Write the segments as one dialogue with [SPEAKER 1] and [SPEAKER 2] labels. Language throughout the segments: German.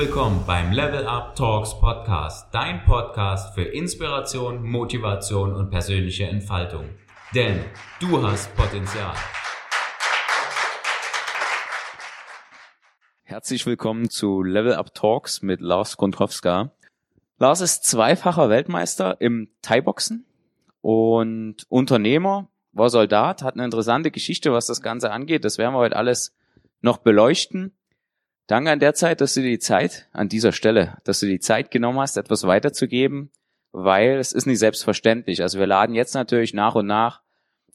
[SPEAKER 1] willkommen beim Level Up Talks Podcast, dein Podcast für Inspiration, Motivation und persönliche Entfaltung. Denn du hast Potenzial.
[SPEAKER 2] Herzlich willkommen zu Level Up Talks mit Lars Kontrowska. Lars ist zweifacher Weltmeister im Thai-Boxen und Unternehmer, war Soldat, hat eine interessante Geschichte, was das Ganze angeht. Das werden wir heute alles noch beleuchten. Danke an der Zeit, dass du die Zeit, an dieser Stelle, dass du die Zeit genommen hast, etwas weiterzugeben, weil es ist nicht selbstverständlich. Also wir laden jetzt natürlich nach und nach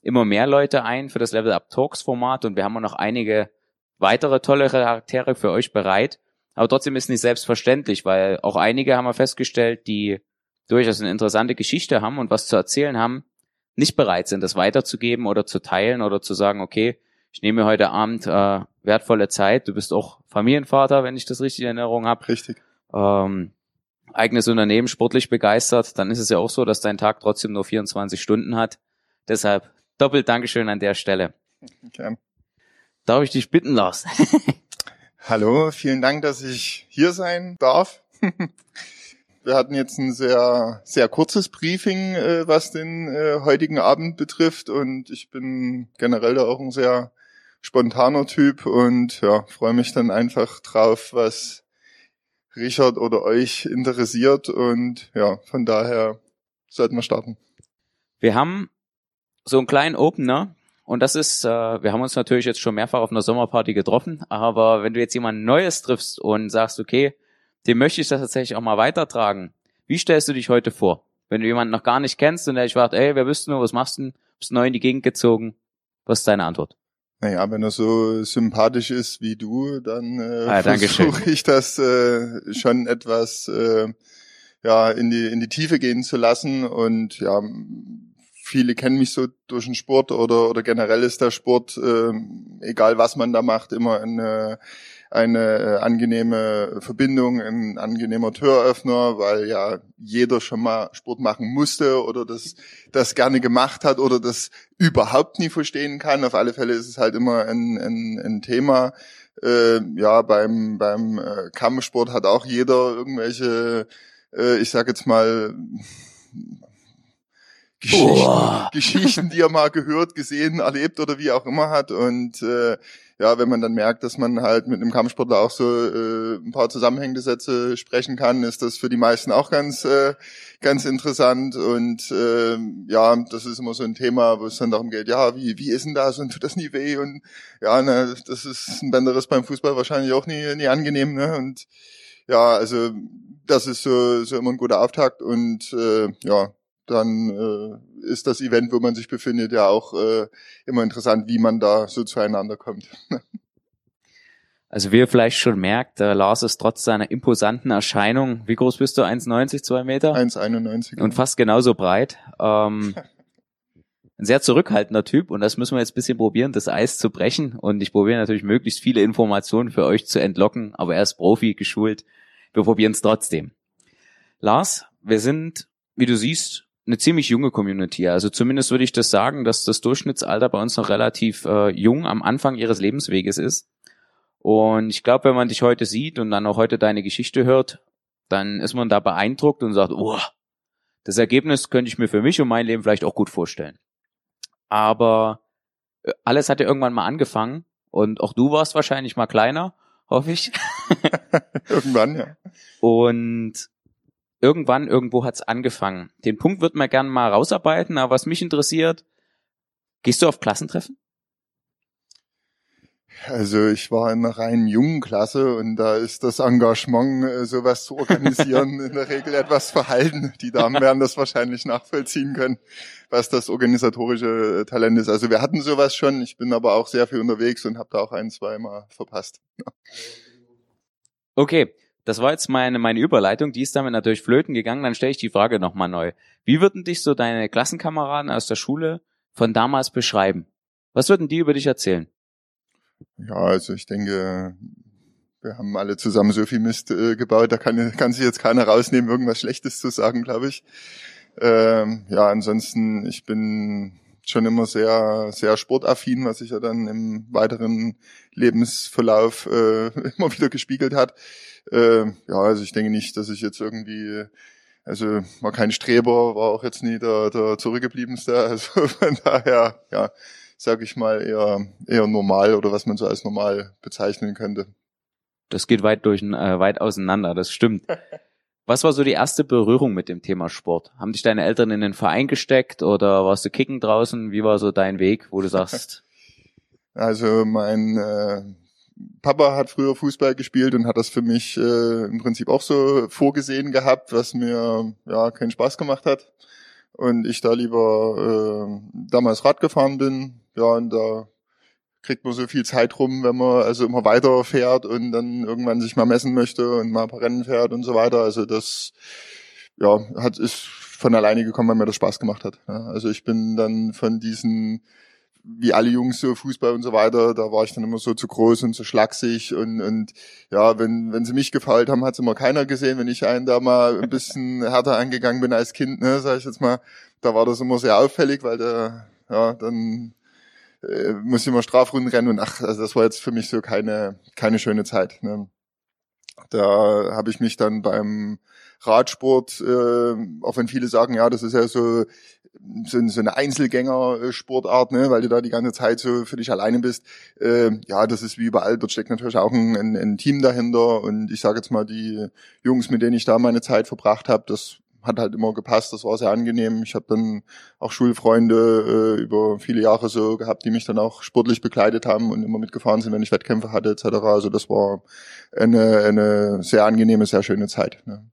[SPEAKER 2] immer mehr Leute ein für das Level Up Talks Format und wir haben auch noch einige weitere tolle Charaktere für euch bereit. Aber trotzdem ist nicht selbstverständlich, weil auch einige haben wir festgestellt, die durchaus eine interessante Geschichte haben und was zu erzählen haben, nicht bereit sind, das weiterzugeben oder zu teilen oder zu sagen, okay, ich nehme heute Abend äh, wertvolle Zeit. Du bist auch Familienvater, wenn ich das richtig in Erinnerung habe.
[SPEAKER 3] Richtig.
[SPEAKER 2] Ähm, eigenes Unternehmen, sportlich begeistert, dann ist es ja auch so, dass dein Tag trotzdem nur 24 Stunden hat. Deshalb doppelt Dankeschön an der Stelle.
[SPEAKER 3] Gern.
[SPEAKER 2] Darf ich dich bitten, Lars?
[SPEAKER 3] Hallo, vielen Dank, dass ich hier sein darf. Wir hatten jetzt ein sehr, sehr kurzes Briefing, äh, was den äh, heutigen Abend betrifft und ich bin generell da auch ein sehr spontaner Typ und ja, freue mich dann einfach drauf, was Richard oder euch interessiert und ja, von daher sollten wir starten.
[SPEAKER 2] Wir haben so einen kleinen Opener und das ist, äh, wir haben uns natürlich jetzt schon mehrfach auf einer Sommerparty getroffen, aber wenn du jetzt jemand Neues triffst und sagst, okay, dem möchte ich das tatsächlich auch mal weitertragen, wie stellst du dich heute vor? Wenn du jemanden noch gar nicht kennst und der dich fragt, ey, wer bist du, was machst du, bist neu in die Gegend gezogen, was ist deine Antwort?
[SPEAKER 3] Naja, wenn er so sympathisch ist wie du, dann äh,
[SPEAKER 2] Ah,
[SPEAKER 3] versuche ich das äh, schon etwas äh, ja in die in die Tiefe gehen zu lassen. Und ja viele kennen mich so durch den Sport oder oder generell ist der Sport äh, egal was man da macht immer eine eine äh, angenehme Verbindung, ein angenehmer Türöffner, weil ja jeder schon mal Sport machen musste oder das, das gerne gemacht hat oder das überhaupt nie verstehen kann. Auf alle Fälle ist es halt immer ein, ein, ein Thema. Äh, ja, beim, beim äh, Kampfsport hat auch jeder irgendwelche, äh, ich sag jetzt mal, Geschichten, Geschichten, die er mal gehört, gesehen, erlebt oder wie auch immer hat. Und äh, ja, wenn man dann merkt, dass man halt mit einem Kampfsportler auch so äh, ein paar zusammenhängende Sätze sprechen kann, ist das für die meisten auch ganz äh, ganz interessant. Und äh, ja, das ist immer so ein Thema, wo es dann darum geht, ja, wie wie ist denn das und tut das nie weh? Und ja, ne, das ist ein Bänderes beim Fußball wahrscheinlich auch nie nie angenehm, ne? Und ja, also das ist so so immer ein guter Auftakt. Und äh, ja, dann äh, ist das Event, wo man sich befindet, ja auch äh, immer interessant, wie man da so zueinander kommt.
[SPEAKER 2] Also wie ihr vielleicht schon merkt, äh, Lars ist trotz seiner imposanten Erscheinung, wie groß bist du? 1,90, 2 Meter?
[SPEAKER 3] 1,91.
[SPEAKER 2] Und fast genauso breit. Ähm, ein sehr zurückhaltender Typ und das müssen wir jetzt ein bisschen probieren, das Eis zu brechen. Und ich probiere natürlich möglichst viele Informationen für euch zu entlocken, aber er ist Profi, geschult. Wir probieren es trotzdem. Lars, wir sind, wie du siehst, eine ziemlich junge Community. Also zumindest würde ich das sagen, dass das Durchschnittsalter bei uns noch relativ äh, jung am Anfang ihres Lebensweges ist. Und ich glaube, wenn man dich heute sieht und dann auch heute deine Geschichte hört, dann ist man da beeindruckt und sagt, oh, das Ergebnis könnte ich mir für mich und mein Leben vielleicht auch gut vorstellen. Aber äh, alles hat ja irgendwann mal angefangen und auch du warst wahrscheinlich mal kleiner, hoffe ich.
[SPEAKER 3] Irgendwann, ja.
[SPEAKER 2] Und irgendwann, irgendwo hat's angefangen. Den Punkt wird man gerne mal rausarbeiten, aber was mich interessiert, gehst du auf Klassentreffen?
[SPEAKER 3] Also ich war in einer rein jungen Klasse und da ist das Engagement, äh, sowas zu organisieren, in der Regel etwas verhalten. Die Damen werden das wahrscheinlich nachvollziehen können, was das organisatorische Talent ist. Also wir hatten sowas schon, ich bin aber auch sehr viel unterwegs und habe da auch ein, zwei Mal verpasst.
[SPEAKER 2] Okay, das war jetzt meine, meine Überleitung, die ist damit natürlich flöten gegangen, dann stelle ich die Frage nochmal neu. Wie würden dich so deine Klassenkameraden aus der Schule von damals beschreiben? Was würden die über dich erzählen?
[SPEAKER 3] Ja, also ich denke, wir haben alle zusammen so viel Mist äh, gebaut, da kann, kann sich jetzt keiner rausnehmen, irgendwas Schlechtes zu sagen, glaube ich. Ähm, ja, ansonsten, ich bin schon immer sehr, sehr sportaffin, was sich ja dann im weiteren Lebensverlauf äh, immer wieder gespiegelt hat. Äh, ja, also ich denke nicht, dass ich jetzt irgendwie, also war kein Streber, war auch jetzt nie der, der zurückgebliebenste. Also von daher, ja, sage ich mal eher eher normal oder was man so als normal bezeichnen könnte.
[SPEAKER 2] Das geht weit durch, äh, weit auseinander. Das stimmt. Was war so die erste Berührung mit dem Thema Sport? Haben dich deine Eltern in den Verein gesteckt oder warst du kicken draußen? Wie war so dein Weg, wo du sagst?
[SPEAKER 3] Also mein äh, Papa hat früher Fußball gespielt und hat das für mich äh, im Prinzip auch so vorgesehen gehabt, was mir ja keinen Spaß gemacht hat. Und ich da lieber äh, damals Rad gefahren bin. Ja, und da kriegt man so viel Zeit rum, wenn man also immer weiter fährt und dann irgendwann sich mal messen möchte und mal ein paar Rennen fährt und so weiter. Also das ja, hat ist von alleine gekommen, weil mir das Spaß gemacht hat. Ja, also ich bin dann von diesen wie alle Jungs so Fußball und so weiter, da war ich dann immer so zu groß und zu schlaksig und, und ja, wenn, wenn sie mich gefallen haben, hat es immer keiner gesehen. Wenn ich einen da mal ein bisschen härter angegangen bin als Kind, ne, sag ich jetzt mal, da war das immer sehr auffällig, weil der, ja, dann äh, muss ich immer Strafrunden rennen und ach, also das war jetzt für mich so keine, keine schöne Zeit. Ne. Da habe ich mich dann beim Radsport, äh, auch wenn viele sagen, ja, das ist ja so, so, so eine Einzelgänger-Sportart, ne, weil du da die ganze Zeit so für dich alleine bist. Äh, ja, das ist wie überall, dort steckt natürlich auch ein, ein, ein Team dahinter und ich sage jetzt mal, die Jungs, mit denen ich da meine Zeit verbracht habe, das hat halt immer gepasst, das war sehr angenehm. Ich habe dann auch Schulfreunde äh, über viele Jahre so gehabt, die mich dann auch sportlich begleitet haben und immer mitgefahren sind, wenn ich Wettkämpfe hatte etc. Also das war eine, eine sehr angenehme, sehr schöne Zeit. Ne.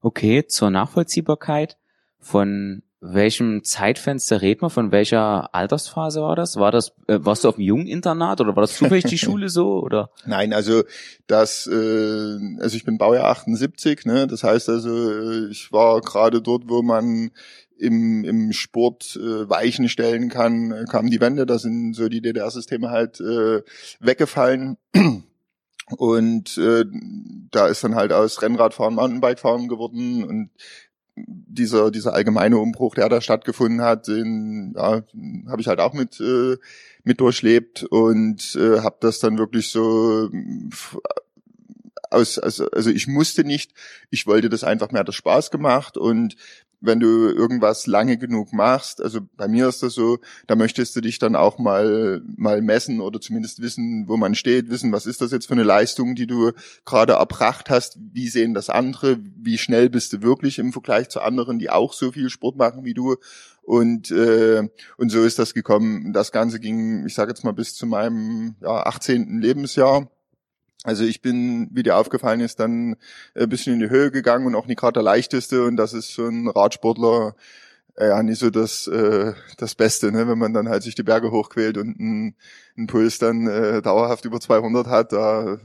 [SPEAKER 2] Okay, zur Nachvollziehbarkeit von welchem Zeitfenster redet man? Von welcher Altersphase war das? War das, äh, warst du auf dem Jungeninternat oder war das zufällig die Schule so? Oder?
[SPEAKER 3] Nein, also das, äh, also ich bin Baujahr 78, ne? Das heißt also, äh, ich war gerade dort, wo man im, im Sport äh, Weichen stellen kann, äh, kamen die Wände, da sind so die DDR-Systeme halt äh, weggefallen. Und äh, da ist dann halt aus Rennradfahren Mountainbikefahren geworden und dieser, dieser allgemeine Umbruch, der da stattgefunden hat, den ja, habe ich halt auch mit, äh, mit durchlebt und äh, habe das dann wirklich so aus, also, also ich musste nicht, ich wollte das einfach, mir hat das Spaß gemacht und wenn du irgendwas lange genug machst, also bei mir ist das so, da möchtest du dich dann auch mal mal messen oder zumindest wissen, wo man steht, wissen, was ist das jetzt für eine Leistung, die du gerade erbracht hast, wie sehen das andere, wie schnell bist du wirklich im Vergleich zu anderen, die auch so viel Sport machen wie du und äh, und so ist das gekommen. Das Ganze ging, ich sage jetzt mal bis zu meinem ja, 18. Lebensjahr also ich bin, wie dir aufgefallen ist, dann ein bisschen in die Höhe gegangen und auch nicht gerade der leichteste und das ist für einen Radsportler äh, ja nicht so das äh, das Beste, ne? wenn man dann halt sich die Berge hochquält und einen, einen Puls dann äh, dauerhaft über 200 hat, da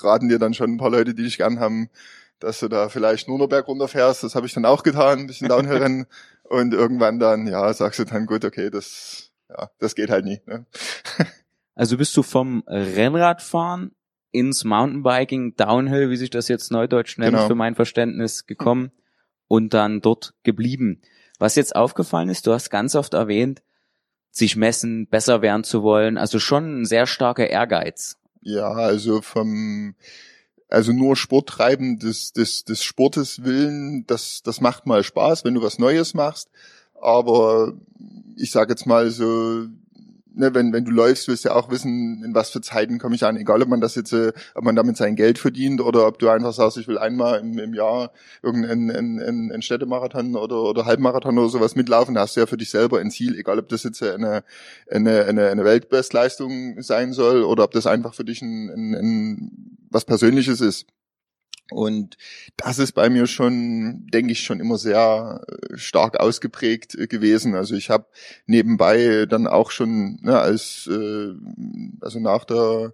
[SPEAKER 3] raten dir dann schon ein paar Leute, die dich gern haben, dass du da vielleicht nur noch Berg runterfährst. Das habe ich dann auch getan, ein bisschen Downhill-Rennen und irgendwann dann, ja, sagst du dann, gut, okay, das ja, das geht halt nie. Ne?
[SPEAKER 2] Also bist du vom Rennradfahren ins Mountainbiking, Downhill, wie sich das jetzt neudeutsch nennt, genau. für mein Verständnis gekommen und dann dort geblieben. Was jetzt aufgefallen ist, du hast ganz oft erwähnt, sich messen, besser werden zu wollen, also schon ein sehr starker Ehrgeiz.
[SPEAKER 3] Ja, also vom, also nur Sport treiben des, des, des Sportes willen, das, das macht mal Spaß, wenn du was Neues machst. Aber ich sage jetzt mal so, ne, wenn, wenn du läufst, wirst du ja auch wissen, in was für Zeiten komme ich an, egal ob man das jetzt, äh, ob man damit sein Geld verdient oder ob du einfach sagst, ich will einmal im, im Jahr irgendeinen einen, einen, Städtemarathon oder, oder Halbmarathon oder sowas mitlaufen, hast du ja für dich selber ein Ziel, egal ob das jetzt eine, eine, eine, eine Weltbestleistung sein soll oder ob das einfach für dich ein, ein, ein was Persönliches ist. Und das ist bei mir schon, denke ich, schon immer sehr äh, stark ausgeprägt äh, gewesen. Also ich habe nebenbei dann auch schon ne, als äh, also nach der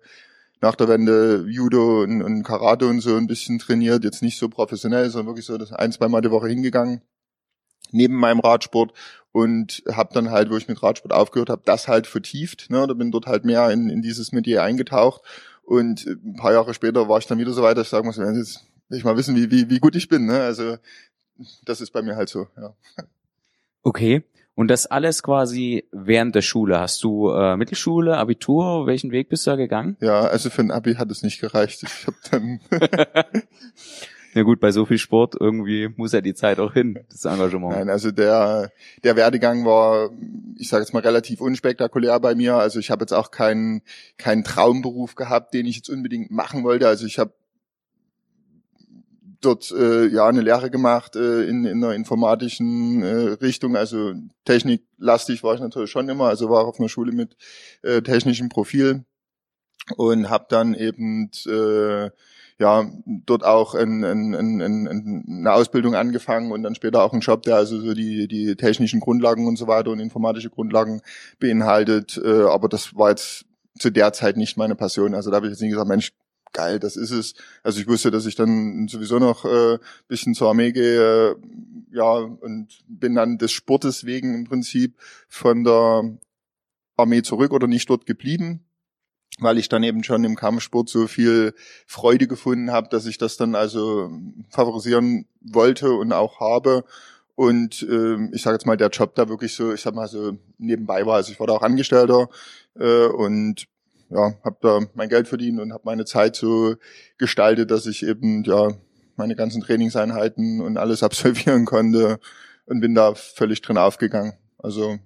[SPEAKER 3] nach der Wende Judo und, und Karate und so ein bisschen trainiert, jetzt nicht so professionell, sondern wirklich so das ein, zwei Mal die Woche hingegangen neben meinem Radsport und habe dann halt, wo ich mit Radsport aufgehört habe, das halt vertieft. Ne, da bin dort halt mehr in, in dieses Metier eingetaucht und ein paar Jahre später war ich dann wieder so weit, dass ich sagen muss, jetzt ich mal wissen, wie, wie, wie gut ich bin. Ne? Also das ist bei mir halt so, ja.
[SPEAKER 2] Okay. Und das alles quasi während der Schule. Hast du äh, Mittelschule, Abitur, welchen Weg bist du da gegangen?
[SPEAKER 3] Ja, also für ein Abi hat es nicht gereicht. Ich habe dann
[SPEAKER 2] Na gut, bei so viel Sport irgendwie muss ja die Zeit auch hin, das Engagement.
[SPEAKER 3] Nein, also der der Werdegang war, ich sage jetzt mal relativ unspektakulär bei mir. Also ich habe jetzt auch keinen keinen Traumberuf gehabt, den ich jetzt unbedingt machen wollte. Also ich habe dort äh, ja eine Lehre gemacht äh, in, in einer informatischen äh, Richtung, also techniklastig war ich natürlich schon immer, also war auf einer Schule mit äh, technischem Profil und habe dann eben äh, ja dort auch ein, ein, ein, eine Ausbildung angefangen und dann später auch einen Job, der also so die die technischen Grundlagen und so weiter und informatische Grundlagen beinhaltet, äh, aber das war jetzt zu der Zeit nicht meine Passion. Also da habe ich jetzt nicht gesagt, Mensch, geil, das ist es. Also ich wusste, dass ich dann sowieso noch äh, bisschen zur Armee gehe, äh, ja, und bin dann des Sportes wegen im Prinzip von der Armee zurück oder nicht dort geblieben, weil ich dann eben schon im Kampfsport so viel Freude gefunden habe, dass ich das dann also favorisieren wollte und auch habe. Und äh, ich sage jetzt mal, der Job da wirklich so, ich sag mal so nebenbei war. Also ich war da auch Angestellter äh, und ja, habe da mein Geld verdient und habe meine Zeit so gestaltet, dass ich eben ja meine ganzen Trainingseinheiten und alles absolvieren konnte und bin da völlig drin aufgegangen. Also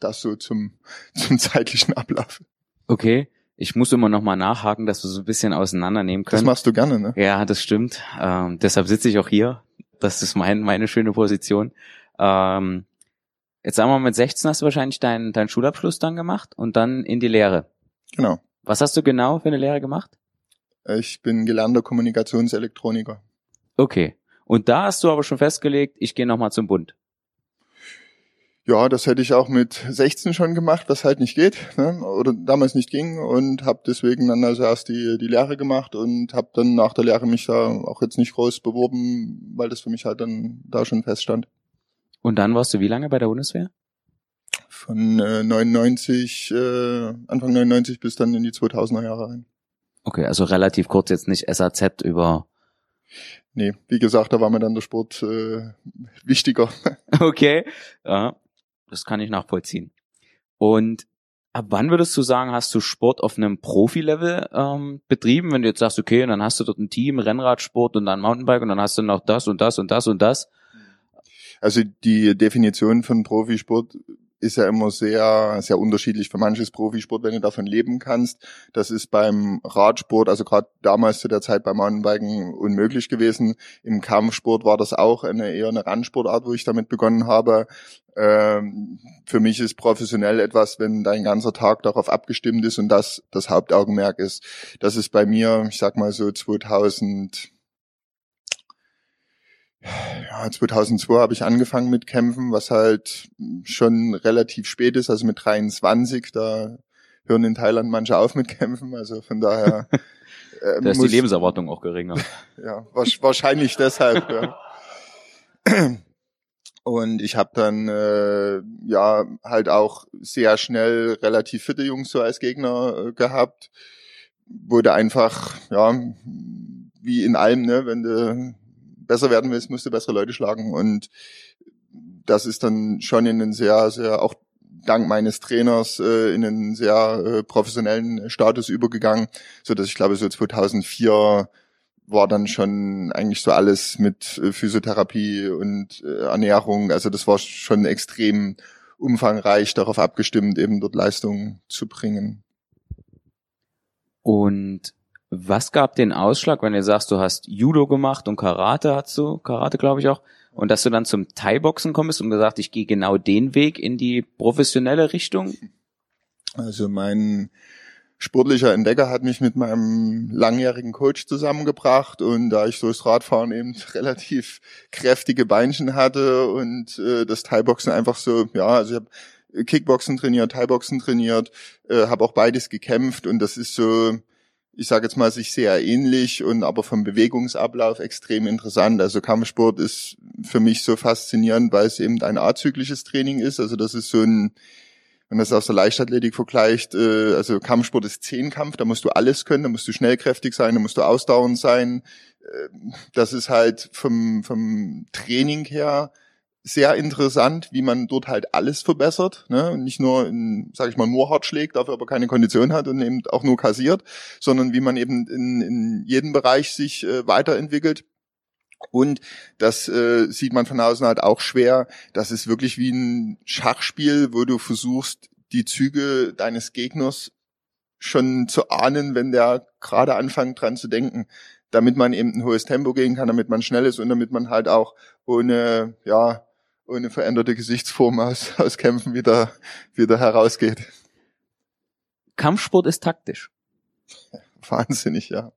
[SPEAKER 3] das so zum zum zeitlichen Ablauf.
[SPEAKER 2] Okay. Ich muss immer noch mal nachhaken, dass wir so ein bisschen auseinandernehmen können.
[SPEAKER 3] Das machst du gerne, ne?
[SPEAKER 2] Ja, das stimmt. Ähm, deshalb sitze ich auch hier. Das ist mein, meine schöne Position. Ähm, jetzt sagen wir mal, mit 16 hast du wahrscheinlich deinen deinen Schulabschluss dann gemacht und dann in die Lehre.
[SPEAKER 3] Genau.
[SPEAKER 2] Was hast du genau für eine Lehre gemacht?
[SPEAKER 3] Ich bin gelernter Kommunikationselektroniker.
[SPEAKER 2] Okay. Und da hast du aber schon festgelegt, ich gehe nochmal zum Bund.
[SPEAKER 3] Ja, das hätte ich auch mit 16 schon gemacht, was halt nicht geht, ne? oder damals nicht ging und habe deswegen dann also erst die, die Lehre gemacht und habe dann nach der Lehre mich da auch jetzt nicht groß beworben, weil das für mich halt dann da schon feststand.
[SPEAKER 2] Und dann warst du wie lange bei der Bundeswehr?
[SPEAKER 3] Von äh, 99, äh, Anfang 99 bis dann in die 2000er Jahre rein.
[SPEAKER 2] Okay, also relativ kurz jetzt nicht SAZ über.
[SPEAKER 3] Nee, wie gesagt, da war mir dann der Sport äh, wichtiger.
[SPEAKER 2] Okay, ja, das kann ich nachvollziehen. Und ab wann würdest du sagen, hast du Sport auf einem Profilevel ähm, betrieben? Wenn du jetzt sagst, okay, und dann hast du dort ein Team, Rennradsport und dann Mountainbike und dann hast du noch das und das und das und das.
[SPEAKER 3] Also die Definition von Profisport ist ja immer sehr, sehr unterschiedlich. Für manches Profisport, wenn du davon leben kannst. Das ist beim Radsport, also gerade damals zu der Zeit beim Mountainbiken unmöglich gewesen. Im Kampfsport war das auch eine eher eine Randsportart, wo ich damit begonnen habe. Ähm, für mich ist professionell etwas, wenn dein ganzer Tag darauf abgestimmt ist und das das Hauptaugenmerk ist. Das ist bei mir, ich sag mal so 2000 ja, 2002 habe ich angefangen mit Kämpfen, was halt schon relativ spät ist, also mit 23, da hören in Thailand manche auf mit Kämpfen, also von daher.
[SPEAKER 2] Äh, da ist die Lebenserwartung auch geringer.
[SPEAKER 3] Ja, wahrscheinlich deshalb, ja. Und ich habe dann äh, ja halt auch sehr schnell relativ fitte Jungs so als Gegner äh, gehabt. Wurde einfach, ja, wie in allem, ne, wenn du besser werden willst, musst du bessere Leute schlagen. Und das ist dann schon in einen sehr, sehr, auch dank meines Trainers, äh, in einen sehr äh, professionellen Status übergegangen, so dass ich glaube, so 2004 war dann schon eigentlich so alles mit äh, Physiotherapie und äh, Ernährung. Also das war schon extrem umfangreich darauf abgestimmt, eben dort Leistungen zu bringen.
[SPEAKER 2] Und was gab den Ausschlag, wenn du sagst, du hast Judo gemacht und Karate hast du, Karate glaube ich auch, und dass du dann zum Thai-Boxen kommst und gesagt, ich gehe genau den Weg in die professionelle Richtung?
[SPEAKER 3] Also mein sportlicher Entdecker hat mich mit meinem langjährigen Coach zusammengebracht und da ich durchs Radfahren eben relativ kräftige Beinchen hatte und äh, das Thai-Boxen einfach so, ja, also ich habe Kickboxen trainiert, Thai-Boxen trainiert, äh, habe auch beides gekämpft und das ist so ich sage jetzt mal, sich sehr ähnlich und aber vom Bewegungsablauf extrem interessant. Also Kampfsport ist für mich so faszinierend, weil es eben ein azyklisches Training ist. Also das ist so ein, wenn man das aus der Leichtathletik vergleicht, äh, also Kampfsport ist Zehnkampf, da musst du alles können, da musst du schnellkräftig sein, da musst du ausdauernd sein. Äh, das ist halt vom, vom Training her sehr interessant, wie man dort halt alles verbessert, ne? Nicht nur, in, sag ich mal, nur hart schlägt, dafür aber keine Kondition hat und eben auch nur kassiert, sondern wie man eben in, in jedem Bereich sich äh, weiterentwickelt. Und das äh, sieht man von außen halt auch schwer. Das ist wirklich wie ein Schachspiel, wo du versuchst, die Züge deines Gegners schon zu ahnen, wenn der gerade anfängt dran zu denken, damit man eben ein hohes Tempo gehen kann, damit man schnell ist und damit man halt auch ohne, ja, ohne veränderte Gesichtsform aus, aus Kämpfen wieder, wieder herausgeht.
[SPEAKER 2] Kampfsport ist taktisch.
[SPEAKER 3] Wahnsinnig, ja.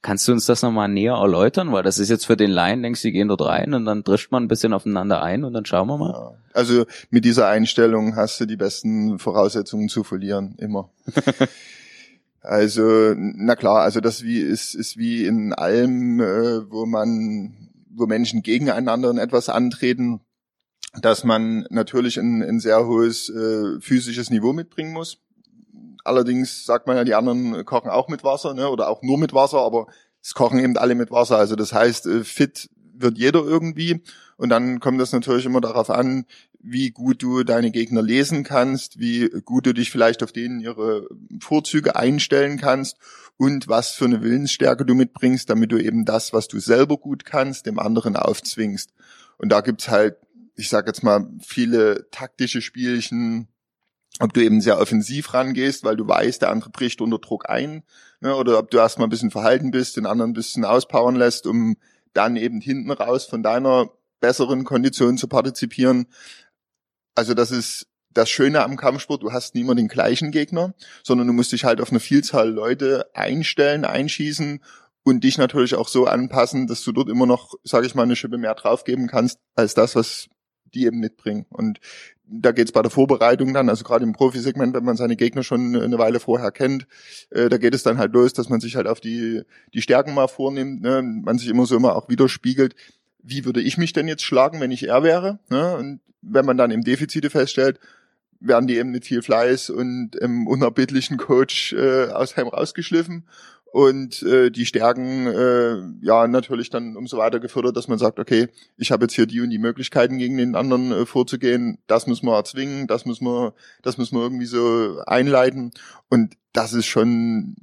[SPEAKER 2] Kannst du uns das nochmal näher erläutern? Weil das ist jetzt für den Laien, denkst du, die gehen dort rein und dann drischt man ein bisschen aufeinander ein und dann schauen wir mal. Ja.
[SPEAKER 3] Also mit dieser Einstellung hast du die besten Voraussetzungen zu verlieren, immer. also, na klar, also das wie ist, ist wie in allem, äh, wo man, wo Menschen gegeneinander in etwas antreten, dass man natürlich ein, ein sehr hohes äh, physisches Niveau mitbringen muss Allerdings sagt man ja, die anderen kochen auch mit Wasser, ne? oder auch nur mit Wasser, aber es kochen eben alle mit Wasser. Also das heißt, äh, fit wird jeder irgendwie. Und dann kommt das natürlich immer darauf an, wie gut du deine Gegner lesen kannst, wie gut du dich vielleicht auf denen ihre Vorzüge einstellen kannst und was für eine Willensstärke du mitbringst, damit du eben das, was du selber gut kannst, dem anderen aufzwingst. Und da gibt's halt, ich sag jetzt mal, viele taktische Spielchen, ob du eben sehr offensiv rangehst, weil du weißt, der andere bricht unter Druck ein, ne, oder ob du erstmal ein bisschen verhalten bist, den anderen ein bisschen auspowern lässt, um dann eben hinten raus von deiner besseren Kondition zu partizipieren. Also das ist das Schöne am Kampfsport, du hast nie immer den gleichen Gegner, sondern du musst dich halt auf eine Vielzahl Leute einstellen, einschießen und dich natürlich auch so anpassen, dass du dort immer noch, sage ich mal, eine Schippe mehr draufgeben kannst als das, was die eben mitbringen. Und da geht es bei der Vorbereitung dann, also gerade im Profisegment, wenn man seine Gegner schon eine Weile vorher kennt, äh, da geht es dann halt los, dass man sich halt auf die, die Stärken mal vornimmt, ne? man sich immer so immer auch widerspiegelt, wie würde ich mich denn jetzt schlagen, wenn ich er wäre? Ne? Und wenn man dann eben Defizite feststellt, werden die eben mit viel Fleiß und im unerbittlichen Coach äh, aus Heim rausgeschliffen und äh, die Stärken äh, ja natürlich dann umso weiter gefördert, dass man sagt, okay, ich habe jetzt hier die und die Möglichkeiten gegen den anderen äh, vorzugehen, das müssen wir erzwingen, das müssen wir, das müssen wir irgendwie so einleiten. Und das ist schon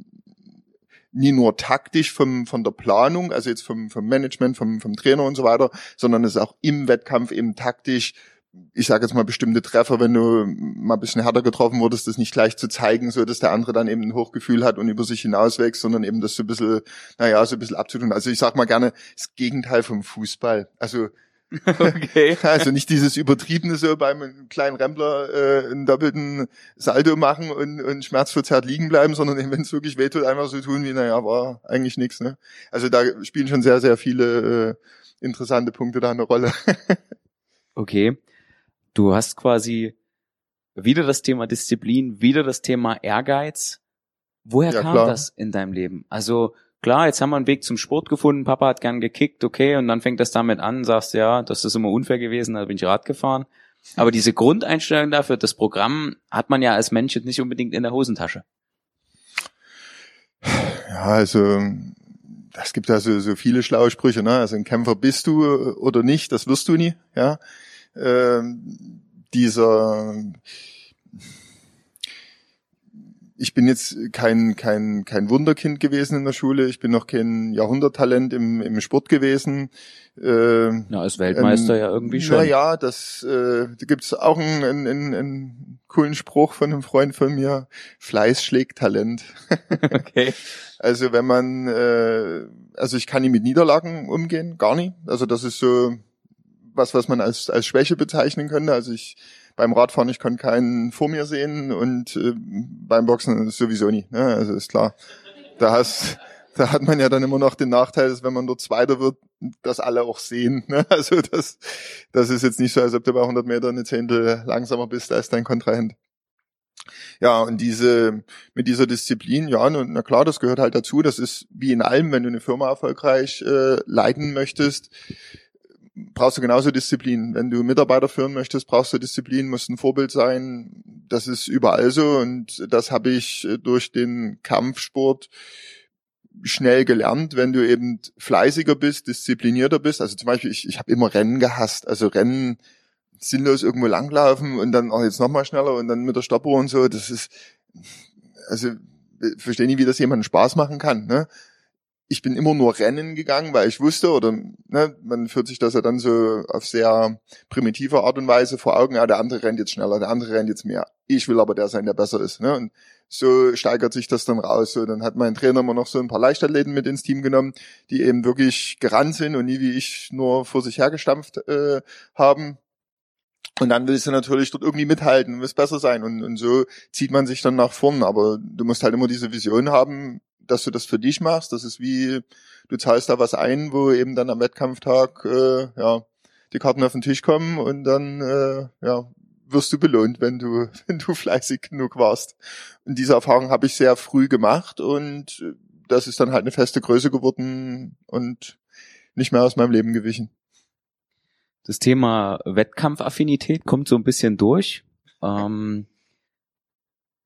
[SPEAKER 3] nie nur taktisch vom, von der Planung, also jetzt vom, vom Management, vom, vom Trainer und so weiter, sondern es ist auch im Wettkampf eben taktisch ich sage jetzt mal bestimmte Treffer, wenn du mal ein bisschen härter getroffen wurdest, das nicht gleich zu zeigen, so dass der andere dann eben ein Hochgefühl hat und über sich hinauswächst, sondern eben das so ein bisschen, naja, so ein bisschen abzutun. Also ich sag mal gerne das Gegenteil vom Fußball. Also Okay. Also nicht dieses übertriebene so beim kleinen Rempler äh, einen doppelten Salto machen und, und schmerzverzerrt liegen bleiben, sondern wenn es wirklich wehtut, einfach so tun wie, naja, war eigentlich nichts. Ne? Also da spielen schon sehr, sehr viele äh, interessante Punkte da eine Rolle.
[SPEAKER 2] okay du hast quasi wieder das Thema Disziplin, wieder das Thema Ehrgeiz. Woher ja, kam klar. das in deinem Leben? Also klar, jetzt haben wir einen Weg zum Sport gefunden, Papa hat gern gekickt, okay, und dann fängt das damit an, sagst ja, das ist immer unfair gewesen, da bin ich Rad gefahren. Aber diese Grundeinstellung dafür, das Programm hat man ja als Mensch jetzt nicht unbedingt in der Hosentasche.
[SPEAKER 3] Ja, also es gibt ja so, so viele schlaue Sprüche, ne? Also ein Kämpfer bist du oder nicht, das wirst du nie, ja äh, dieser ich bin jetzt kein, kein, kein Wunderkind gewesen in der Schule. Ich bin noch kein Jahrhunderttalent im, im Sport gewesen.
[SPEAKER 2] Äh, Na, als Weltmeister ähm, ja irgendwie schon.
[SPEAKER 3] Naja, das äh, da gibt's auch einen, einen, einen, einen coolen Spruch von einem Freund von mir. Fleiß schlägt Talent. okay. Also wenn man, äh, also ich kann nie mit Niederlagen umgehen, gar nicht. Also das ist so was, was man als, als Schwäche bezeichnen könnte. Also ich beim Radfahren, ich kann keinen vor mir sehen und äh, beim Boxen sowieso nicht. Ne? Also ist klar. Da hast, da hat man ja dann immer noch den Nachteil, dass wenn man dort Zweiter wird, dass alle auch sehen. Ne? Also das, das ist jetzt nicht so, als ob du bei 100 Meter eine Zehntel langsamer bist als dein Kontrahent. Ja, und diese, mit dieser Disziplin, ja, na klar, das gehört halt dazu. Das ist wie in allem, wenn du eine Firma erfolgreich äh, leiten möchtest, brauchst du genauso Disziplin. Wenn du Mitarbeiter führen möchtest, brauchst du Disziplin, musst ein Vorbild sein. Das ist überall so und das habe ich äh, durch den Kampfsport schnell gelernt, wenn du eben fleißiger bist, disziplinierter bist. Also zum Beispiel, ich, ich habe immer Rennen gehasst. Also Rennen sinnlos irgendwo langlaufen und dann auch jetzt nochmal schneller und dann mit der Stoppuhr und so. Das ist, also verstehe nicht, wie das jemandem Spaß machen kann. Ne? Ich bin immer nur Rennen gegangen, weil ich wusste, oder ne, man führt sich das ja dann so auf sehr primitive Art und Weise vor Augen, ja, der andere rennt jetzt schneller, der andere rennt jetzt mehr. Ich will aber der sein, der besser ist. Ne? Und so steigert sich das dann raus. So, dann hat mein Trainer immer noch so ein paar Leichtathleten mit ins Team genommen, die eben wirklich gerannt sind und nie wie ich nur vor sich hergestampft äh, haben. Und dann willst du natürlich dort irgendwie mithalten, willst besser sein. Und, und so zieht man sich dann nach vorn. Aber du musst halt immer diese Vision haben, dass du das für dich machst. Das ist wie, du zahlst da was ein, wo eben dann am Wettkampftag äh, ja, die Karten auf den Tisch kommen und dann äh, ja, wirst du belohnt, wenn du, wenn du fleißig genug warst. Und diese Erfahrung habe ich sehr früh gemacht und das ist dann halt eine feste Größe geworden und nicht mehr aus meinem Leben gewichen.
[SPEAKER 2] Das Thema Wettkampfaffinität kommt so ein bisschen durch. Ähm,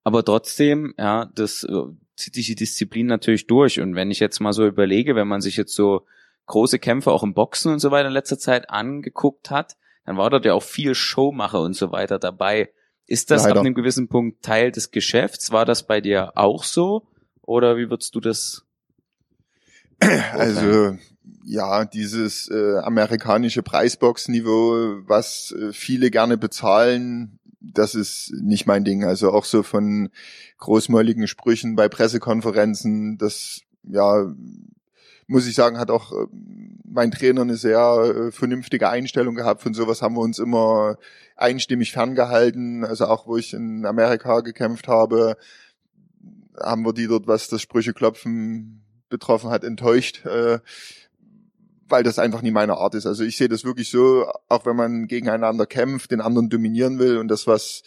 [SPEAKER 2] aber trotzdem, ja, das äh, zieht sich die Disziplin natürlich durch. Und wenn ich jetzt mal so überlege, wenn man sich jetzt so große Kämpfe auch im Boxen und so weiter in letzter Zeit angeguckt hat, dann war dort ja auch viel Showmacher und so weiter dabei. Ist das Leider. ab einem gewissen Punkt Teil des Geschäfts? War das bei dir auch so? Oder wie würdest du das?
[SPEAKER 3] Also ja, dieses äh, amerikanische Preisbox-Niveau, was äh, viele gerne bezahlen, das ist nicht mein Ding. Also auch so von großmäuligen Sprüchen bei Pressekonferenzen, das ja muss ich sagen, hat auch äh, mein Trainer eine sehr äh, vernünftige Einstellung gehabt. Von sowas haben wir uns immer einstimmig ferngehalten. Also auch wo ich in Amerika gekämpft habe, haben wir die dort, was das Sprücheklopfen betroffen hat, enttäuscht. Weil das einfach nie meine Art ist. Also ich sehe das wirklich so, auch wenn man gegeneinander kämpft, den anderen dominieren will und das was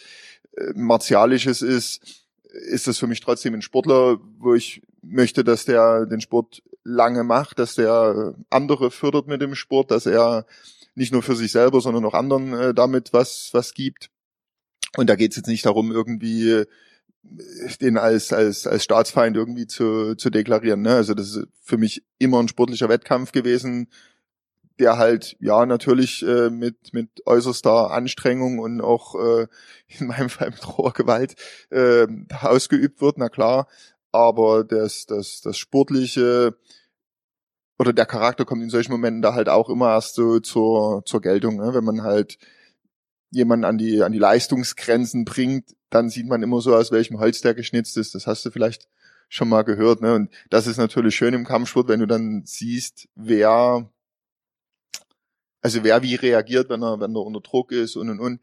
[SPEAKER 3] äh, martialisches ist, ist das für mich trotzdem ein Sportler, wo ich möchte, dass der den Sport lange macht, dass der andere fördert mit dem Sport, dass er nicht nur für sich selber, sondern auch anderen äh, damit was was gibt. Und da geht es jetzt nicht darum, irgendwie den als als als Staatsfeind irgendwie zu zu deklarieren. Ne? Also das ist für mich immer ein sportlicher Wettkampf gewesen, der halt ja natürlich äh, mit mit äußerster Anstrengung und auch äh, in meinem Fall mit roher Gewalt äh, ausgeübt wird, na klar. Aber das das das sportliche oder der Charakter kommt in solchen Momenten da halt auch immer erst so zur zur Geltung, ne? wenn man halt jemanden an die an die Leistungsgrenzen bringt, dann sieht man immer so aus welchem Holz der geschnitzt ist. Das hast du vielleicht schon mal gehört, ne? Und das ist natürlich schön im Kampfsport, wenn du dann siehst, wer also wer wie reagiert, wenn er, wenn er unter Druck ist und und und.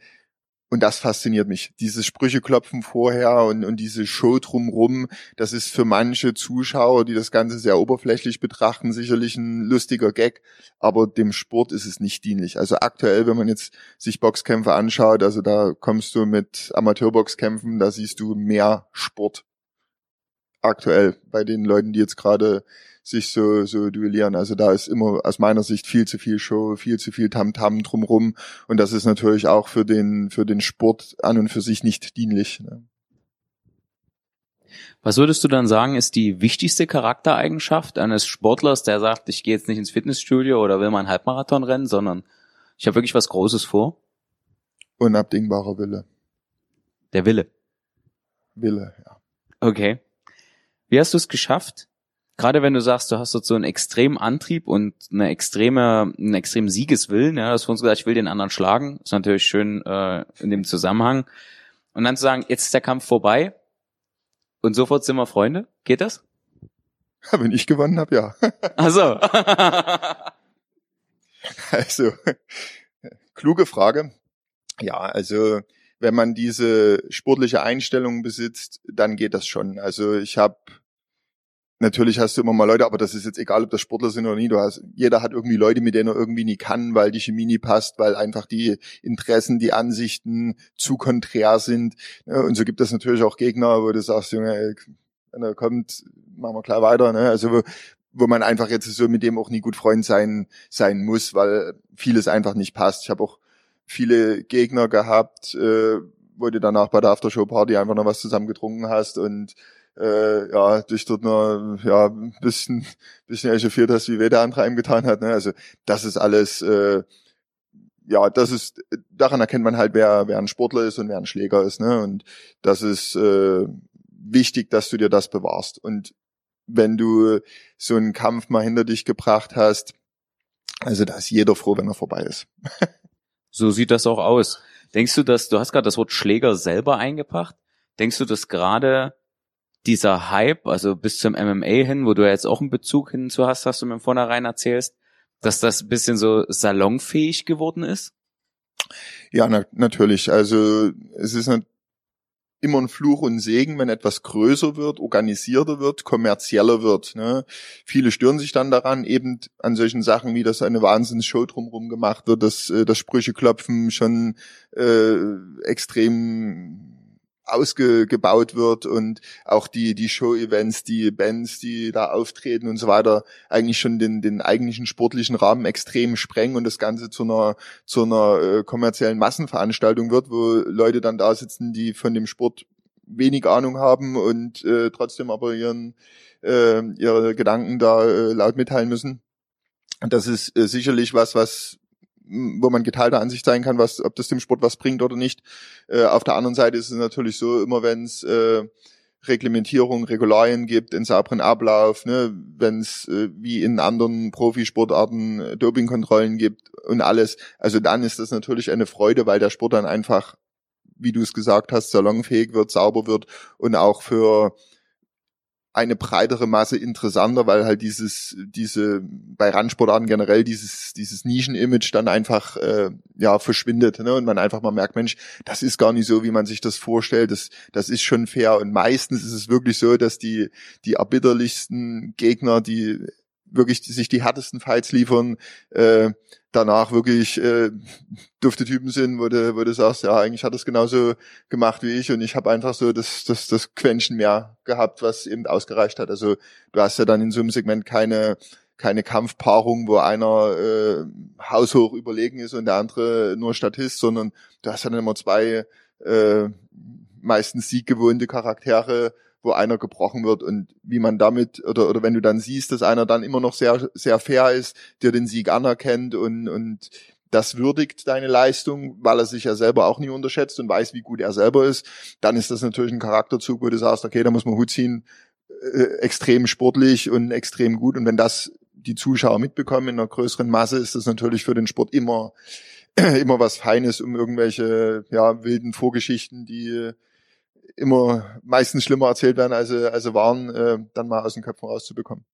[SPEAKER 3] Und das fasziniert mich. Dieses Sprücheklopfen vorher und, und diese Show drumrum, das ist für manche Zuschauer, die das Ganze sehr oberflächlich betrachten, sicherlich ein lustiger Gag, aber dem Sport ist es nicht dienlich. Also aktuell, wenn man jetzt sich Boxkämpfe anschaut, also da kommst du mit Amateurboxkämpfen, da siehst du mehr Sport aktuell bei den Leuten, die jetzt gerade sich so, so duellieren. Also da ist immer aus meiner Sicht viel zu viel Show, viel zu viel Tamtam -Tam drumrum. Und das ist natürlich auch für den, für den Sport an und für sich nicht dienlich. Ne?
[SPEAKER 2] Was würdest du dann sagen, ist die wichtigste Charaktereigenschaft eines Sportlers, der sagt, ich gehe jetzt nicht ins Fitnessstudio oder will mal einen Halbmarathon rennen, sondern ich habe wirklich was Großes vor?
[SPEAKER 3] Unabdingbarer Wille.
[SPEAKER 2] Der Wille.
[SPEAKER 3] Wille, ja.
[SPEAKER 2] Okay. Wie hast du es geschafft, gerade wenn du sagst, du hast so einen extremen Antrieb und eine extreme, einen extremen Siegeswillen, ja, das hast uns gesagt, ich will den anderen schlagen, ist natürlich schön äh, in dem Zusammenhang. Und dann zu sagen, jetzt ist der Kampf vorbei und sofort sind wir Freunde, geht das?
[SPEAKER 3] Wenn ich gewonnen habe, ja.
[SPEAKER 2] Ach so.
[SPEAKER 3] also, kluge Frage. Ja, also wenn man diese sportliche Einstellung besitzt, dann geht das schon. Also ich habe Natürlich hast du immer mal Leute, aber das ist jetzt egal, ob das Sportler sind oder nie. Du hast, jeder hat irgendwie Leute, mit denen er irgendwie nie kann, weil die Chemie nie passt, weil einfach die Interessen, die Ansichten zu konträr sind. Und so gibt es natürlich auch Gegner, wo du sagst, Junge, wenn er kommt, machen wir klar weiter. Ne? Also wo, wo man einfach jetzt so mit dem auch nie gut Freund sein sein muss, weil vieles einfach nicht passt. Ich habe auch viele Gegner gehabt, äh, wo du danach bei der Aftershow Party einfach noch was zusammen getrunken hast und äh, ja, dich dort nur ja, ein bisschen, bisschen echauffiert hast, wie weh der andere einem getan hat. Ne? Also das ist alles, äh, ja, das ist, daran erkennt man halt, wer, wer ein Sportler ist und wer ein Schläger ist. Ne? Und das ist äh, wichtig, dass du dir das bewahrst. Und wenn du so einen Kampf mal hinter dich gebracht hast, also da ist jeder froh, wenn er vorbei ist.
[SPEAKER 2] so sieht das auch aus. Denkst du, dass du hast gerade das Wort Schläger selber eingebracht? Denkst du, dass gerade dieser Hype, also bis zum MMA hin, wo du ja jetzt auch einen Bezug hinzu hast, hast du mir vornherein erzählst, dass das ein bisschen so salonfähig geworden ist?
[SPEAKER 3] Ja, na, natürlich. Also es ist immer ein Fluch und Segen, wenn etwas größer wird, organisierter wird, kommerzieller wird. Ne? Viele stören sich dann daran, eben an solchen Sachen, wie das eine Wahnsinnsshow drumherum gemacht wird, dass äh, das Sprücheklopfen schon äh, extrem ausgebaut wird und auch die die Show-Events, die Bands, die da auftreten und so weiter, eigentlich schon den den eigentlichen sportlichen Rahmen extrem sprengen und das Ganze zu einer zu einer äh, kommerziellen Massenveranstaltung wird, wo Leute dann da sitzen, die von dem Sport wenig Ahnung haben und äh, trotzdem aber ihren äh, ihre Gedanken da äh, laut mitteilen müssen. Das ist äh, sicherlich was, was wo man geteilter Ansicht sein kann, was, ob das dem Sport was bringt oder nicht. Äh, auf der anderen Seite ist es natürlich so, immer wenn es äh, Reglementierung, Regularien gibt, einen sauberen Ablauf, ne, wenn es äh, wie in anderen Profisportarten äh, Dopingkontrollen gibt und alles, also dann ist das natürlich eine Freude, weil der Sport dann einfach, wie du es gesagt hast, salonfähig wird, sauber wird und auch für eine breitere Masse interessanter, weil halt dieses, diese, bei Randsportarten generell dieses, dieses Nischen-Image dann einfach, äh, ja, verschwindet, ne? Und man einfach mal merkt, Mensch, das ist gar nicht so, wie man sich das vorstellt, das, das ist schon fair. Und meistens ist es wirklich so, dass die, die erbitterlichsten Gegner, die wirklich sich die härtesten Fights liefern, äh, danach wirklich äh, dufte Typen sind, wo du, wo du sagst, ja, eigentlich hat es genauso gemacht wie ich und ich habe einfach so das, das, das Quäntchen mehr gehabt, was eben ausgereicht hat. Also du hast ja dann in so einem Segment keine keine Kampfpaarung, wo einer äh, haushoch überlegen ist und der andere nur Statist, sondern du hast dann immer zwei äh, meistens sieggewohnte Charaktere, wo einer gebrochen wird und wie man damit oder oder wenn du dann siehst, dass einer dann immer noch sehr sehr fair ist, der den Sieg anerkennt und und das würdigt deine Leistung, weil er sich ja selber auch nie unterschätzt und weiß, wie gut er selber ist, dann ist das natürlich ein Charakterzug, wo du sagst, okay, da muss man Hut ziehen, äh, extrem sportlich und extrem gut. Und wenn das die Zuschauer mitbekommen in einer größeren Masse, ist das natürlich für den Sport immer immer was Feines, um irgendwelche ja wilden Vorgeschichten, die immer meistens schlimmer erzählt werden, als sie, als sie waren, äh, dann mal aus den Köpfen rauszubekommen.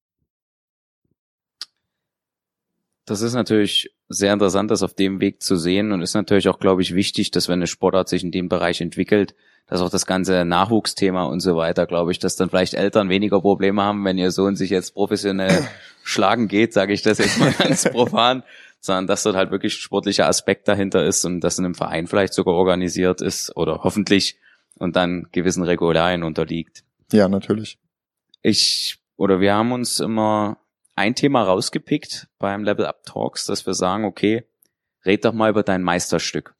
[SPEAKER 2] Das ist natürlich sehr interessant, das auf dem Weg zu sehen und ist natürlich auch, glaube ich, wichtig, dass wenn eine Sportart sich in dem Bereich entwickelt, dass auch das ganze Nachwuchsthema und so weiter, glaube ich, dass dann vielleicht Eltern weniger Probleme haben, wenn ihr Sohn sich jetzt professionell schlagen geht, sage ich das jetzt mal ganz profan, sondern dass dort halt wirklich sportlicher Aspekt dahinter ist und dass in einem Verein vielleicht sogar organisiert ist oder hoffentlich und dann gewissen Regularien unterliegt.
[SPEAKER 3] Ja, natürlich.
[SPEAKER 2] Ich oder wir haben uns immer ein Thema rausgepickt beim Level Up Talks, dass wir sagen, okay, red doch mal über dein Meisterstück.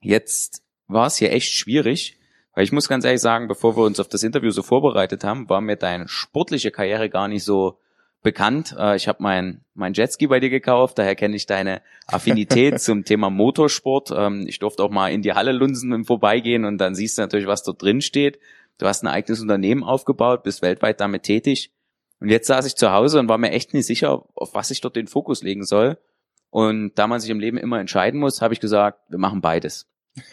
[SPEAKER 2] Jetzt war es hier echt schwierig, weil ich muss ganz ehrlich sagen, bevor wir uns auf das Interview so vorbereitet haben, war mir deine sportliche Karriere gar nicht so bekannt. Äh, ich habe mein, mein Jetski bei dir gekauft, daher kenne ich deine Affinität zum Thema Motorsport. Ähm, ich durfte auch mal in die Halle lunsen im Vorbeigehen und dann siehst du natürlich, was dort drin steht. Du hast ein eigenes Unternehmen aufgebaut, bist weltweit damit tätig. Und jetzt saß ich zu Hause und war mir echt nicht sicher, auf was ich dort den Fokus legen soll. Und da man sich im Leben immer entscheiden muss, habe ich gesagt, wir machen beides.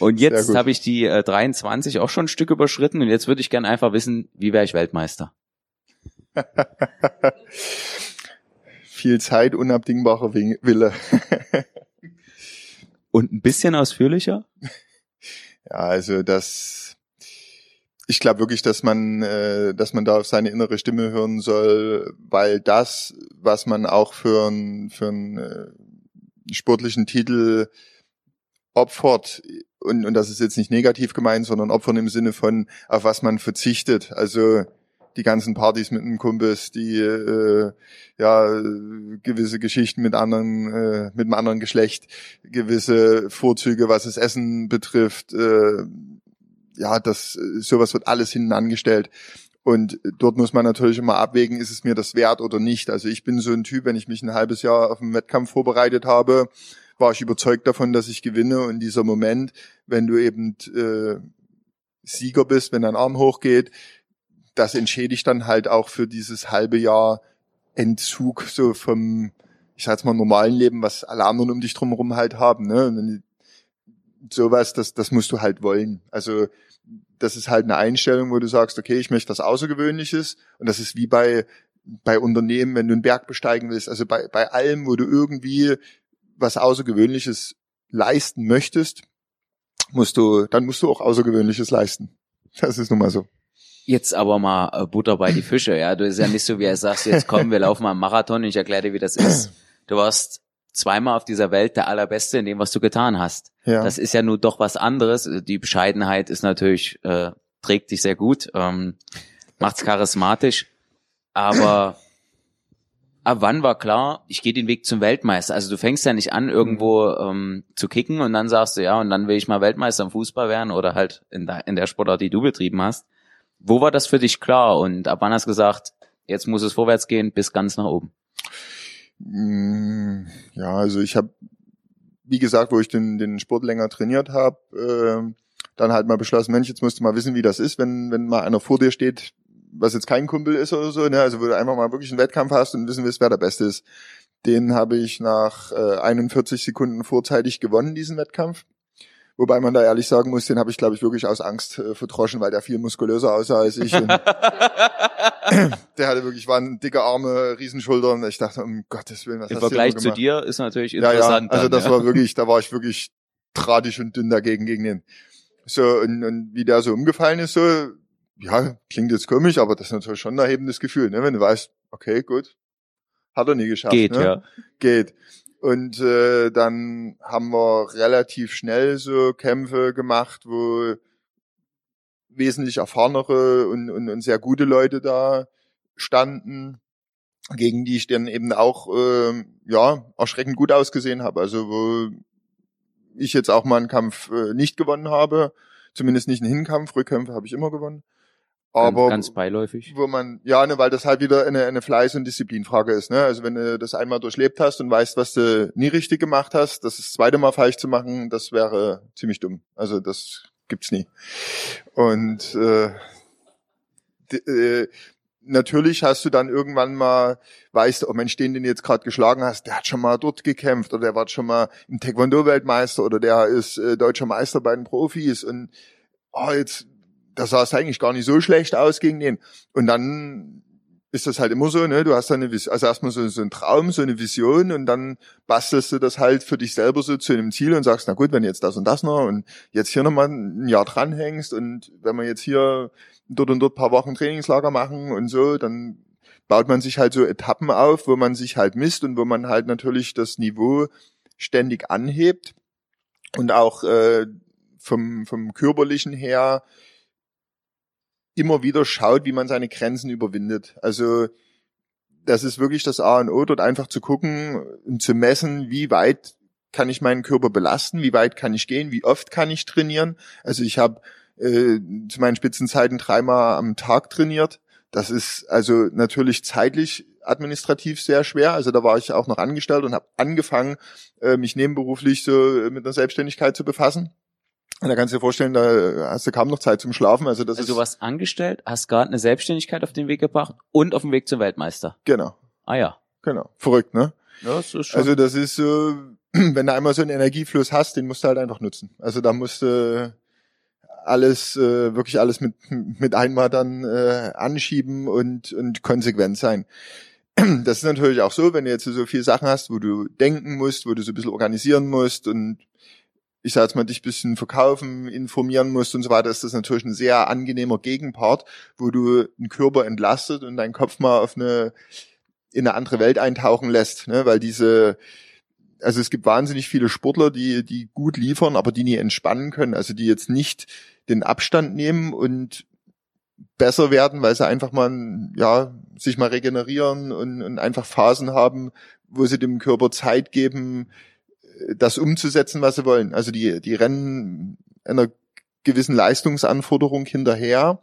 [SPEAKER 2] und jetzt habe ich die äh, 23 auch schon ein Stück überschritten und jetzt würde ich gerne einfach wissen, wie wäre ich Weltmeister?
[SPEAKER 3] Viel Zeit, unabdingbarer Wille.
[SPEAKER 2] Und ein bisschen ausführlicher?
[SPEAKER 3] Ja, also das, ich glaube wirklich, dass man, äh, dass man da auf seine innere Stimme hören soll, weil das, was man auch für einen für einen äh, sportlichen Titel opfert, und, und das ist jetzt nicht negativ gemeint, sondern opfern im Sinne von, auf was man verzichtet. Also die ganzen Partys mit einem Kumpels, die äh, ja gewisse Geschichten mit anderen, äh, mit einem anderen Geschlecht, gewisse Vorzüge, was das Essen betrifft, äh, ja, das sowas wird alles hinten angestellt. Und dort muss man natürlich immer abwägen, ist es mir das wert oder nicht. Also ich bin so ein Typ, wenn ich mich ein halbes Jahr auf einen Wettkampf vorbereitet habe, war ich überzeugt davon, dass ich gewinne. Und dieser Moment, wenn du eben äh, Sieger bist, wenn dein Arm hochgeht, das entschädigt dann halt auch für dieses halbe Jahr Entzug so vom, ich sag's mal, normalen Leben, was alle anderen um dich drumherum halt haben. Ne? Und sowas, das, das musst du halt wollen. Also das ist halt eine Einstellung, wo du sagst, okay, ich möchte was Außergewöhnliches. Und das ist wie bei, bei Unternehmen, wenn du einen Berg besteigen willst. Also bei, bei allem, wo du irgendwie was Außergewöhnliches leisten möchtest, musst du, dann musst du auch Außergewöhnliches leisten. Das ist nun mal so.
[SPEAKER 2] Jetzt aber mal äh, Butter bei die Fische, ja. Du ist ja nicht so, wie er sagt, jetzt komm, wir laufen mal einen Marathon und ich erkläre dir, wie das ist. Du warst zweimal auf dieser Welt der Allerbeste in dem, was du getan hast. Ja. Das ist ja nur doch was anderes. Die Bescheidenheit ist natürlich, äh, trägt dich sehr gut, ähm, macht's charismatisch. Aber ab wann war klar, ich gehe den Weg zum Weltmeister? Also du fängst ja nicht an, irgendwo ähm, zu kicken und dann sagst du, ja, und dann will ich mal Weltmeister im Fußball werden oder halt in der, in der Sportart, die du betrieben hast. Wo war das für dich klar und ab wann hast du gesagt, jetzt muss es vorwärts gehen bis ganz nach oben?
[SPEAKER 3] Mm, ja, also ich habe, wie gesagt, wo ich den, den Sport länger trainiert habe, äh, dann halt mal beschlossen, Mensch, jetzt musst du mal wissen, wie das ist, wenn, wenn mal einer vor dir steht, was jetzt kein Kumpel ist oder so, ne? also wo du einfach mal wirklich einen Wettkampf hast und wissen willst, wer der Beste ist. Den habe ich nach äh, 41 Sekunden vorzeitig gewonnen, diesen Wettkampf. Wobei man da ehrlich sagen muss, den habe ich, glaube ich, wirklich aus Angst äh, verdroschen, weil der viel muskulöser aussah als ich. der hatte wirklich, waren dicke Arme, Riesenschultern. Ich dachte, um Gottes Willen,
[SPEAKER 2] was Im hast Vergleich du zu dir ist natürlich interessant.
[SPEAKER 3] Ja, ja. also das ja. war wirklich, da war ich wirklich drahtig und dünn dagegen gegen den. So, und, und wie der so umgefallen ist, so, ja, klingt jetzt komisch, aber das ist natürlich schon ein erhebendes Gefühl, ne? wenn du weißt, okay, gut, hat er nie geschafft.
[SPEAKER 2] Geht,
[SPEAKER 3] ne?
[SPEAKER 2] ja.
[SPEAKER 3] Geht. Und äh, dann haben wir relativ schnell so Kämpfe gemacht, wo wesentlich erfahrenere und, und, und sehr gute Leute da standen, gegen die ich dann eben auch äh, ja erschreckend gut ausgesehen habe. Also wo ich jetzt auch mal einen Kampf äh, nicht gewonnen habe, zumindest nicht einen Hinkampf, Rückkämpfe habe ich immer gewonnen.
[SPEAKER 2] Aber ganz, ganz beiläufig.
[SPEAKER 3] Wo man, ja, ne, weil das halt wieder eine, eine Fleiß- und Disziplinfrage ist. Ne? Also wenn du das einmal durchlebt hast und weißt, was du nie richtig gemacht hast, das das zweite Mal falsch zu machen, das wäre ziemlich dumm. Also das gibt's nie. Und äh, äh, natürlich hast du dann irgendwann mal, weißt du, oh Mensch, den, den du jetzt gerade geschlagen hast, der hat schon mal dort gekämpft oder der war schon mal im Taekwondo-Weltmeister oder der ist äh, deutscher Meister bei den Profis und oh, jetzt da sah es eigentlich gar nicht so schlecht aus gegen den. Und dann ist das halt immer so, ne? Du hast dann eine Vision, also erstmal so, so ein Traum, so eine Vision und dann bastelst du das halt für dich selber so zu einem Ziel und sagst, na gut, wenn jetzt das und das noch und jetzt hier nochmal ein Jahr dranhängst und wenn wir jetzt hier dort und dort paar Wochen Trainingslager machen und so, dann baut man sich halt so Etappen auf, wo man sich halt misst und wo man halt natürlich das Niveau ständig anhebt und auch äh, vom, vom körperlichen her immer wieder schaut, wie man seine Grenzen überwindet. Also das ist wirklich das A und O, dort einfach zu gucken und zu messen, wie weit kann ich meinen Körper belasten, wie weit kann ich gehen, wie oft kann ich trainieren. Also ich habe äh, zu meinen Spitzenzeiten dreimal am Tag trainiert. Das ist also natürlich zeitlich administrativ sehr schwer. Also da war ich auch noch angestellt und habe angefangen, äh, mich nebenberuflich so mit der Selbstständigkeit zu befassen. Und da kannst du dir vorstellen, da hast du kaum noch Zeit zum Schlafen. Also, das
[SPEAKER 2] also
[SPEAKER 3] ist
[SPEAKER 2] du warst angestellt, hast gerade eine Selbstständigkeit auf den Weg gebracht und auf dem Weg zum Weltmeister.
[SPEAKER 3] Genau.
[SPEAKER 2] Ah ja.
[SPEAKER 3] Genau. Verrückt, ne?
[SPEAKER 2] Ja, das ist schon.
[SPEAKER 3] Also das ist so, wenn du einmal so einen Energiefluss hast, den musst du halt einfach nutzen. Also da musst du alles, äh, wirklich alles mit, mit einmal dann äh, anschieben und, und konsequent sein. Das ist natürlich auch so, wenn du jetzt so viele Sachen hast, wo du denken musst, wo du so ein bisschen organisieren musst und ich sag jetzt mal, dich bisschen verkaufen, informieren musst und so weiter, ist das natürlich ein sehr angenehmer Gegenpart, wo du den Körper entlastet und deinen Kopf mal auf eine, in eine andere Welt eintauchen lässt, ne? weil diese, also es gibt wahnsinnig viele Sportler, die, die gut liefern, aber die nie entspannen können, also die jetzt nicht den Abstand nehmen und besser werden, weil sie einfach mal, ja, sich mal regenerieren und, und einfach Phasen haben, wo sie dem Körper Zeit geben, das umzusetzen, was sie wollen. Also die, die rennen einer gewissen Leistungsanforderung hinterher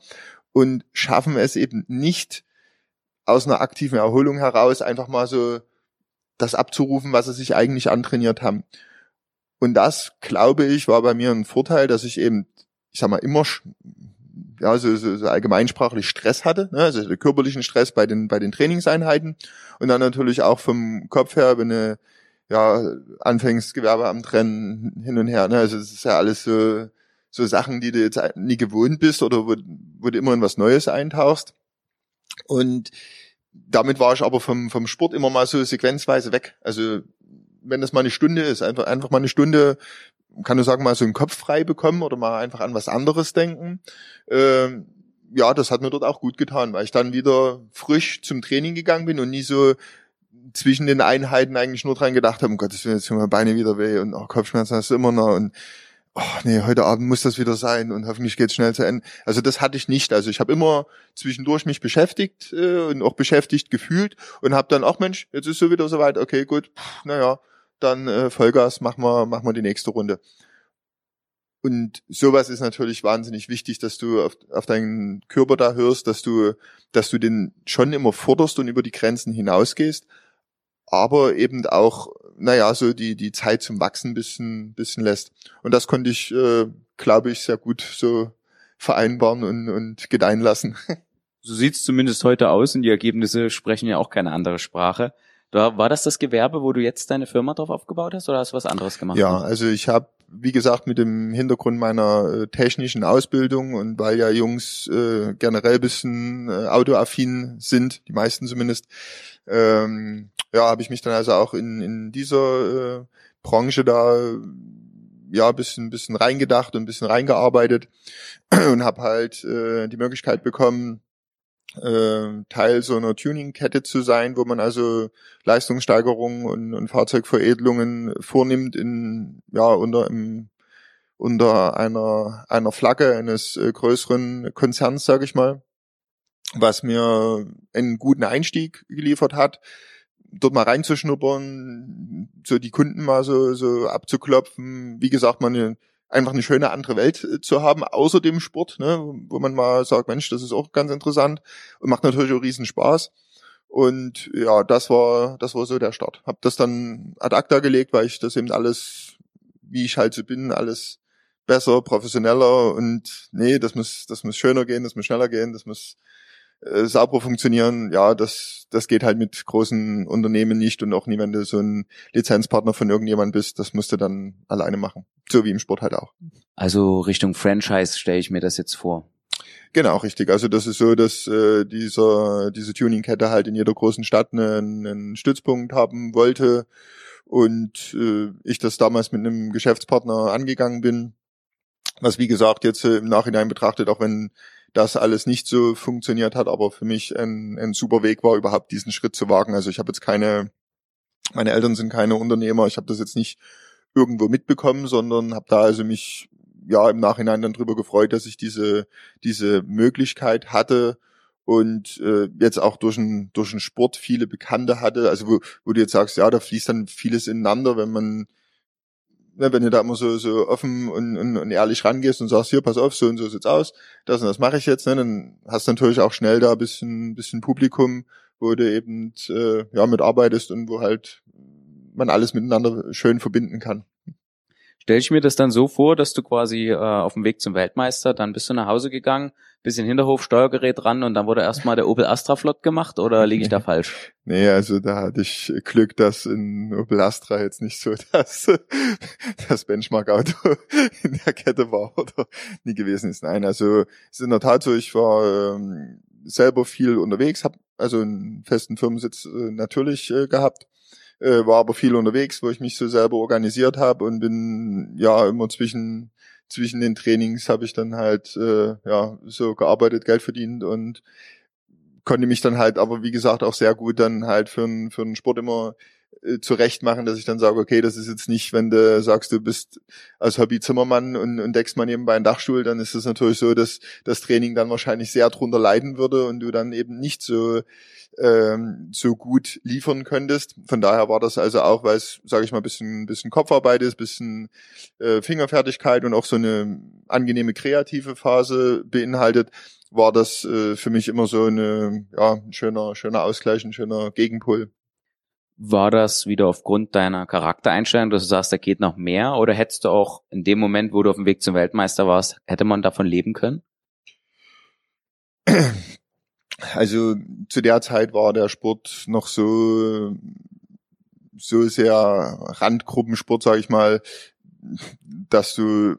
[SPEAKER 3] und schaffen es eben nicht aus einer aktiven Erholung heraus einfach mal so das abzurufen, was sie sich eigentlich antrainiert haben. Und das, glaube ich, war bei mir ein Vorteil, dass ich eben, ich sag mal, immer ja, so, so, so allgemeinsprachlich Stress hatte, ne? also körperlichen Stress bei den, bei den Trainingseinheiten und dann natürlich auch vom Kopf her, wenn du ja, anfängst, Gewerbe am Trennen hin und her, ne? also es ist ja alles so, so Sachen, die du jetzt nie gewohnt bist oder wo, wo du immer in was Neues eintauchst. Und damit war ich aber vom, vom Sport immer mal so sequenzweise weg. Also wenn das mal eine Stunde ist, einfach, einfach mal eine Stunde, kann du sagen, mal so einen Kopf frei bekommen oder mal einfach an was anderes denken. Ähm, ja, das hat mir dort auch gut getan, weil ich dann wieder frisch zum Training gegangen bin und nie so zwischen den Einheiten eigentlich nur dran gedacht habe, um Gottes Willen, jetzt tun meine Beine wieder weh und oh, Kopfschmerzen hast du immer noch und oh, nee, heute Abend muss das wieder sein und hoffentlich geht's schnell zu Ende. Also das hatte ich nicht. Also ich habe immer zwischendurch mich beschäftigt äh, und auch beschäftigt gefühlt und habe dann, ach Mensch, jetzt ist so wieder soweit, okay, gut, naja, dann äh, Vollgas, machen wir, machen wir die nächste Runde. Und sowas ist natürlich wahnsinnig wichtig, dass du auf, auf deinen Körper da hörst, dass du, dass du den schon immer forderst und über die Grenzen hinausgehst, aber eben auch, naja, so die, die Zeit zum Wachsen bisschen, bisschen lässt. Und das konnte ich, äh, glaube ich, sehr gut so vereinbaren und, und gedeihen lassen.
[SPEAKER 2] So sieht's zumindest heute aus und die Ergebnisse sprechen ja auch keine andere Sprache. Da, war das das Gewerbe, wo du jetzt deine Firma drauf aufgebaut hast oder hast du was anderes gemacht?
[SPEAKER 3] Ja, also ich habe, wie gesagt, mit dem Hintergrund meiner äh, technischen Ausbildung und weil ja Jungs äh, generell bisschen äh, autoaffin sind, die meisten zumindest, ähm, ja, habe ich mich dann also auch in, in dieser äh, Branche da ja bisschen bisschen reingedacht und ein bisschen reingearbeitet und habe halt äh, die Möglichkeit bekommen äh, Teil so einer Tuning-Kette zu sein, wo man also Leistungssteigerungen und, und Fahrzeugveredelungen vornimmt in ja unter im, unter einer einer Flagge eines äh, größeren Konzerns, sage ich mal, was mir einen guten Einstieg geliefert hat, dort mal reinzuschnuppern, so die Kunden mal so so abzuklopfen, wie gesagt, man einfach eine schöne andere Welt äh, zu haben, außer dem Sport, ne, wo man mal sagt, Mensch, das ist auch ganz interessant und macht natürlich auch riesen Spaß. Und ja, das war, das war so der Start. Hab das dann ad acta gelegt, weil ich das eben alles, wie ich halt so bin, alles besser, professioneller und nee, das muss, das muss schöner gehen, das muss schneller gehen, das muss äh, sauber funktionieren, ja, das, das geht halt mit großen Unternehmen nicht und auch nie, wenn du so ein Lizenzpartner von irgendjemand bist, das musst du dann alleine machen. So wie im Sport halt auch.
[SPEAKER 2] Also Richtung Franchise stelle ich mir das jetzt vor.
[SPEAKER 3] Genau, richtig. Also das ist so, dass äh, dieser, diese Tuning-Kette halt in jeder großen Stadt einen, einen Stützpunkt haben wollte und äh, ich das damals mit einem Geschäftspartner angegangen bin. Was wie gesagt jetzt äh, im Nachhinein betrachtet, auch wenn das alles nicht so funktioniert hat, aber für mich ein, ein super Weg war, überhaupt diesen Schritt zu wagen. Also ich habe jetzt keine, meine Eltern sind keine Unternehmer, ich habe das jetzt nicht irgendwo mitbekommen, sondern habe da also mich ja im Nachhinein dann drüber gefreut, dass ich diese diese Möglichkeit hatte und äh, jetzt auch durch den durch den Sport viele Bekannte hatte, also wo, wo du jetzt sagst, ja, da fließt dann vieles ineinander, wenn man ne, wenn du da immer so, so offen und, und, und ehrlich rangehst und sagst, hier, pass auf, so und so sieht's aus, das und das mache ich jetzt, ne, dann hast du natürlich auch schnell da ein bisschen, bisschen Publikum, wo du eben äh, ja mitarbeitest und wo halt man alles miteinander schön verbinden kann.
[SPEAKER 2] Stell ich mir das dann so vor, dass du quasi äh, auf dem Weg zum Weltmeister, dann bist du nach Hause gegangen, bisschen Hinterhof, Steuergerät ran und dann wurde erstmal der Opel Astra flott gemacht oder liege ich da falsch?
[SPEAKER 3] Nee, also da hatte ich Glück, dass in Opel Astra jetzt nicht so das, das Benchmark-Auto in der Kette war oder nie gewesen ist. Nein, also es ist in der Tat so, ich war ähm, selber viel unterwegs, habe also einen festen Firmensitz äh, natürlich äh, gehabt äh, war aber viel unterwegs, wo ich mich so selber organisiert habe und bin ja immer zwischen zwischen den Trainings habe ich dann halt äh, ja so gearbeitet, Geld verdient und konnte mich dann halt aber wie gesagt auch sehr gut dann halt für, für den Sport immer äh, zurecht machen, dass ich dann sage, okay, das ist jetzt nicht, wenn du sagst, du bist als Hobby Zimmermann und, und deckst mal nebenbei einen Dachstuhl, dann ist es natürlich so, dass das Training dann wahrscheinlich sehr drunter leiden würde und du dann eben nicht so ähm, so gut liefern könntest. Von daher war das also auch, weil es, sage ich mal, bisschen bisschen Kopfarbeit ist, bisschen äh, Fingerfertigkeit und auch so eine angenehme kreative Phase beinhaltet, war das äh, für mich immer so eine ja ein schöner schöner Ausgleich, ein schöner Gegenpol.
[SPEAKER 2] War das wieder aufgrund deiner Charaktereinstellung, dass du sagst, da geht noch mehr? Oder hättest du auch in dem Moment, wo du auf dem Weg zum Weltmeister warst, hätte man davon leben können?
[SPEAKER 3] Also zu der Zeit war der Sport noch so so sehr Randgruppensport, sage ich mal, dass du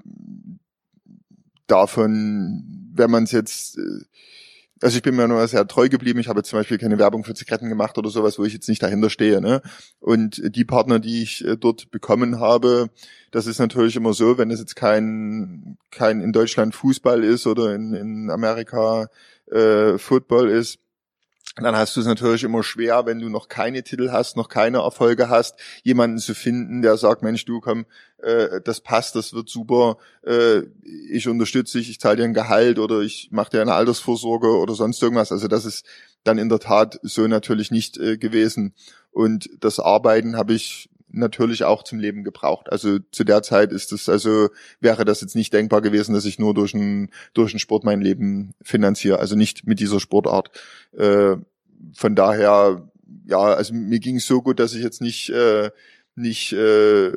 [SPEAKER 3] davon, wenn man es jetzt äh, also ich bin mir nur sehr treu geblieben. Ich habe jetzt zum Beispiel keine Werbung für Zigaretten gemacht oder sowas, wo ich jetzt nicht dahinter stehe. Ne? Und die Partner, die ich äh, dort bekommen habe, das ist natürlich immer so, wenn es jetzt kein, kein in Deutschland Fußball ist oder in, in Amerika äh, Football ist, dann hast du es natürlich immer schwer, wenn du noch keine Titel hast, noch keine Erfolge hast, jemanden zu finden, der sagt, Mensch, du komm, äh, das passt, das wird super, äh, ich unterstütze dich, ich zahle dir ein Gehalt oder ich mache dir eine Altersvorsorge oder sonst irgendwas. Also das ist dann in der Tat so natürlich nicht äh, gewesen. Und das Arbeiten habe ich natürlich auch zum Leben gebraucht. Also zu der Zeit ist es, also wäre das jetzt nicht denkbar gewesen, dass ich nur durch einen durch einen Sport mein Leben finanziere. Also nicht mit dieser Sportart. Äh, von daher, ja, also mir ging es so gut, dass ich jetzt nicht äh, nicht äh,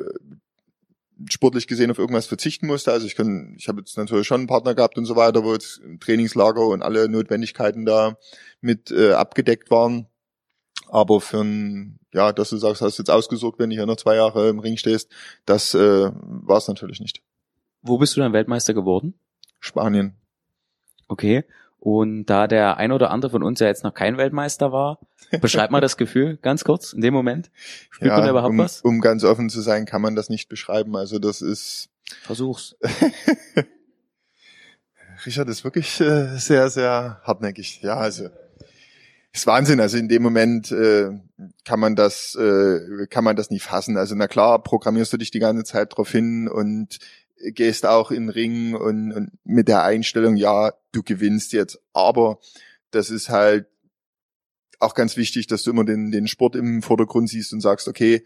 [SPEAKER 3] sportlich gesehen auf irgendwas verzichten musste. Also ich kann, ich habe jetzt natürlich schon einen Partner gehabt und so weiter, wo jetzt Trainingslager und alle Notwendigkeiten da mit äh, abgedeckt waren. Aber für ein, ja, dass du sagst, hast jetzt ausgesucht, wenn du hier noch zwei Jahre im Ring stehst, das äh, war es natürlich nicht.
[SPEAKER 2] Wo bist du dann Weltmeister geworden?
[SPEAKER 3] Spanien.
[SPEAKER 2] Okay. Und da der ein oder andere von uns ja jetzt noch kein Weltmeister war, beschreib mal das Gefühl ganz kurz in dem Moment.
[SPEAKER 3] Spürt ja, man da überhaupt um, was? Um ganz offen zu sein, kann man das nicht beschreiben. Also das ist.
[SPEAKER 2] Versuch's.
[SPEAKER 3] Richard ist wirklich äh, sehr, sehr hartnäckig. Ja, also ist Wahnsinn. Also in dem Moment äh, kann man das äh, kann man das nie fassen. Also na klar, programmierst du dich die ganze Zeit drauf hin und gehst auch in den Ring und, und mit der Einstellung, ja, du gewinnst jetzt. Aber das ist halt auch ganz wichtig, dass du immer den, den Sport im Vordergrund siehst und sagst, okay,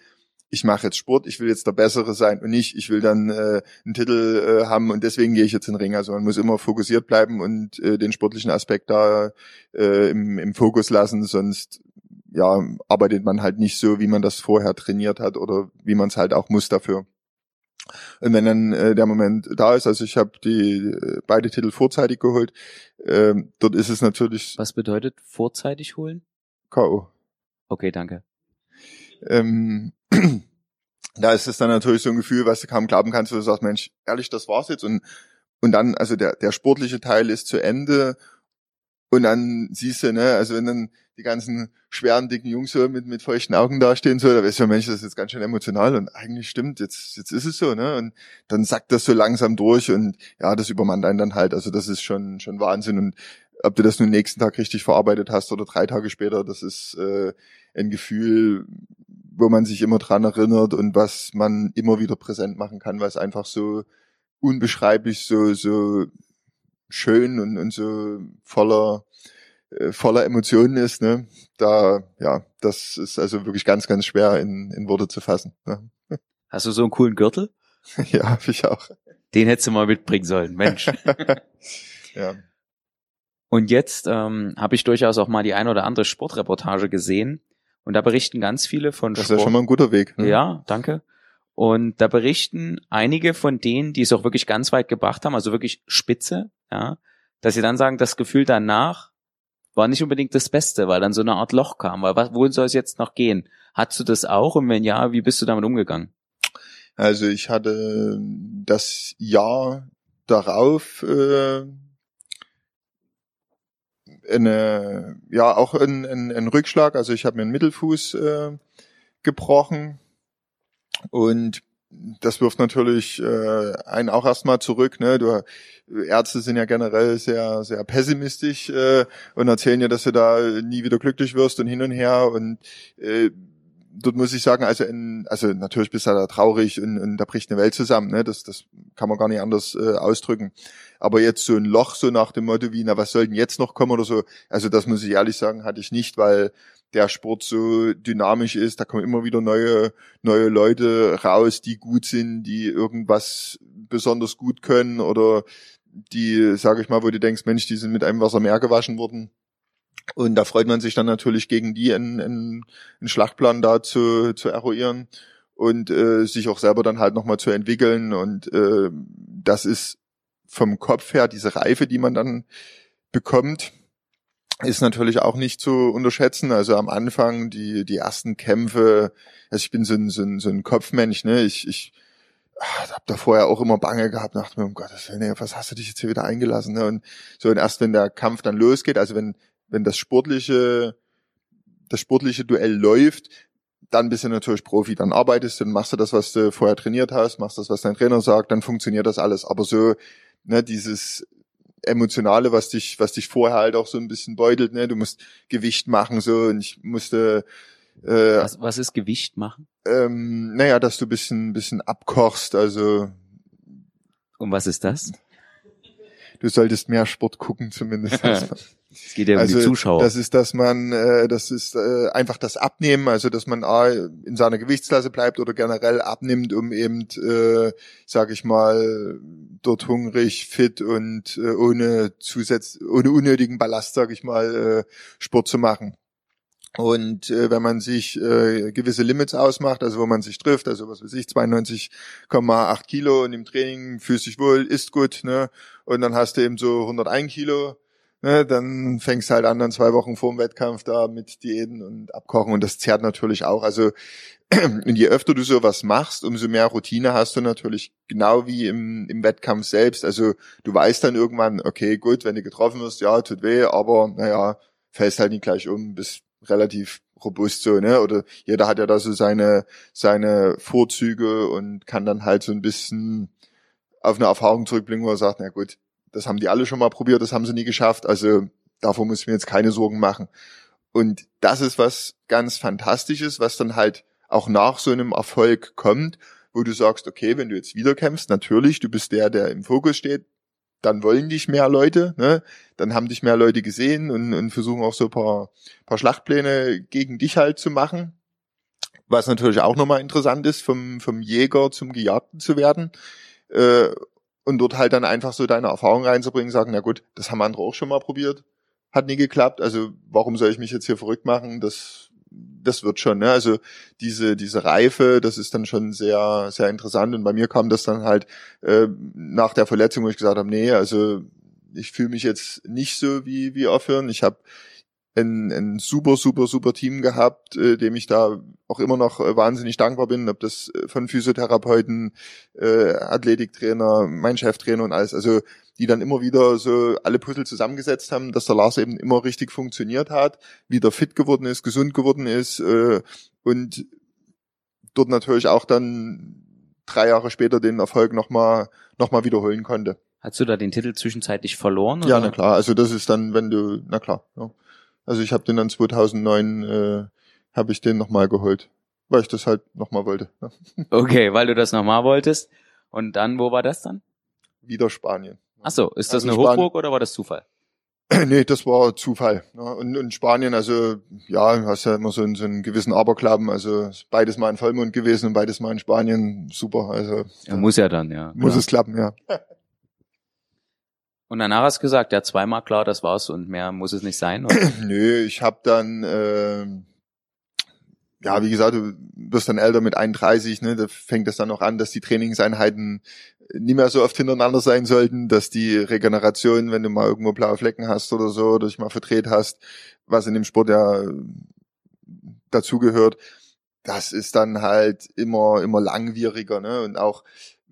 [SPEAKER 3] ich mache jetzt Sport, ich will jetzt der Bessere sein und nicht, ich will dann äh, einen Titel äh, haben und deswegen gehe ich jetzt in den Ring. Also man muss immer fokussiert bleiben und äh, den sportlichen Aspekt da äh, im, im Fokus lassen, sonst ja arbeitet man halt nicht so, wie man das vorher trainiert hat oder wie man es halt auch muss dafür. Und wenn dann äh, der Moment da ist, also ich habe die äh, beide Titel vorzeitig geholt, äh, dort ist es natürlich.
[SPEAKER 2] Was bedeutet vorzeitig holen?
[SPEAKER 3] K.O.
[SPEAKER 2] Okay, danke.
[SPEAKER 3] Ähm, da ist es dann natürlich so ein Gefühl, was du kaum glauben kannst, wo du sagst, Mensch, ehrlich, das war's jetzt. Und, und dann, also der, der sportliche Teil ist zu Ende. Und dann siehst du, ne, also wenn dann die ganzen schweren, dicken Jungs so mit, mit feuchten Augen dastehen, so, da weißt du, Mensch, das ist jetzt ganz schön emotional. Und eigentlich stimmt, jetzt, jetzt ist es so, ne, und dann sackt das so langsam durch und ja, das übermannt einen dann halt, also das ist schon, schon Wahnsinn. Und ob du das nun nächsten Tag richtig verarbeitet hast oder drei Tage später, das ist äh, ein Gefühl, wo man sich immer dran erinnert und was man immer wieder präsent machen kann, weil es einfach so unbeschreiblich, so, so schön und, und so voller äh, voller Emotionen ist, ne? Da, ja, das ist also wirklich ganz, ganz schwer in, in Worte zu fassen. Ne?
[SPEAKER 2] Hast du so einen coolen Gürtel?
[SPEAKER 3] ja, hab ich auch.
[SPEAKER 2] Den hättest du mal mitbringen sollen, Mensch.
[SPEAKER 3] ja.
[SPEAKER 2] Und jetzt ähm, habe ich durchaus auch mal die ein oder andere Sportreportage gesehen und da berichten ganz viele von
[SPEAKER 3] das Sport. Das ist ja schon mal ein guter Weg.
[SPEAKER 2] Ne? Ja, danke. Und da berichten einige von denen, die es auch wirklich ganz weit gebracht haben, also wirklich spitze, ja, dass sie dann sagen, das Gefühl danach war nicht unbedingt das Beste, weil dann so eine Art Loch kam. Weil was, wohin soll es jetzt noch gehen? Hattest du das auch? Und wenn ja, wie bist du damit umgegangen?
[SPEAKER 3] Also ich hatte das Jahr darauf äh, eine, ja auch ein, ein, ein Rückschlag. Also ich habe mir einen Mittelfuß äh, gebrochen und das wirft natürlich äh, einen auch erstmal zurück. Ne? Du, Ärzte sind ja generell sehr, sehr pessimistisch äh, und erzählen ja, dass du da nie wieder glücklich wirst und hin und her. Und äh, dort muss ich sagen, also in, also natürlich bist du da traurig und, und da bricht eine Welt zusammen, ne? Das, das kann man gar nicht anders äh, ausdrücken. Aber jetzt so ein Loch, so nach dem Motto wie, na, was soll denn jetzt noch kommen oder so, also das muss ich ehrlich sagen, hatte ich nicht, weil der Sport so dynamisch ist, da kommen immer wieder neue, neue Leute raus, die gut sind, die irgendwas besonders gut können oder die, sage ich mal, wo du denkst, Mensch, die sind mit einem Wasser mehr gewaschen worden. Und da freut man sich dann natürlich gegen die einen, einen, einen Schlachtplan da zu, zu eruieren und äh, sich auch selber dann halt nochmal zu entwickeln. Und äh, das ist vom Kopf her diese Reife, die man dann bekommt, ist natürlich auch nicht zu unterschätzen. Also am Anfang die die ersten Kämpfe, also ich bin so ein, so ein, so ein Kopfmensch, ne? Ich, ich hab da vorher auch immer Bange gehabt, dachte mir, um Gottes Willen, was hast du dich jetzt hier wieder eingelassen? Ne? Und so und erst wenn der Kampf dann losgeht, also wenn wenn das sportliche das sportliche Duell läuft, dann bist du natürlich Profi, dann arbeitest du, dann machst du das, was du vorher trainiert hast, machst das, was dein Trainer sagt, dann funktioniert das alles. Aber so, ne, dieses emotionale, was dich, was dich vorher halt auch so ein bisschen beutelt, ne, du musst Gewicht machen, so, und ich musste,
[SPEAKER 2] äh, was, was ist Gewicht machen?
[SPEAKER 3] Ähm, naja, dass du bisschen, bisschen abkochst, also.
[SPEAKER 2] Und was ist das?
[SPEAKER 3] Du solltest mehr Sport gucken, zumindest.
[SPEAKER 2] Es geht ja um
[SPEAKER 3] also,
[SPEAKER 2] die Zuschauer.
[SPEAKER 3] Das ist, dass man, äh, das ist äh, einfach das Abnehmen, also dass man A, in seiner Gewichtsklasse bleibt oder generell abnimmt, um eben, äh, sag ich mal, dort hungrig, fit und äh, ohne Zusatz, ohne unnötigen Ballast, sag ich mal, äh, Sport zu machen. Und äh, wenn man sich äh, gewisse Limits ausmacht, also wo man sich trifft, also was weiß ich, 92,8 Kilo und im Training fühlst dich wohl, ist gut, ne? Und dann hast du eben so 101 Kilo ne, dann fängst halt an, dann zwei Wochen vor dem Wettkampf da mit Diäten und Abkochen und das zerrt natürlich auch. Also je öfter du sowas machst, umso mehr Routine hast du natürlich, genau wie im, im Wettkampf selbst. Also du weißt dann irgendwann, okay, gut, wenn du getroffen wirst, ja, tut weh, aber naja, fällst halt nicht gleich um, bist relativ robust so, ne? Oder jeder hat ja da so seine, seine Vorzüge und kann dann halt so ein bisschen auf eine Erfahrung zurückblicken, wo er sagt, na gut, das haben die alle schon mal probiert, das haben sie nie geschafft. Also davor muss ich mir jetzt keine Sorgen machen. Und das ist was ganz Fantastisches, was dann halt auch nach so einem Erfolg kommt, wo du sagst, okay, wenn du jetzt wieder kämpfst, natürlich, du bist der, der im Fokus steht, dann wollen dich mehr Leute, ne? dann haben dich mehr Leute gesehen und, und versuchen auch so ein paar, paar Schlachtpläne gegen dich halt zu machen. Was natürlich auch nochmal interessant ist, vom, vom Jäger zum Gejagten zu werden. Äh, und dort halt dann einfach so deine Erfahrung reinzubringen, sagen, na gut, das haben andere auch schon mal probiert, hat nie geklappt, also warum soll ich mich jetzt hier verrückt machen? Das das wird schon, ne? Also diese diese Reife, das ist dann schon sehr sehr interessant und bei mir kam das dann halt äh, nach der Verletzung, wo ich gesagt habe, nee, also ich fühle mich jetzt nicht so wie wie aufhören. Ich habe ein, ein super, super, super Team gehabt, äh, dem ich da auch immer noch äh, wahnsinnig dankbar bin, ob das äh, von Physiotherapeuten, äh, Athletiktrainer, mein Cheftrainer und alles, also die dann immer wieder so alle Puzzle zusammengesetzt haben, dass der Lars eben immer richtig funktioniert hat, wieder fit geworden ist, gesund geworden ist äh, und dort natürlich auch dann drei Jahre später den Erfolg nochmal noch mal wiederholen konnte.
[SPEAKER 2] Hast du da den Titel zwischenzeitlich verloren?
[SPEAKER 3] Oder? Ja, na klar. Also das ist dann, wenn du, na klar. Ja. Also ich habe den dann 2009 äh, habe ich den nochmal geholt, weil ich das halt nochmal wollte. Ja.
[SPEAKER 2] Okay, weil du das nochmal wolltest. Und dann, wo war das dann?
[SPEAKER 3] Wieder Spanien.
[SPEAKER 2] Ach so, ist das also eine Span Hochburg oder war das Zufall?
[SPEAKER 3] nee, das war Zufall. Ja, und in Spanien, also ja, hast ja immer so einen, so einen gewissen Aberklappen. Also beides mal in Vollmond gewesen und beides mal in Spanien. Super. Also
[SPEAKER 2] ja, muss ja dann, ja.
[SPEAKER 3] Muss ja. es klappen, ja.
[SPEAKER 2] Und danach hast du gesagt, ja, zweimal klar, das war's und mehr muss es nicht sein? Oder?
[SPEAKER 3] Nö, ich habe dann, äh, ja, wie gesagt, du wirst dann älter mit 31, ne, da fängt es dann noch an, dass die Trainingseinheiten nie mehr so oft hintereinander sein sollten, dass die Regeneration, wenn du mal irgendwo blaue Flecken hast oder so, oder dich mal verdreht hast, was in dem Sport ja dazugehört, das ist dann halt immer, immer langwieriger, ne, und auch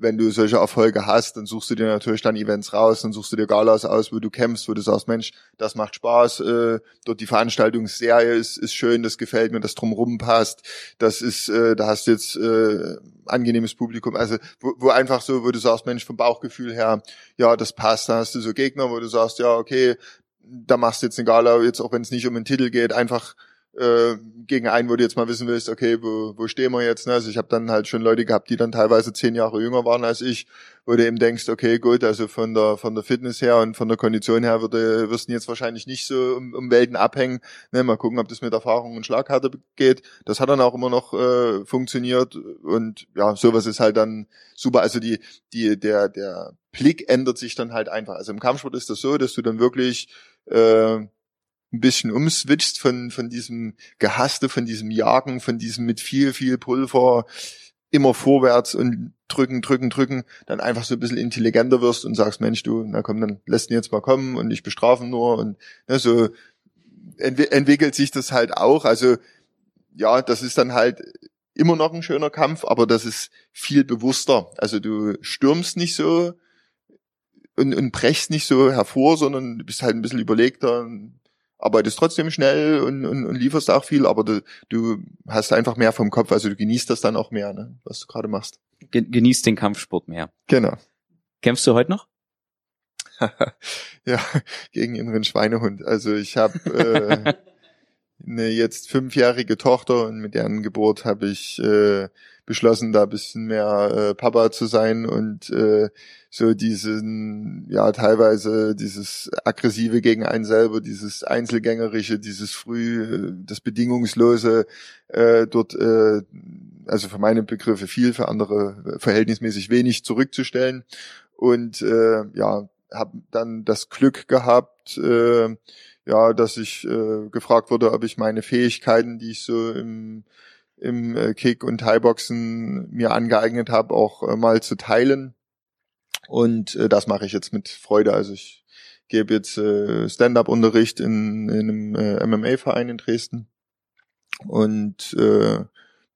[SPEAKER 3] wenn du solche Erfolge hast, dann suchst du dir natürlich dann Events raus, dann suchst du dir Galas aus, wo du kämpfst, wo du sagst, Mensch, das macht Spaß, äh, dort die Veranstaltungsserie ist, ist schön, das gefällt mir, das drumrum passt, das ist, äh, da hast du jetzt äh, angenehmes Publikum, also wo, wo einfach so, wo du sagst, Mensch, vom Bauchgefühl her, ja, das passt, da hast du so Gegner, wo du sagst, ja, okay, da machst du jetzt eine Gala, jetzt auch wenn es nicht um den Titel geht, einfach äh, gegen einen, wo du jetzt mal wissen willst, okay, wo, wo stehen wir jetzt? Ne? Also ich habe dann halt schon Leute gehabt, die dann teilweise zehn Jahre jünger waren als ich, wo du eben denkst, okay, gut, also von der von der Fitness her und von der Kondition her würde, wirst du jetzt wahrscheinlich nicht so um, um Welten abhängen. Ne? Mal gucken, ob das mit Erfahrung und Schlaghärte geht. Das hat dann auch immer noch äh, funktioniert und ja, sowas ist halt dann super. Also die die der der Blick ändert sich dann halt einfach. Also im Kampfsport ist das so, dass du dann wirklich äh, ein bisschen umswitcht von, von diesem Gehasste, von diesem Jagen, von diesem mit viel, viel Pulver immer vorwärts und drücken, drücken, drücken, dann einfach so ein bisschen intelligenter wirst und sagst, Mensch, du, na komm, dann lässt ihn jetzt mal kommen und ich bestrafen nur und ne, so entwi entwickelt sich das halt auch. Also ja, das ist dann halt immer noch ein schöner Kampf, aber das ist viel bewusster. Also du stürmst nicht so und, und brechst nicht so hervor, sondern du bist halt ein bisschen überlegter, arbeitest trotzdem schnell und, und, und lieferst auch viel, aber du, du hast einfach mehr vom Kopf, also du genießt das dann auch mehr, ne, was du gerade machst.
[SPEAKER 2] Genießt den Kampfsport mehr.
[SPEAKER 3] Genau.
[SPEAKER 2] Kämpfst du heute noch?
[SPEAKER 3] ja, gegen inneren Schweinehund. Also ich habe äh, eine jetzt fünfjährige Tochter und mit deren Geburt habe ich äh, beschlossen, da bisschen mehr äh, Papa zu sein und äh, so diesen, ja, teilweise dieses aggressive gegen einen selber, dieses einzelgängerische, dieses früh, äh, das bedingungslose, äh, dort, äh, also für meine Begriffe viel, für andere verhältnismäßig wenig zurückzustellen und äh, ja, habe dann das Glück gehabt, äh, ja, dass ich äh, gefragt wurde, ob ich meine Fähigkeiten, die ich so im im äh, Kick- und Thai-Boxen mir angeeignet habe, auch äh, mal zu teilen. Und äh, das mache ich jetzt mit Freude. Also ich gebe jetzt äh, Stand-up-Unterricht in, in einem äh, MMA-Verein in Dresden und äh,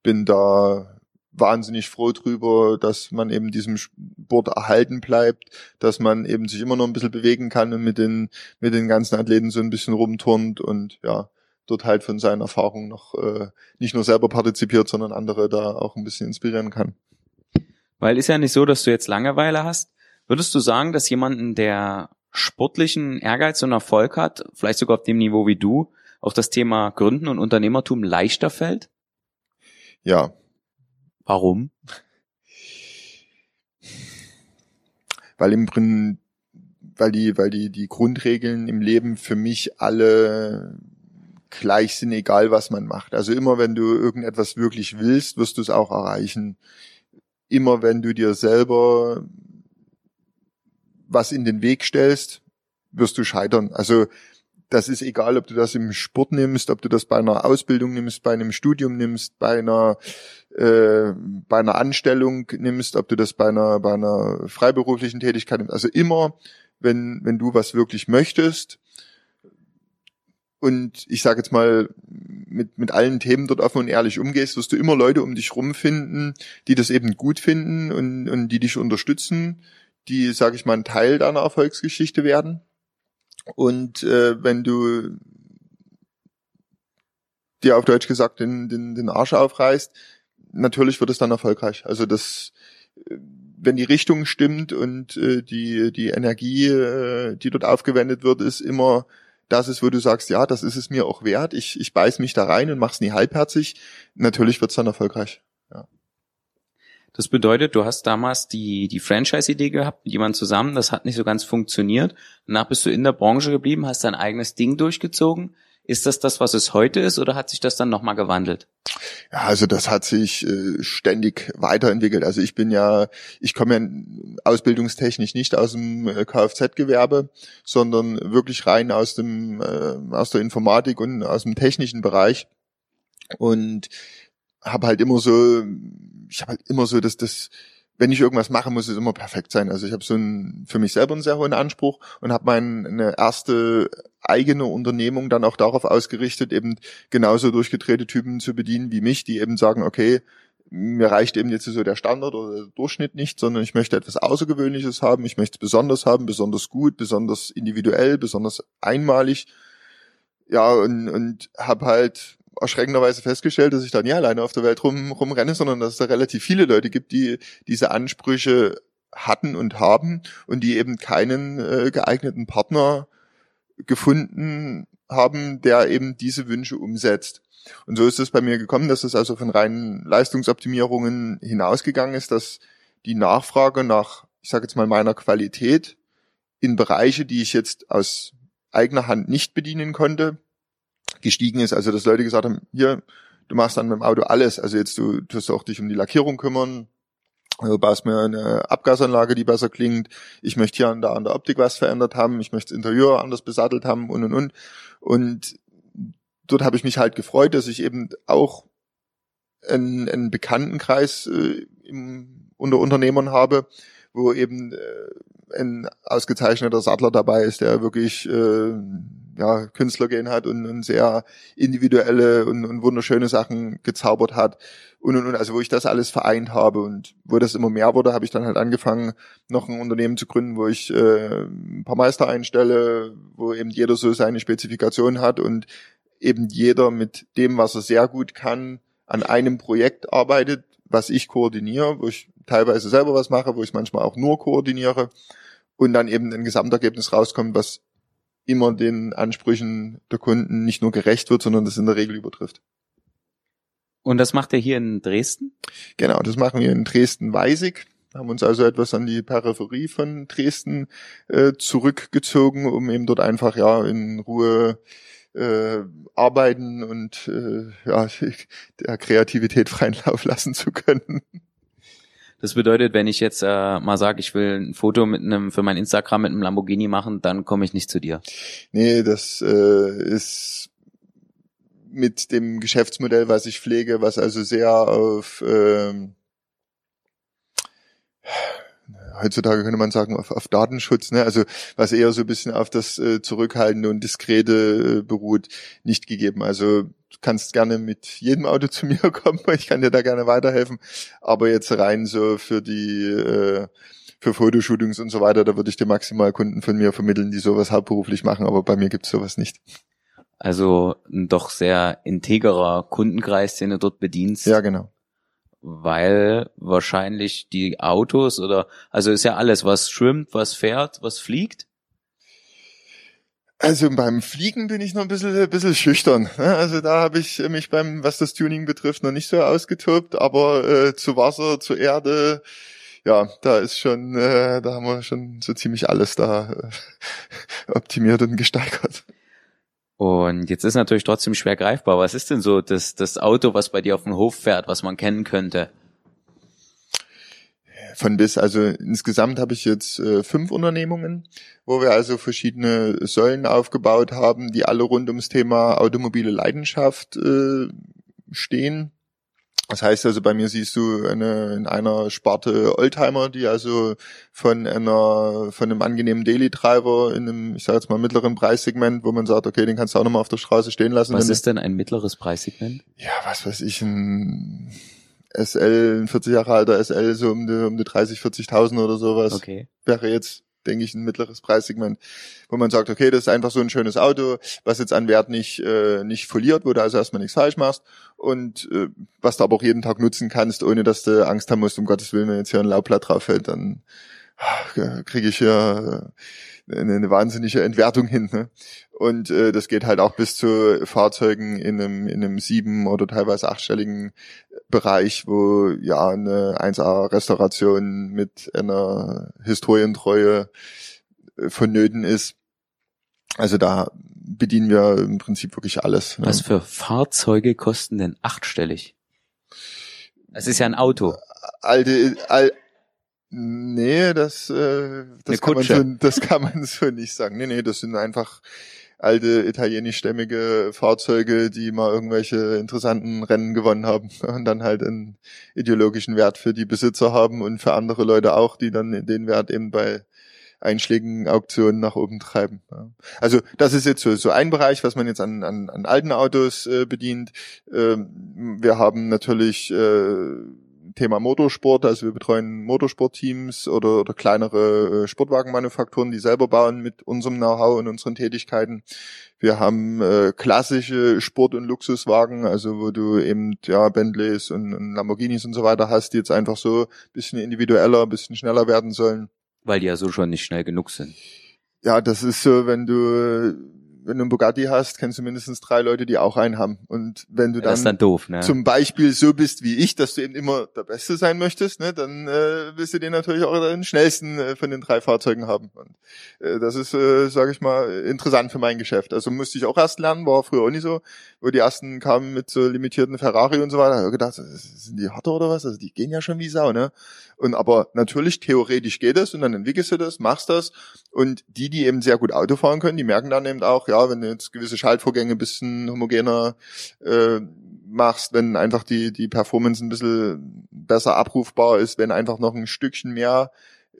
[SPEAKER 3] bin da wahnsinnig froh drüber, dass man eben diesem Sport erhalten bleibt, dass man eben sich immer noch ein bisschen bewegen kann und mit den mit den ganzen Athleten so ein bisschen rumturnt und ja, dort halt von seinen Erfahrungen noch äh, nicht nur selber partizipiert, sondern andere da auch ein bisschen inspirieren kann.
[SPEAKER 2] Weil ist ja nicht so, dass du jetzt Langeweile hast. Würdest du sagen, dass jemanden, der sportlichen Ehrgeiz und Erfolg hat, vielleicht sogar auf dem Niveau wie du, auf das Thema Gründen und Unternehmertum leichter fällt?
[SPEAKER 3] Ja.
[SPEAKER 2] Warum?
[SPEAKER 3] Weil im Prinzip weil die, weil die, die Grundregeln im Leben für mich alle gleich sind, egal was man macht. Also immer wenn du irgendetwas wirklich willst, wirst du es auch erreichen. Immer wenn du dir selber was in den Weg stellst, wirst du scheitern. Also das ist egal, ob du das im Sport nimmst, ob du das bei einer Ausbildung nimmst, bei einem Studium nimmst, bei einer äh, bei einer Anstellung nimmst, ob du das bei einer bei einer freiberuflichen Tätigkeit nimmst. Also immer, wenn wenn du was wirklich möchtest, und ich sage jetzt mal, mit, mit allen Themen dort offen und ehrlich umgehst, wirst du immer Leute um dich rumfinden, die das eben gut finden und, und die dich unterstützen, die, sage ich mal, ein Teil deiner Erfolgsgeschichte werden. Und äh, wenn du dir auf Deutsch gesagt den, den, den Arsch aufreißt, natürlich wird es dann erfolgreich. Also das, wenn die Richtung stimmt und äh, die, die Energie, äh, die dort aufgewendet wird, ist immer das ist, wo du sagst, ja, das ist es mir auch wert, ich, ich beiß mich da rein und mach's nie halbherzig, natürlich wird's dann erfolgreich.
[SPEAKER 2] Das bedeutet, du hast damals die, die Franchise-Idee gehabt mit jemandem zusammen, das hat nicht so ganz funktioniert. Danach bist du in der Branche geblieben, hast dein eigenes Ding durchgezogen. Ist das das, was es heute ist, oder hat sich das dann nochmal gewandelt?
[SPEAKER 3] Ja, also das hat sich äh, ständig weiterentwickelt. Also ich bin ja, ich komme ja ausbildungstechnisch nicht aus dem äh, Kfz-Gewerbe, sondern wirklich rein aus dem äh, aus der Informatik und aus dem technischen Bereich und habe halt immer so, ich habe halt immer so das das wenn ich irgendwas mache, muss es immer perfekt sein. Also ich habe so ein, für mich selber einen sehr hohen Anspruch und habe meine erste eigene Unternehmung dann auch darauf ausgerichtet, eben genauso durchgedrehte Typen zu bedienen wie mich, die eben sagen, okay, mir reicht eben jetzt so der Standard oder der Durchschnitt nicht, sondern ich möchte etwas Außergewöhnliches haben, ich möchte es besonders haben, besonders gut, besonders individuell, besonders einmalig. Ja, und, und habe halt erschreckenderweise festgestellt, dass ich da nie alleine auf der Welt rum, rumrenne, sondern dass es da relativ viele Leute gibt, die diese Ansprüche hatten und haben und die eben keinen äh, geeigneten Partner gefunden haben, der eben diese Wünsche umsetzt. Und so ist es bei mir gekommen, dass es also von reinen Leistungsoptimierungen hinausgegangen ist, dass die Nachfrage nach, ich sage jetzt mal, meiner Qualität in Bereiche, die ich jetzt aus eigener Hand nicht bedienen konnte, gestiegen ist. Also dass Leute gesagt haben, hier, du machst dann mit dem Auto alles. Also jetzt du tust auch dich um die Lackierung kümmern, Du baust mir eine Abgasanlage, die besser klingt. Ich möchte hier und da an der Optik was verändert haben. Ich möchte das Interieur anders besattelt haben und und und. Und dort habe ich mich halt gefreut, dass ich eben auch einen, einen Bekanntenkreis äh, im, unter Unternehmern habe, wo eben äh, ein ausgezeichneter Sattler dabei ist, der wirklich äh, ja, Künstlergehen hat und, und sehr individuelle und, und wunderschöne Sachen gezaubert hat. Und und und also wo ich das alles vereint habe. Und wo das immer mehr wurde, habe ich dann halt angefangen, noch ein Unternehmen zu gründen, wo ich äh, ein paar Meister einstelle, wo eben jeder so seine Spezifikation hat und eben jeder mit dem, was er sehr gut kann, an einem Projekt arbeitet, was ich koordiniere, wo ich teilweise selber was mache, wo ich manchmal auch nur koordiniere. Und dann eben ein Gesamtergebnis rauskommt, was immer den Ansprüchen der Kunden nicht nur gerecht wird, sondern das in der Regel übertrifft.
[SPEAKER 2] Und das macht er hier in Dresden?
[SPEAKER 3] Genau, das machen wir in Dresden-Weisig. Haben uns also etwas an die Peripherie von Dresden äh, zurückgezogen, um eben dort einfach ja in Ruhe äh, arbeiten und äh, ja, der Kreativität freien Lauf lassen zu können.
[SPEAKER 2] Das bedeutet, wenn ich jetzt äh, mal sage, ich will ein Foto mit einem für mein Instagram mit einem Lamborghini machen, dann komme ich nicht zu dir.
[SPEAKER 3] Nee, das äh, ist mit dem Geschäftsmodell, was ich pflege, was also sehr auf ähm, heutzutage könnte man sagen, auf, auf Datenschutz, ne? also was eher so ein bisschen auf das äh, Zurückhaltende und Diskrete äh, beruht, nicht gegeben. Also du kannst gerne mit jedem Auto zu mir kommen, ich kann dir da gerne weiterhelfen, aber jetzt rein so für die äh, für Fotoshootings und so weiter, da würde ich dir maximal Kunden von mir vermitteln, die sowas hauptberuflich machen, aber bei mir gibt's sowas nicht.
[SPEAKER 2] Also ein doch sehr integrer Kundenkreis, den du dort bedienst.
[SPEAKER 3] Ja, genau
[SPEAKER 2] weil wahrscheinlich die Autos oder also ist ja alles, was schwimmt, was fährt, was fliegt.
[SPEAKER 3] Also beim Fliegen bin ich noch ein bisschen, ein bisschen schüchtern. Ne? Also da habe ich mich beim, was das Tuning betrifft, noch nicht so ausgetobt, aber äh, zu Wasser, zur Erde, ja, da ist schon, äh, da haben wir schon so ziemlich alles da äh, optimiert und gesteigert.
[SPEAKER 2] Und jetzt ist natürlich trotzdem schwer greifbar. Was ist denn so das, das Auto, was bei dir auf dem Hof fährt, was man kennen könnte?
[SPEAKER 3] Von bis, also insgesamt habe ich jetzt äh, fünf Unternehmungen, wo wir also verschiedene Säulen aufgebaut haben, die alle rund ums Thema automobile Leidenschaft äh, stehen. Das heißt also, bei mir siehst du eine, in einer Sparte Oldtimer, die also von einer, von einem angenehmen Daily-Treiber in einem, ich sage jetzt mal, mittleren Preissegment, wo man sagt, okay, den kannst du auch nochmal auf der Straße stehen lassen.
[SPEAKER 2] Was ist denn ein mittleres Preissegment?
[SPEAKER 3] Ja, was weiß ich, ein SL, ein 40 Jahre alter SL, so um die, um die 30, 40.000 oder sowas.
[SPEAKER 2] Okay.
[SPEAKER 3] Wäre jetzt denke ich, ein mittleres Preissegment, wo man sagt, okay, das ist einfach so ein schönes Auto, was jetzt an Wert nicht, äh, nicht verliert, wo du also erstmal nichts falsch machst und äh, was du aber auch jeden Tag nutzen kannst, ohne dass du Angst haben musst, um Gottes Willen, wenn jetzt hier ein Laubblatt drauf fällt, dann ah, kriege ich hier äh, eine, eine wahnsinnige Entwertung hin. Ne? Und äh, das geht halt auch bis zu Fahrzeugen in einem, in einem sieben- oder teilweise achtstelligen Bereich, wo ja eine 1A-Restauration mit einer Historientreue äh, vonnöten ist. Also da bedienen wir im Prinzip wirklich alles.
[SPEAKER 2] Ne? Was für Fahrzeuge kosten denn achtstellig? Es ist ja ein Auto.
[SPEAKER 3] Alte, al, nee, das, äh, das, kann man so, das kann man so nicht sagen. Nee, nee, das sind einfach alte italienischstämmige Fahrzeuge, die mal irgendwelche interessanten Rennen gewonnen haben und dann halt einen ideologischen Wert für die Besitzer haben und für andere Leute auch, die dann den Wert eben bei Einschlägen, Auktionen nach oben treiben. Also das ist jetzt so, so ein Bereich, was man jetzt an, an, an alten Autos äh, bedient. Ähm, wir haben natürlich äh, Thema Motorsport, also wir betreuen Motorsportteams oder, oder kleinere äh, Sportwagenmanufakturen, die selber bauen mit unserem Know-how und unseren Tätigkeiten. Wir haben äh, klassische Sport- und Luxuswagen, also wo du eben ja Bentleys und, und Lamborghinis und so weiter hast, die jetzt einfach so bisschen individueller, bisschen schneller werden sollen.
[SPEAKER 2] Weil die ja so schon nicht schnell genug sind.
[SPEAKER 3] Ja, das ist so, wenn du wenn du einen Bugatti hast, kennst du mindestens drei Leute, die auch einen haben. Und wenn du
[SPEAKER 2] das
[SPEAKER 3] dann,
[SPEAKER 2] dann doof, ne?
[SPEAKER 3] zum Beispiel so bist wie ich, dass du eben immer der Beste sein möchtest, ne, dann äh, willst du den natürlich auch den schnellsten äh, von den drei Fahrzeugen haben. Und, äh, das ist, äh, sage ich mal, interessant für mein Geschäft. Also musste ich auch erst lernen, war früher auch nicht so, wo die ersten kamen mit so limitierten Ferrari und so weiter. Da ich gedacht, sind die harte oder was? Also die gehen ja schon wie Sau, ne? Und aber natürlich theoretisch geht es und dann entwickelst du das, machst das und die, die eben sehr gut Auto fahren können, die merken dann eben auch, ja, wenn du jetzt gewisse Schaltvorgänge ein bisschen homogener äh, machst, wenn einfach die, die Performance ein bisschen besser abrufbar ist, wenn einfach noch ein Stückchen mehr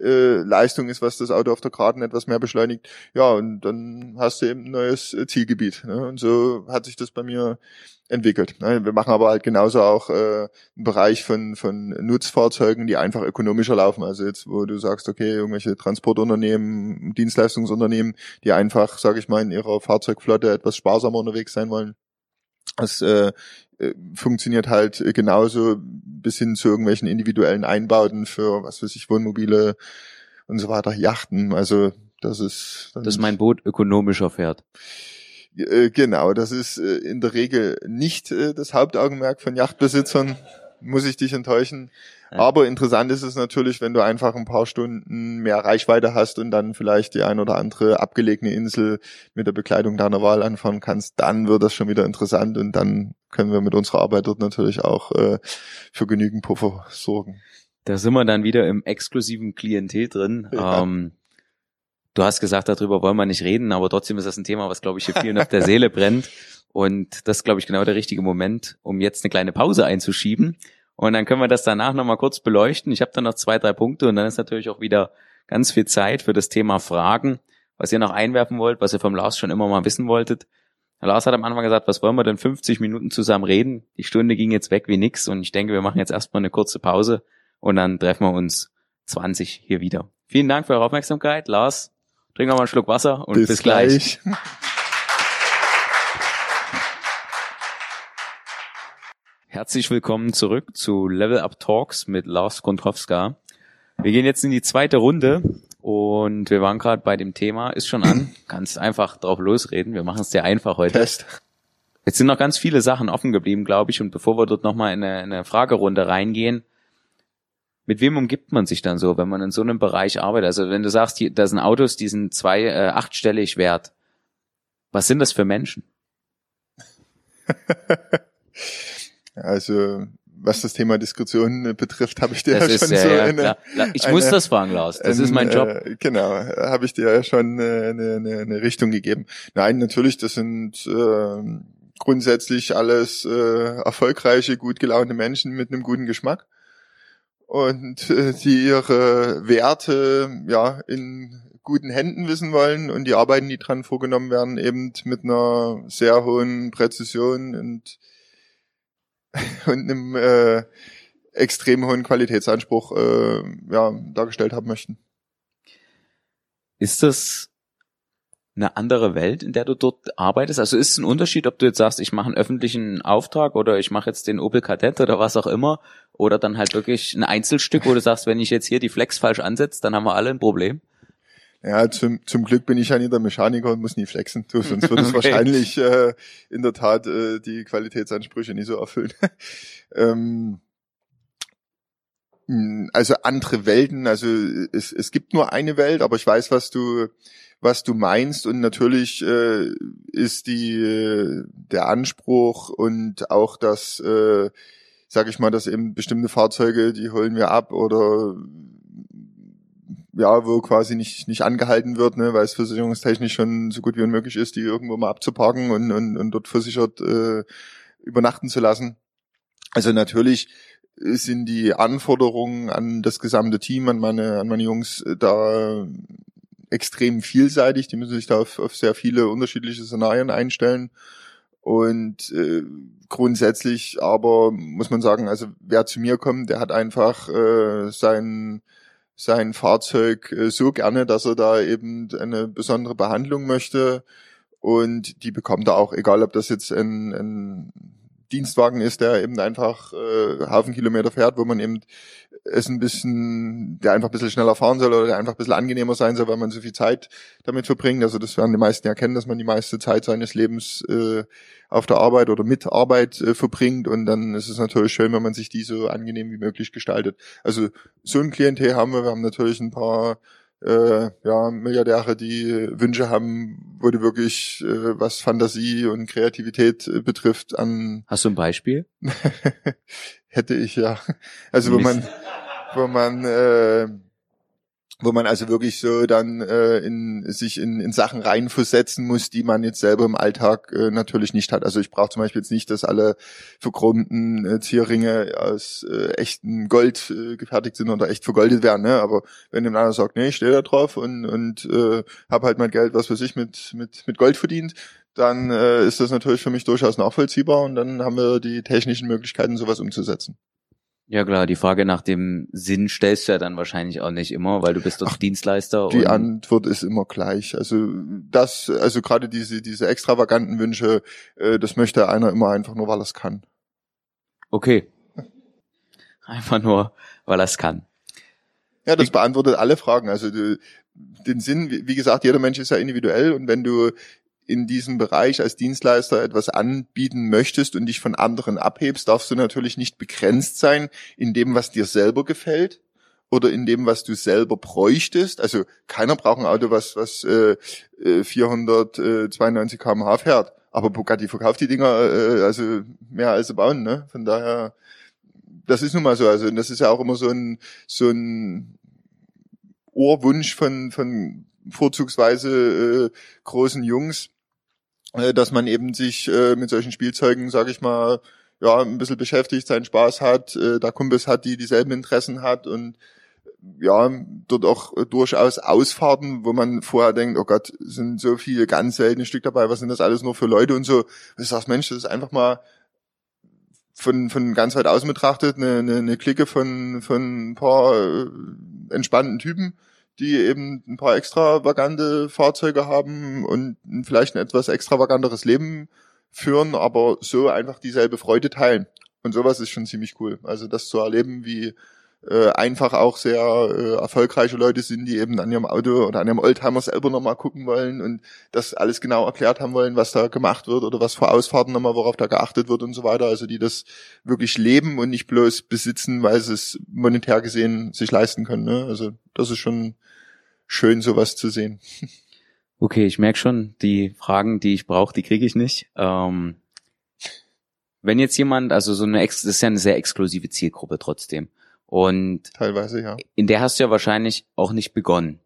[SPEAKER 3] äh, Leistung ist, was das Auto auf der Karte etwas mehr beschleunigt, ja, und dann hast du eben ein neues Zielgebiet. Ne? Und so hat sich das bei mir entwickelt. Ne? Wir machen aber halt genauso auch äh, einen Bereich von, von Nutzfahrzeugen, die einfach ökonomischer laufen. Also jetzt, wo du sagst, okay, irgendwelche Transportunternehmen, Dienstleistungsunternehmen, die einfach, sage ich mal, in ihrer Fahrzeugflotte etwas sparsamer unterwegs sein wollen. Das äh, äh, funktioniert halt genauso bis hin zu irgendwelchen individuellen Einbauten für, was weiß ich, Wohnmobile und so weiter, Yachten. Also das ist
[SPEAKER 2] Dass mein Boot ökonomischer fährt.
[SPEAKER 3] Äh, genau, das ist äh, in der Regel nicht äh, das Hauptaugenmerk von Yachtbesitzern, muss ich dich enttäuschen.
[SPEAKER 2] Ja.
[SPEAKER 3] Aber interessant ist es natürlich, wenn du einfach ein paar Stunden mehr Reichweite hast und dann vielleicht die ein oder andere abgelegene Insel mit der Bekleidung deiner Wahl anfahren kannst, dann wird das schon wieder interessant und dann können wir mit unserer Arbeit dort natürlich auch äh, für genügend Puffer sorgen.
[SPEAKER 2] Da sind wir dann wieder im exklusiven Klientel drin.
[SPEAKER 3] Ja.
[SPEAKER 2] Ähm, du hast gesagt, darüber wollen wir nicht reden, aber trotzdem ist das ein Thema, was, glaube ich, hier vielen auf der Seele brennt. Und das ist, glaube ich, genau der richtige Moment, um jetzt eine kleine Pause einzuschieben. Und dann können wir das danach nochmal kurz beleuchten. Ich habe dann noch zwei, drei Punkte und dann ist natürlich auch wieder ganz viel Zeit für das Thema Fragen, was ihr noch einwerfen wollt, was ihr vom Lars schon immer mal wissen wolltet. Herr Lars hat am Anfang gesagt, was wollen wir denn 50 Minuten zusammen reden? Die Stunde ging jetzt weg wie nix und ich denke, wir machen jetzt erstmal eine kurze Pause und dann treffen wir uns 20 hier wieder. Vielen Dank für eure Aufmerksamkeit. Lars, trink noch mal einen Schluck Wasser und bis, gleich. Herzlich willkommen zurück zu Level Up Talks mit Lars Kontrowska. Wir gehen jetzt in die zweite Runde und wir waren gerade bei dem Thema, ist schon an, kannst einfach drauf losreden, wir machen es sehr einfach heute.
[SPEAKER 3] Test.
[SPEAKER 2] Jetzt sind noch ganz viele Sachen offen geblieben, glaube ich, und bevor wir dort nochmal in eine, in eine Fragerunde reingehen, mit wem umgibt man sich dann so, wenn man in so einem Bereich arbeitet? Also wenn du sagst, hier, da sind Autos, die sind zwei, äh, achtstellig wert. Was sind das für Menschen?
[SPEAKER 3] Also was das Thema Diskretion äh, betrifft, habe ich dir
[SPEAKER 2] Das
[SPEAKER 3] ja
[SPEAKER 2] ist
[SPEAKER 3] schon
[SPEAKER 2] ja,
[SPEAKER 3] so
[SPEAKER 2] ja
[SPEAKER 3] eine.
[SPEAKER 2] La- Ich
[SPEAKER 3] eine-
[SPEAKER 2] muss das fragen, Lars. Das ist mein
[SPEAKER 3] ein,
[SPEAKER 2] Job.
[SPEAKER 3] Äh, genau, habe ich dir ja schon äh, eine, eine, eine Richtung gegeben. Nein, natürlich, das sind äh, grundsätzlich alles äh, erfolgreiche, gut gelaunte Menschen mit einem guten Geschmack und äh, die ihre Werte ja in guten Händen wissen wollen und die Arbeiten, die dran vorgenommen werden, eben mit einer sehr hohen Präzision und und einem äh, extrem hohen Qualitätsanspruch äh, ja, dargestellt haben möchten.
[SPEAKER 2] Ist das eine andere Welt, in der du dort arbeitest? Also ist es ein Unterschied, ob du jetzt sagst, ich mache einen öffentlichen Auftrag oder ich mache jetzt den Opel Kadett oder was auch immer oder dann halt wirklich ein Einzelstück, wo du sagst, wenn ich jetzt hier die Flex falsch ansetze, dann haben wir alle ein Problem.
[SPEAKER 3] Ja, zum, zum Glück bin ich ja nie der Mechaniker und muss nie flexen. Du, sonst würde es
[SPEAKER 2] Okay.
[SPEAKER 3] wahrscheinlich äh, in der Tat äh, die Qualitätsansprüche nie so erfüllen. ähm, mh, also andere Welten, also es, es gibt nur eine Welt, aber ich weiß, was du was du meinst und natürlich äh, ist die äh, der Anspruch und auch das äh, sag ich mal, dass eben bestimmte Fahrzeuge, die holen wir ab oder ja, wo quasi nicht, nicht angehalten wird, ne, weil es versicherungstechnisch schon so gut wie unmöglich ist, die irgendwo mal abzuparken und, und, und dort versichert äh, übernachten zu lassen. Also natürlich sind die Anforderungen an das gesamte Team, an meine, an meine Jungs äh, da extrem vielseitig. Die müssen sich da auf, auf sehr viele unterschiedliche Szenarien einstellen. Und äh, grundsätzlich aber muss man sagen, also wer zu mir kommt, der hat einfach äh, sein sein Fahrzeug äh, so gerne, dass er da eben eine besondere Behandlung möchte und die bekommt er auch, egal ob das jetzt ein, ein Dienstwagen ist, der eben einfach äh, Haufen Kilometer fährt, wo man eben es ein bisschen, der einfach ein bisschen schneller fahren soll oder der einfach ein bisschen angenehmer sein soll, weil man so viel Zeit damit verbringt. Also das werden die meisten ja kennen, dass man die meiste Zeit seines Lebens äh, auf der Arbeit oder mit Arbeit äh, verbringt und dann ist es natürlich schön, wenn man sich die so angenehm wie möglich gestaltet. Also so ein Klientel haben wir. Wir haben natürlich ein paar äh, ja, Milliardäre, die Wünsche haben, wo du wirklich, äh, was Fantasie und Kreativität äh, betrifft, an.
[SPEAKER 2] Hast du ein Beispiel?
[SPEAKER 3] Hätte ich ja. Also wo man, wo man äh, wo man also wirklich so dann äh, in sich in, in Sachen reinversetzen muss, die man jetzt selber im Alltag äh, natürlich nicht hat. Also ich brauche zum Beispiel jetzt nicht, dass alle verchromten äh, Zierringe aus äh, echtem Gold äh, gefertigt sind oder echt vergoldet werden. Ne? Aber wenn jemand anderer sagt, nee, ich stehe da drauf und und äh, habe halt mein Geld, was für sich mit mit mit Gold verdient, dann äh, ist das natürlich für mich durchaus nachvollziehbar und dann haben wir die technischen Möglichkeiten, sowas umzusetzen.
[SPEAKER 2] Ja klar, die Frage nach dem Sinn stellst du ja dann wahrscheinlich auch nicht immer, weil du bist doch Dienstleister.
[SPEAKER 3] Die Antwort ist immer gleich. Also das, also gerade diese diese extravaganten Wünsche, äh, das möchte einer immer einfach nur, weil er es kann.
[SPEAKER 2] Okay. Einfach nur, weil er es kann.
[SPEAKER 3] Ja, das beantwortet alle Fragen. Also den Sinn, wie gesagt, jeder Mensch ist ja individuell und wenn du in diesem Bereich als Dienstleister etwas anbieten möchtest und dich von anderen abhebst, darfst du natürlich nicht begrenzt sein in dem, was dir selber gefällt oder in dem, was du selber bräuchtest. Also keiner braucht ein Auto, was, was äh, 492 km/h fährt. Aber Bugatti verkauft die Dinger äh, also mehr als sie bauen. Ne? Von daher, das ist nun mal so. Also das ist ja auch immer so ein so ein Ohrwunsch von von vorzugsweise äh, großen Jungs, äh, dass man eben sich äh, mit solchen Spielzeugen, sage ich mal, ja, ein bisschen beschäftigt, seinen Spaß hat, äh, da Kumpels hat, die dieselben Interessen hat und ja, dort auch durchaus Ausfahrten, wo man vorher denkt, oh Gott, sind so viele ganz seltene Stück dabei, was sind das alles nur für Leute und so. Ich sag, Mensch, das ist einfach mal von, von ganz weit außen betrachtet eine, eine, eine Clique von, von ein paar äh, entspannten Typen, die eben ein paar extravagante Fahrzeuge haben und vielleicht ein etwas extravaganteres Leben führen, aber so einfach dieselbe Freude teilen. Und sowas ist schon ziemlich cool. Also das zu erleben, wie äh, einfach auch sehr äh, erfolgreiche Leute sind, die eben an ihrem Auto oder an ihrem Oldtimer selber nochmal gucken wollen und das alles genau erklärt haben wollen, was da gemacht wird oder was vor Ausfahrten nochmal, worauf da geachtet wird und so weiter. Also die das wirklich leben und nicht bloß besitzen, weil sie es monetär gesehen sich leisten können. Ne? Also das ist schon schön, sowas zu sehen.
[SPEAKER 2] Okay, ich merke schon, die Fragen, die ich brauche, die kriege ich nicht. Ähm, wenn jetzt jemand, also so eine, das ist ja eine sehr exklusive Zielgruppe trotzdem. Und
[SPEAKER 3] teilweise ja.
[SPEAKER 2] In der hast du ja wahrscheinlich auch nicht begonnen.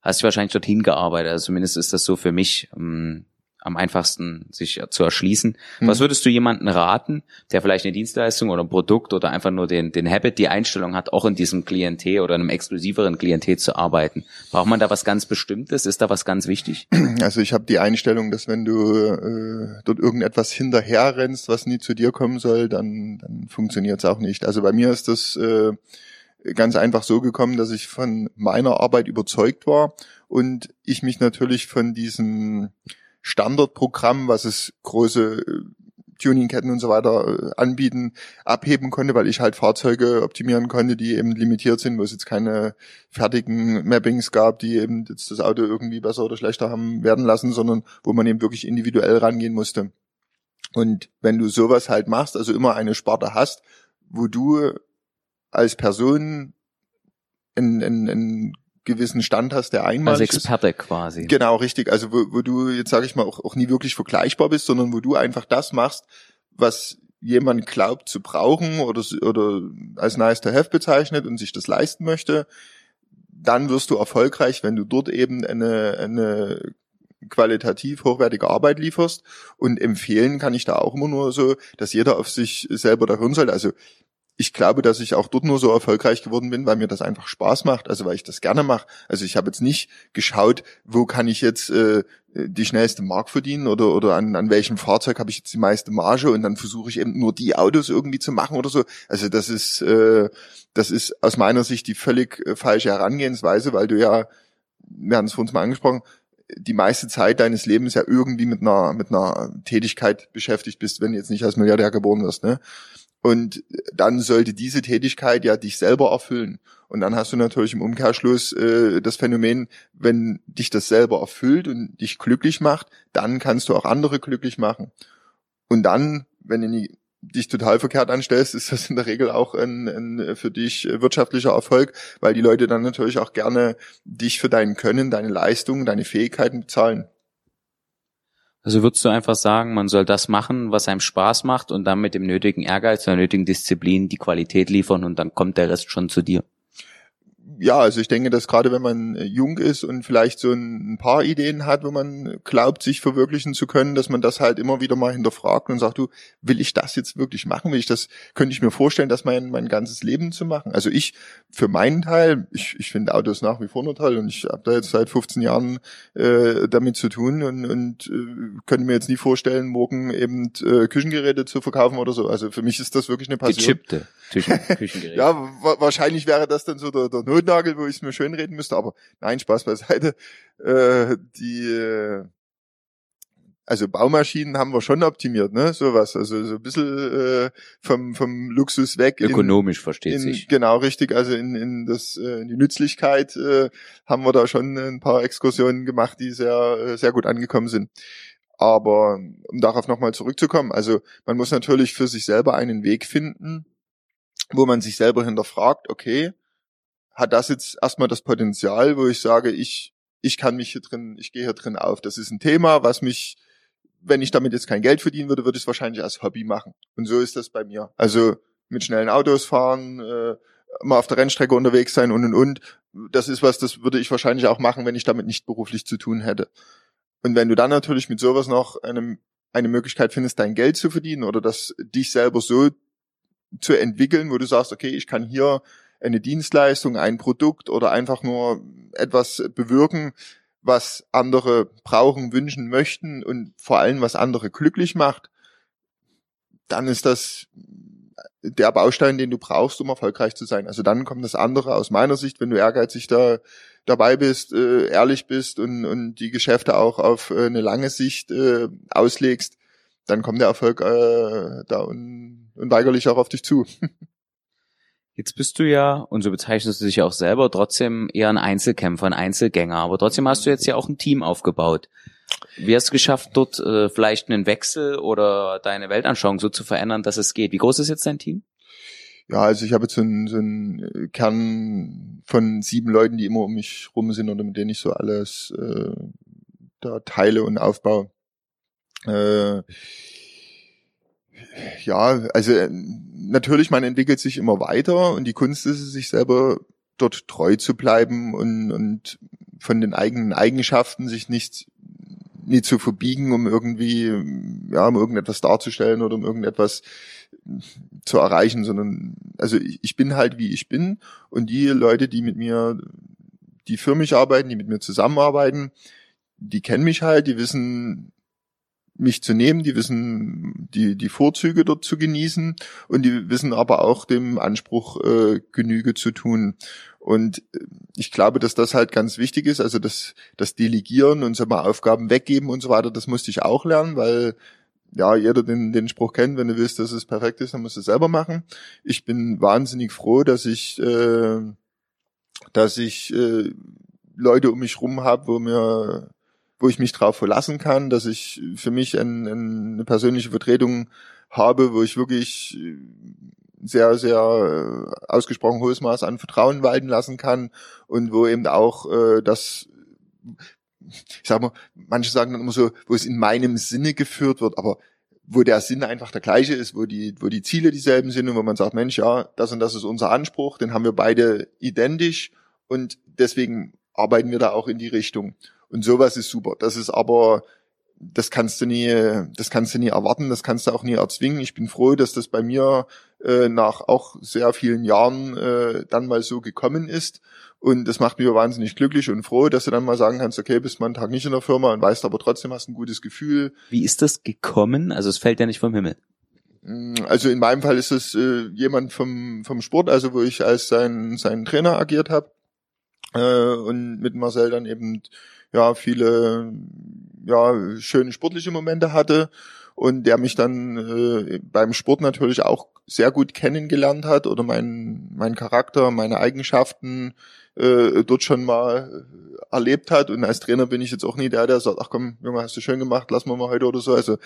[SPEAKER 2] Hast du wahrscheinlich dorthin gearbeitet. Also zumindest ist das so für mich. Ähm, am einfachsten sich zu erschließen. Mhm. Was würdest du jemanden raten, der vielleicht eine Dienstleistung oder ein Produkt oder einfach nur den, den Habit, die Einstellung hat, auch in diesem Klientel oder einem exklusiveren Klientel zu arbeiten? Braucht man da was ganz Bestimmtes? Ist da was ganz wichtig?
[SPEAKER 3] Also ich habe die Einstellung, dass wenn du äh, dort irgendetwas hinterher rennst, was nie zu dir kommen soll, dann, dann funktioniert es auch nicht. Also bei mir ist das äh, ganz einfach so gekommen, dass ich von meiner Arbeit überzeugt war und ich mich natürlich von diesem Standardprogramm, was es große äh, Tuningketten und so weiter äh, anbieten, abheben konnte, weil ich halt Fahrzeuge optimieren konnte, die eben limitiert sind, wo es jetzt keine fertigen Mappings gab, die eben jetzt das Auto irgendwie besser oder schlechter haben werden lassen, sondern wo man eben wirklich individuell rangehen musste. Und wenn du sowas halt machst, also immer eine Sparte hast, wo du als Person ein, ein, ein gewissen Stand hast, der einmalig
[SPEAKER 2] Als Experte ist. quasi.
[SPEAKER 3] Genau, richtig. Also wo, wo du jetzt sage ich mal auch, auch nie wirklich vergleichbar bist, sondern wo du einfach das machst, was jemand glaubt zu brauchen oder oder als nice to have bezeichnet und sich das leisten möchte, dann wirst du erfolgreich, wenn du dort eben eine eine qualitativ hochwertige Arbeit lieferst und empfehlen kann ich da auch immer nur so, dass jeder auf sich selber da hören soll. Also ich glaube, dass ich auch dort nur so erfolgreich geworden bin, weil mir das einfach Spaß macht, also weil ich das gerne mache. Also ich habe jetzt nicht geschaut, wo kann ich jetzt äh, die schnellste Mark verdienen oder oder an, an welchem Fahrzeug habe ich jetzt die meiste Marge und dann versuche ich eben nur die Autos irgendwie zu machen oder so. Also das ist äh, das ist aus meiner Sicht die völlig äh, falsche Herangehensweise, weil du ja, wir haben es vor uns mal angesprochen, die meiste Zeit deines Lebens ja irgendwie mit einer mit einer Tätigkeit beschäftigt bist, wenn du jetzt nicht als Milliardär geboren wirst, ne? Und dann sollte diese Tätigkeit ja dich selber erfüllen. Und dann hast du natürlich im Umkehrschluss äh, das Phänomen, wenn dich das selber erfüllt und dich glücklich macht, dann kannst du auch andere glücklich machen. Und dann, wenn du dich total verkehrt anstellst, ist das in der Regel auch ein, ein für dich wirtschaftlicher Erfolg, weil die Leute dann natürlich auch gerne dich für dein Können, deine Leistungen, deine Fähigkeiten bezahlen.
[SPEAKER 2] Also würdest du einfach sagen, man soll das machen, was einem Spaß macht und dann mit dem nötigen Ehrgeiz, der nötigen Disziplin die Qualität liefern und dann kommt der Rest schon zu dir
[SPEAKER 3] ja, also ich denke, dass gerade wenn man äh, jung ist und vielleicht so ein paar Ideen hat, wo man glaubt, sich verwirklichen zu können, dass man das halt immer wieder mal hinterfragt und sagt, du, will ich das jetzt wirklich machen? Will ich das, könnte ich mir vorstellen, das mein, mein ganzes Leben zu machen? Also ich, für meinen Teil, ich, ich finde Autos nach wie vor nur toll und ich habe da jetzt seit 15 Jahren äh, damit zu tun und, und äh, könnte mir jetzt nie vorstellen, morgen eben äh, Küchengeräte zu verkaufen oder so. Also für mich ist das wirklich eine Passion.
[SPEAKER 2] Gechippte Küchengeräte.
[SPEAKER 3] ja, wa wahrscheinlich wäre das dann so der, der Not Notnagel, wo ich es mir schön reden müsste, aber nein, Spaß beiseite. Äh, die äh, also Baumaschinen haben wir schon optimiert, ne? Sowas. Also so ein bisschen äh, vom, vom Luxus weg.
[SPEAKER 2] Ökonomisch in, versteht
[SPEAKER 3] in,
[SPEAKER 2] sich.
[SPEAKER 3] Genau, richtig. Also in, in, das, äh, in die Nützlichkeit äh, haben wir da schon ein paar Exkursionen gemacht, die sehr, äh, sehr gut angekommen sind. Aber um darauf nochmal zurückzukommen, also man muss natürlich für sich selber einen Weg finden, wo man sich selber hinterfragt, okay, hat das jetzt erstmal das Potenzial, wo ich sage, ich, ich kann mich hier drin, ich gehe hier drin auf. Das ist ein Thema, was mich, wenn ich damit jetzt kein Geld verdienen würde, würde ich es wahrscheinlich als Hobby machen. Und so ist das bei mir. Also mit schnellen Autos fahren, äh, mal auf der Rennstrecke unterwegs sein und und und. Das ist was, das würde ich wahrscheinlich auch machen, wenn ich damit nicht beruflich zu tun hätte. Und wenn du dann natürlich mit sowas noch einem, eine Möglichkeit findest, dein Geld zu verdienen oder das dich selber so zu entwickeln, wo du sagst, okay, ich kann hier eine Dienstleistung, ein Produkt oder einfach nur etwas bewirken, was andere brauchen, wünschen, möchten und vor allem was andere glücklich macht, dann ist das der Baustein, den du brauchst, um erfolgreich zu sein. Also dann kommt das andere aus meiner Sicht, wenn du ehrgeizig da dabei bist, äh, ehrlich bist und, und die Geschäfte auch auf äh, eine lange Sicht äh, auslegst, dann kommt der Erfolg äh, da un unweigerlich auch auf dich zu.
[SPEAKER 2] Jetzt bist du ja, und so bezeichnest du dich ja auch selber, trotzdem eher ein Einzelkämpfer, ein Einzelgänger. Aber trotzdem hast du jetzt ja auch ein Team aufgebaut. Wie hast du geschafft, dort äh, vielleicht einen Wechsel oder deine Weltanschauung so zu verändern, dass es geht? Wie groß ist jetzt dein Team?
[SPEAKER 3] Ja, also ich habe jetzt so einen, so einen Kern von sieben Leuten, die immer um mich rum sind oder mit denen ich so alles äh, da teile und aufbaue. Äh, ja, also äh, natürlich, man entwickelt sich immer weiter und die Kunst ist es, sich selber dort treu zu bleiben und, und von den eigenen Eigenschaften sich nicht nie zu verbiegen, um irgendwie, ja, um irgendetwas darzustellen oder um irgendetwas zu erreichen, sondern, also ich, ich bin halt wie ich bin und die Leute, die mit mir, die für mich arbeiten, die mit mir zusammenarbeiten, die kennen mich halt, die wissen, mich zu nehmen, die wissen die, die Vorzüge dort zu genießen und die wissen aber auch dem Anspruch äh, Genüge zu tun. Und äh, ich glaube, dass das halt ganz wichtig ist, also das, das Delegieren und so mal Aufgaben weggeben und so weiter, das musste ich auch lernen, weil ja, jeder den, den Spruch kennt, wenn du willst, dass es perfekt ist, dann musst du es selber machen. Ich bin wahnsinnig froh, dass ich, äh, dass ich äh, Leute um mich rum habe, wo mir wo ich mich drauf verlassen kann, dass ich für mich ein, ein, eine persönliche Vertretung habe, wo ich wirklich sehr, sehr äh, ausgesprochen hohes Maß an Vertrauen walten lassen kann und wo eben auch äh, das, ich sag mal, manche sagen dann immer so, wo es in meinem Sinne geführt wird, aber wo der Sinn einfach der gleiche ist, wo die, wo die Ziele dieselben sind und wo man sagt, Mensch, ja, das und das ist unser Anspruch, den haben wir beide identisch und deswegen arbeiten wir da auch in die Richtung. Und sowas ist super. Das ist aber, das kannst du nie, das kannst du nie erwarten, das kannst du auch nie erzwingen. Ich bin froh, dass das bei mir äh, nach auch sehr vielen Jahren äh, dann mal so gekommen ist. Und das macht mich wahnsinnig glücklich und froh, dass du dann mal sagen kannst, okay, bist mal einen Tag nicht in der Firma und weißt aber trotzdem hast ein gutes Gefühl.
[SPEAKER 2] Wie ist das gekommen? Also es fällt ja nicht vom Himmel.
[SPEAKER 3] Mm, also in meinem Fall ist es äh, jemand vom, vom Sport, also wo ich als sein, sein Trainer agiert habe äh, und mit Marcel dann eben ja viele ja schöne sportliche Momente hatte und der mich dann äh, beim Sport natürlich auch sehr gut kennengelernt hat oder mein, mein Charakter, meine Eigenschaften äh, dort schon mal erlebt hat. Und als Trainer bin ich jetzt auch nie der, der sagt, ach komm, Junge, hast du schön gemacht, lass mal mal heute oder so. Also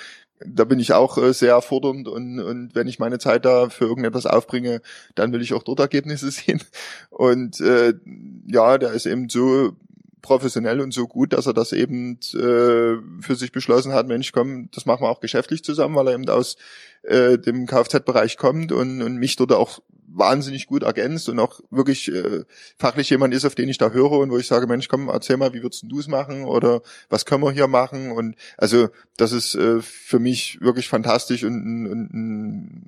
[SPEAKER 3] da bin ich auch äh, sehr fordernd und, und wenn ich meine Zeit da für irgendetwas aufbringe, dann will ich auch dort Ergebnisse sehen. Und äh, ja, der ist eben so professionell und so gut, dass er das eben äh, für sich beschlossen hat, Mensch, komm, das machen wir auch geschäftlich zusammen, weil er eben aus äh, dem Kfz-Bereich kommt und, und mich dort auch wahnsinnig gut ergänzt und auch wirklich äh, fachlich jemand ist, auf den ich da höre und wo ich sage, Mensch, komm, erzähl mal, wie würdest du es machen oder was können wir hier machen? Und also das ist äh, für mich wirklich fantastisch und, und, und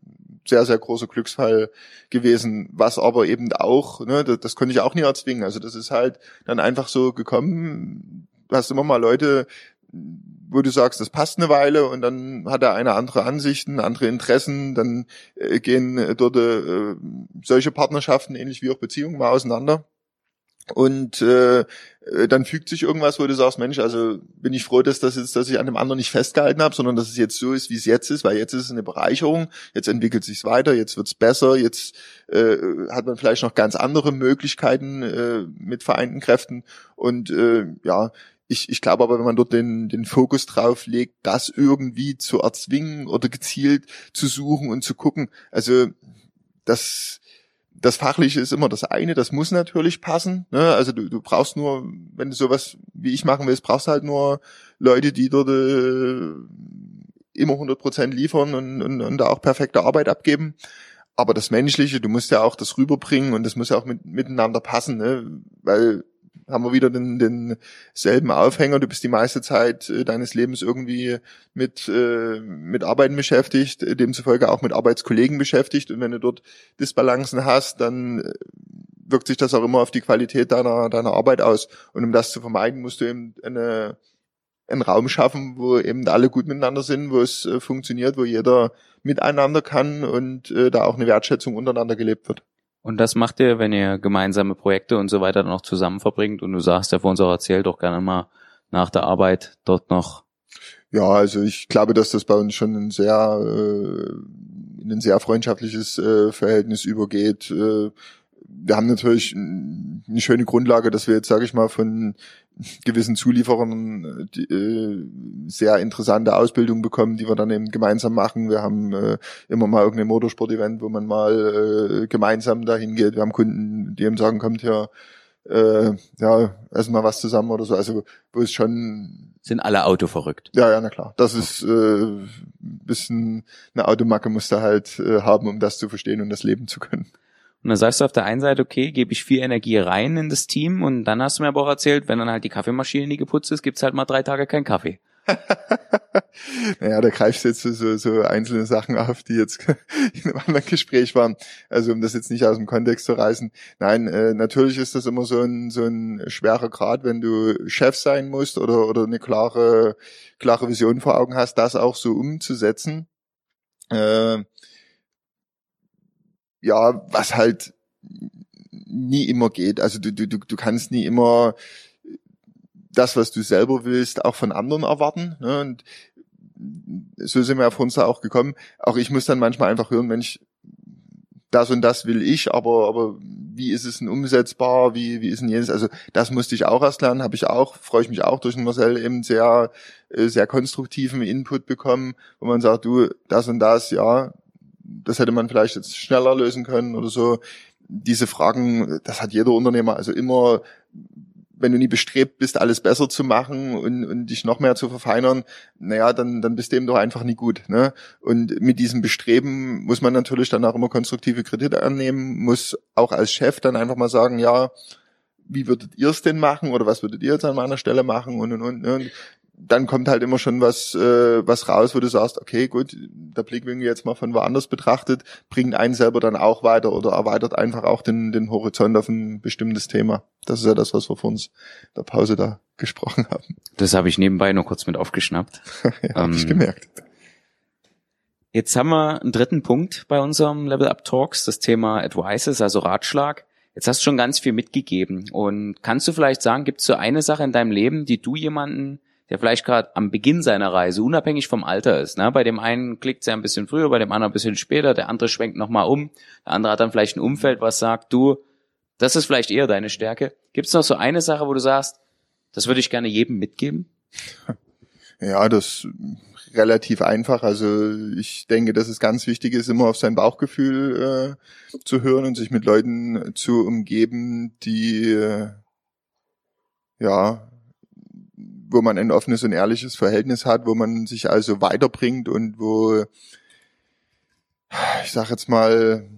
[SPEAKER 3] sehr, sehr großer Glücksfall gewesen, was aber eben auch, ne, das, das konnte ich auch nie erzwingen. Also das ist halt dann einfach so gekommen. Du hast immer mal Leute, wo du sagst, das passt eine Weile und dann hat er eine andere Ansichten, andere Interessen, dann äh, gehen äh, dort äh, solche Partnerschaften, ähnlich wie auch Beziehungen, mal auseinander. Und äh, dann fügt sich irgendwas, wo du sagst, Mensch, also bin ich froh, dass das jetzt, dass ich an dem anderen nicht festgehalten habe, sondern dass es jetzt so ist, wie es jetzt ist, weil jetzt ist es eine Bereicherung, jetzt entwickelt sich's weiter, jetzt wird's besser, jetzt äh, hat man vielleicht noch ganz andere Möglichkeiten äh, mit vereinten Kräften. Und äh, ja, ich, ich glaube aber, wenn man dort den, den Fokus drauf legt, das irgendwie zu erzwingen oder gezielt zu suchen und zu gucken, also das, das Fachliche ist immer das eine, das muss natürlich passen. Ne? Also du, du brauchst nur, wenn du sowas wie ich machen willst, brauchst halt nur Leute, die dort äh, immer 100 Prozent liefern und, und, und da auch perfekte Arbeit abgeben. Aber das Menschliche, du musst ja auch das rüberbringen und das muss ja auch mit, miteinander passen, ne? weil haben wir wieder den, den selben Aufhänger. Du bist die meiste Zeit äh, deines Lebens irgendwie mit, äh, mit Arbeiten beschäftigt, äh, demzufolge auch mit Arbeitskollegen beschäftigt. Und wenn du dort Disbalancen hast, dann äh, wirkt sich das auch immer auf die Qualität deiner, deiner Arbeit aus. Und um das zu vermeiden, musst du eben eine, einen Raum schaffen, wo eben alle gut miteinander sind, wo es äh, funktioniert, wo jeder miteinander kann und äh, da auch eine Wertschätzung untereinander gelebt wird.
[SPEAKER 2] Und das macht ihr, wenn ihr gemeinsame Projekte und so weiter dann noch zusammen verbringt. Und du sagst ja vor uns auch erzählt doch gerne mal nach der Arbeit dort noch.
[SPEAKER 3] Ja, also ich glaube, dass das bei uns schon ein sehr, äh, in ein sehr freundschaftliches äh, Verhältnis übergeht. Äh, wir haben natürlich eine schöne Grundlage, dass wir jetzt, sage ich mal, von gewissen Zulieferern die, äh, sehr interessante Ausbildung bekommen, die wir dann eben gemeinsam machen. Wir haben äh, immer mal irgendein Motorsport-Event, wo man mal äh, gemeinsam dahin geht. Wir haben Kunden, die eben sagen, kommt hier, äh, ja, essen mal was zusammen oder so. Also wo es schon
[SPEAKER 2] sind alle Auto verrückt.
[SPEAKER 3] Ja, ja, na klar. Das ist äh, bisschen eine Automacke musst du halt äh, haben, um das zu verstehen und das leben zu können.
[SPEAKER 2] Und dann sagst du auf der einen Seite, okay, gebe ich viel Energie rein in das Team und dann hast du mir aber auch erzählt, wenn dann halt die Kaffeemaschine nie geputzt ist, gibt's halt mal drei Tage keinen Kaffee.
[SPEAKER 3] naja, da greifst du jetzt so, so einzelne Sachen auf, die jetzt in einem anderen Gespräch waren. Also um das jetzt nicht aus dem Kontext zu reißen. Nein, äh, natürlich ist das immer so ein, so ein schwerer Grad, wenn du Chef sein musst oder, oder eine klare, klare Vision vor Augen hast, das auch so umzusetzen. Äh, ja, was halt nie immer geht. Also du, du, du kannst nie immer das, was du selber willst, auch von anderen erwarten. Ne? Und so sind wir auf uns da auch gekommen. Auch ich muss dann manchmal einfach hören, Mensch, das und das will ich, aber, aber wie ist es denn umsetzbar, wie, wie ist denn jenes? Also das musste ich auch erst lernen, habe ich auch, freue ich mich auch durch den Marcel eben sehr, äh, sehr konstruktiven Input bekommen, wo man sagt, du, das und das, ja, das hätte man vielleicht jetzt schneller lösen können oder so. Diese Fragen, das hat jeder Unternehmer. Also immer, wenn du nie bestrebt bist, alles besser zu machen und, und dich noch mehr zu verfeinern, naja, dann, dann bist du eben doch einfach nie gut. Ne? Und mit diesem Bestreben muss man natürlich dann auch immer konstruktive Kredite annehmen, muss auch als Chef dann einfach mal sagen, ja, wie würdet ihr es denn machen oder was würdet ihr jetzt an meiner Stelle machen und und und. Ne? Dann kommt halt immer schon was, äh, was raus, wo du sagst, okay, gut, der Blickwinkel jetzt mal von woanders betrachtet, bringt einen selber dann auch weiter oder erweitert einfach auch den, den Horizont auf ein bestimmtes Thema. Das ist ja das, was wir vor uns der Pause da gesprochen haben.
[SPEAKER 2] Das habe ich nebenbei nur kurz mit aufgeschnappt.
[SPEAKER 3] ja, hab ich ähm, gemerkt.
[SPEAKER 2] Jetzt haben wir einen dritten Punkt bei unserem Level Up Talks, das Thema Advices, also Ratschlag. Jetzt hast du schon ganz viel mitgegeben. Und kannst du vielleicht sagen, gibt es so eine Sache in deinem Leben, die du jemanden der vielleicht gerade am Beginn seiner Reise, unabhängig vom Alter ist. Ne? Bei dem einen klickt es ja ein bisschen früher, bei dem anderen ein bisschen später, der andere schwenkt nochmal um, der andere hat dann vielleicht ein Umfeld, was sagt, du, das ist vielleicht eher deine Stärke. Gibt es noch so eine Sache, wo du sagst, das würde ich gerne jedem mitgeben?
[SPEAKER 3] Ja, das relativ einfach. Also ich denke, dass es ganz wichtig ist, immer auf sein Bauchgefühl äh, zu hören und sich mit Leuten zu umgeben, die äh, ja wo man ein offenes und ehrliches Verhältnis hat, wo man sich also weiterbringt und wo, ich sag jetzt mal,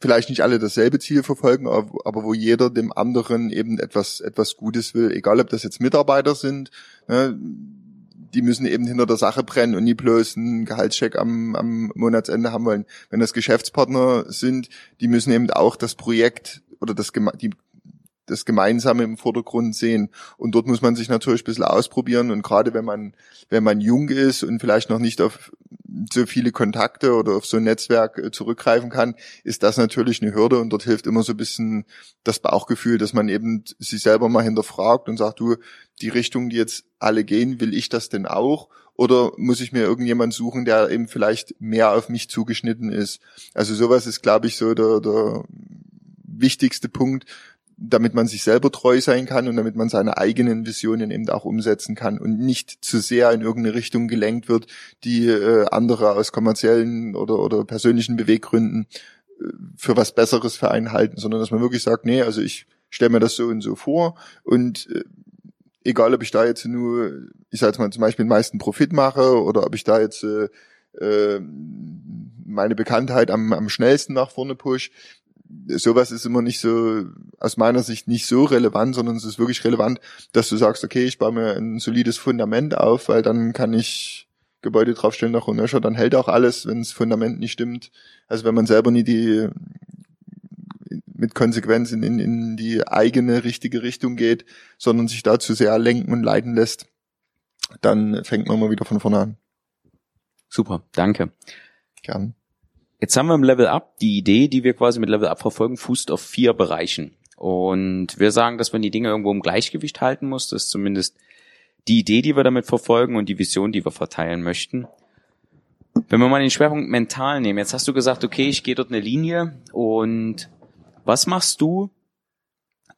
[SPEAKER 3] vielleicht nicht alle dasselbe Ziel verfolgen, aber wo jeder dem anderen eben etwas, etwas Gutes will, egal ob das jetzt Mitarbeiter sind, ne, die müssen eben hinter der Sache brennen und nie bloß einen Gehaltscheck am, am Monatsende haben wollen. Wenn das Geschäftspartner sind, die müssen eben auch das Projekt oder das, die das Gemeinsame im Vordergrund sehen. Und dort muss man sich natürlich ein bisschen ausprobieren. Und gerade wenn man, wenn man jung ist und vielleicht noch nicht auf so viele Kontakte oder auf so ein Netzwerk äh, zurückgreifen kann, ist das natürlich eine Hürde. Und dort hilft immer so ein bisschen das Bauchgefühl, dass man eben sich selber mal hinterfragt und sagt, du, die Richtung, die jetzt alle gehen, will ich das denn auch? Oder muss ich mir irgendjemand suchen, der eben vielleicht mehr auf mich zugeschnitten ist? Also sowas ist, glaube ich, so der, der wichtigste Punkt, damit man sich selber treu sein kann und damit man seine eigenen Visionen eben auch umsetzen kann und nicht zu sehr in irgendeine Richtung gelenkt wird, die äh, andere aus kommerziellen oder, oder persönlichen Beweggründen äh, für was Besseres für einen halten, sondern dass man wirklich sagt, nee, also ich stelle mir das so und so vor und äh, egal ob ich da jetzt nur, ich sage jetzt mal zum Beispiel den meisten Profit mache oder ob ich da jetzt äh, äh meine Bekanntheit am, am schnellsten nach vorne push, sowas ist immer nicht so, aus meiner Sicht nicht so relevant, sondern es ist wirklich relevant, dass du sagst, okay, ich baue mir ein solides Fundament auf, weil dann kann ich Gebäude draufstellen nach nöcher, dann hält auch alles, wenn das Fundament nicht stimmt. Also wenn man selber nie die mit Konsequenz in, in, in die eigene richtige Richtung geht, sondern sich dazu sehr lenken und leiten lässt, dann fängt man mal wieder von vorne an.
[SPEAKER 2] Super, danke.
[SPEAKER 3] Gern.
[SPEAKER 2] Jetzt haben wir im Level Up die Idee, die wir quasi mit Level Up verfolgen, fußt auf vier Bereichen. Und wir sagen, dass man die Dinge irgendwo im Gleichgewicht halten muss. Das ist zumindest die Idee, die wir damit verfolgen und die Vision, die wir verteilen möchten. Wenn wir mal den Schwerpunkt mental nehmen, jetzt hast du gesagt, okay, ich gehe dort eine Linie und was machst du,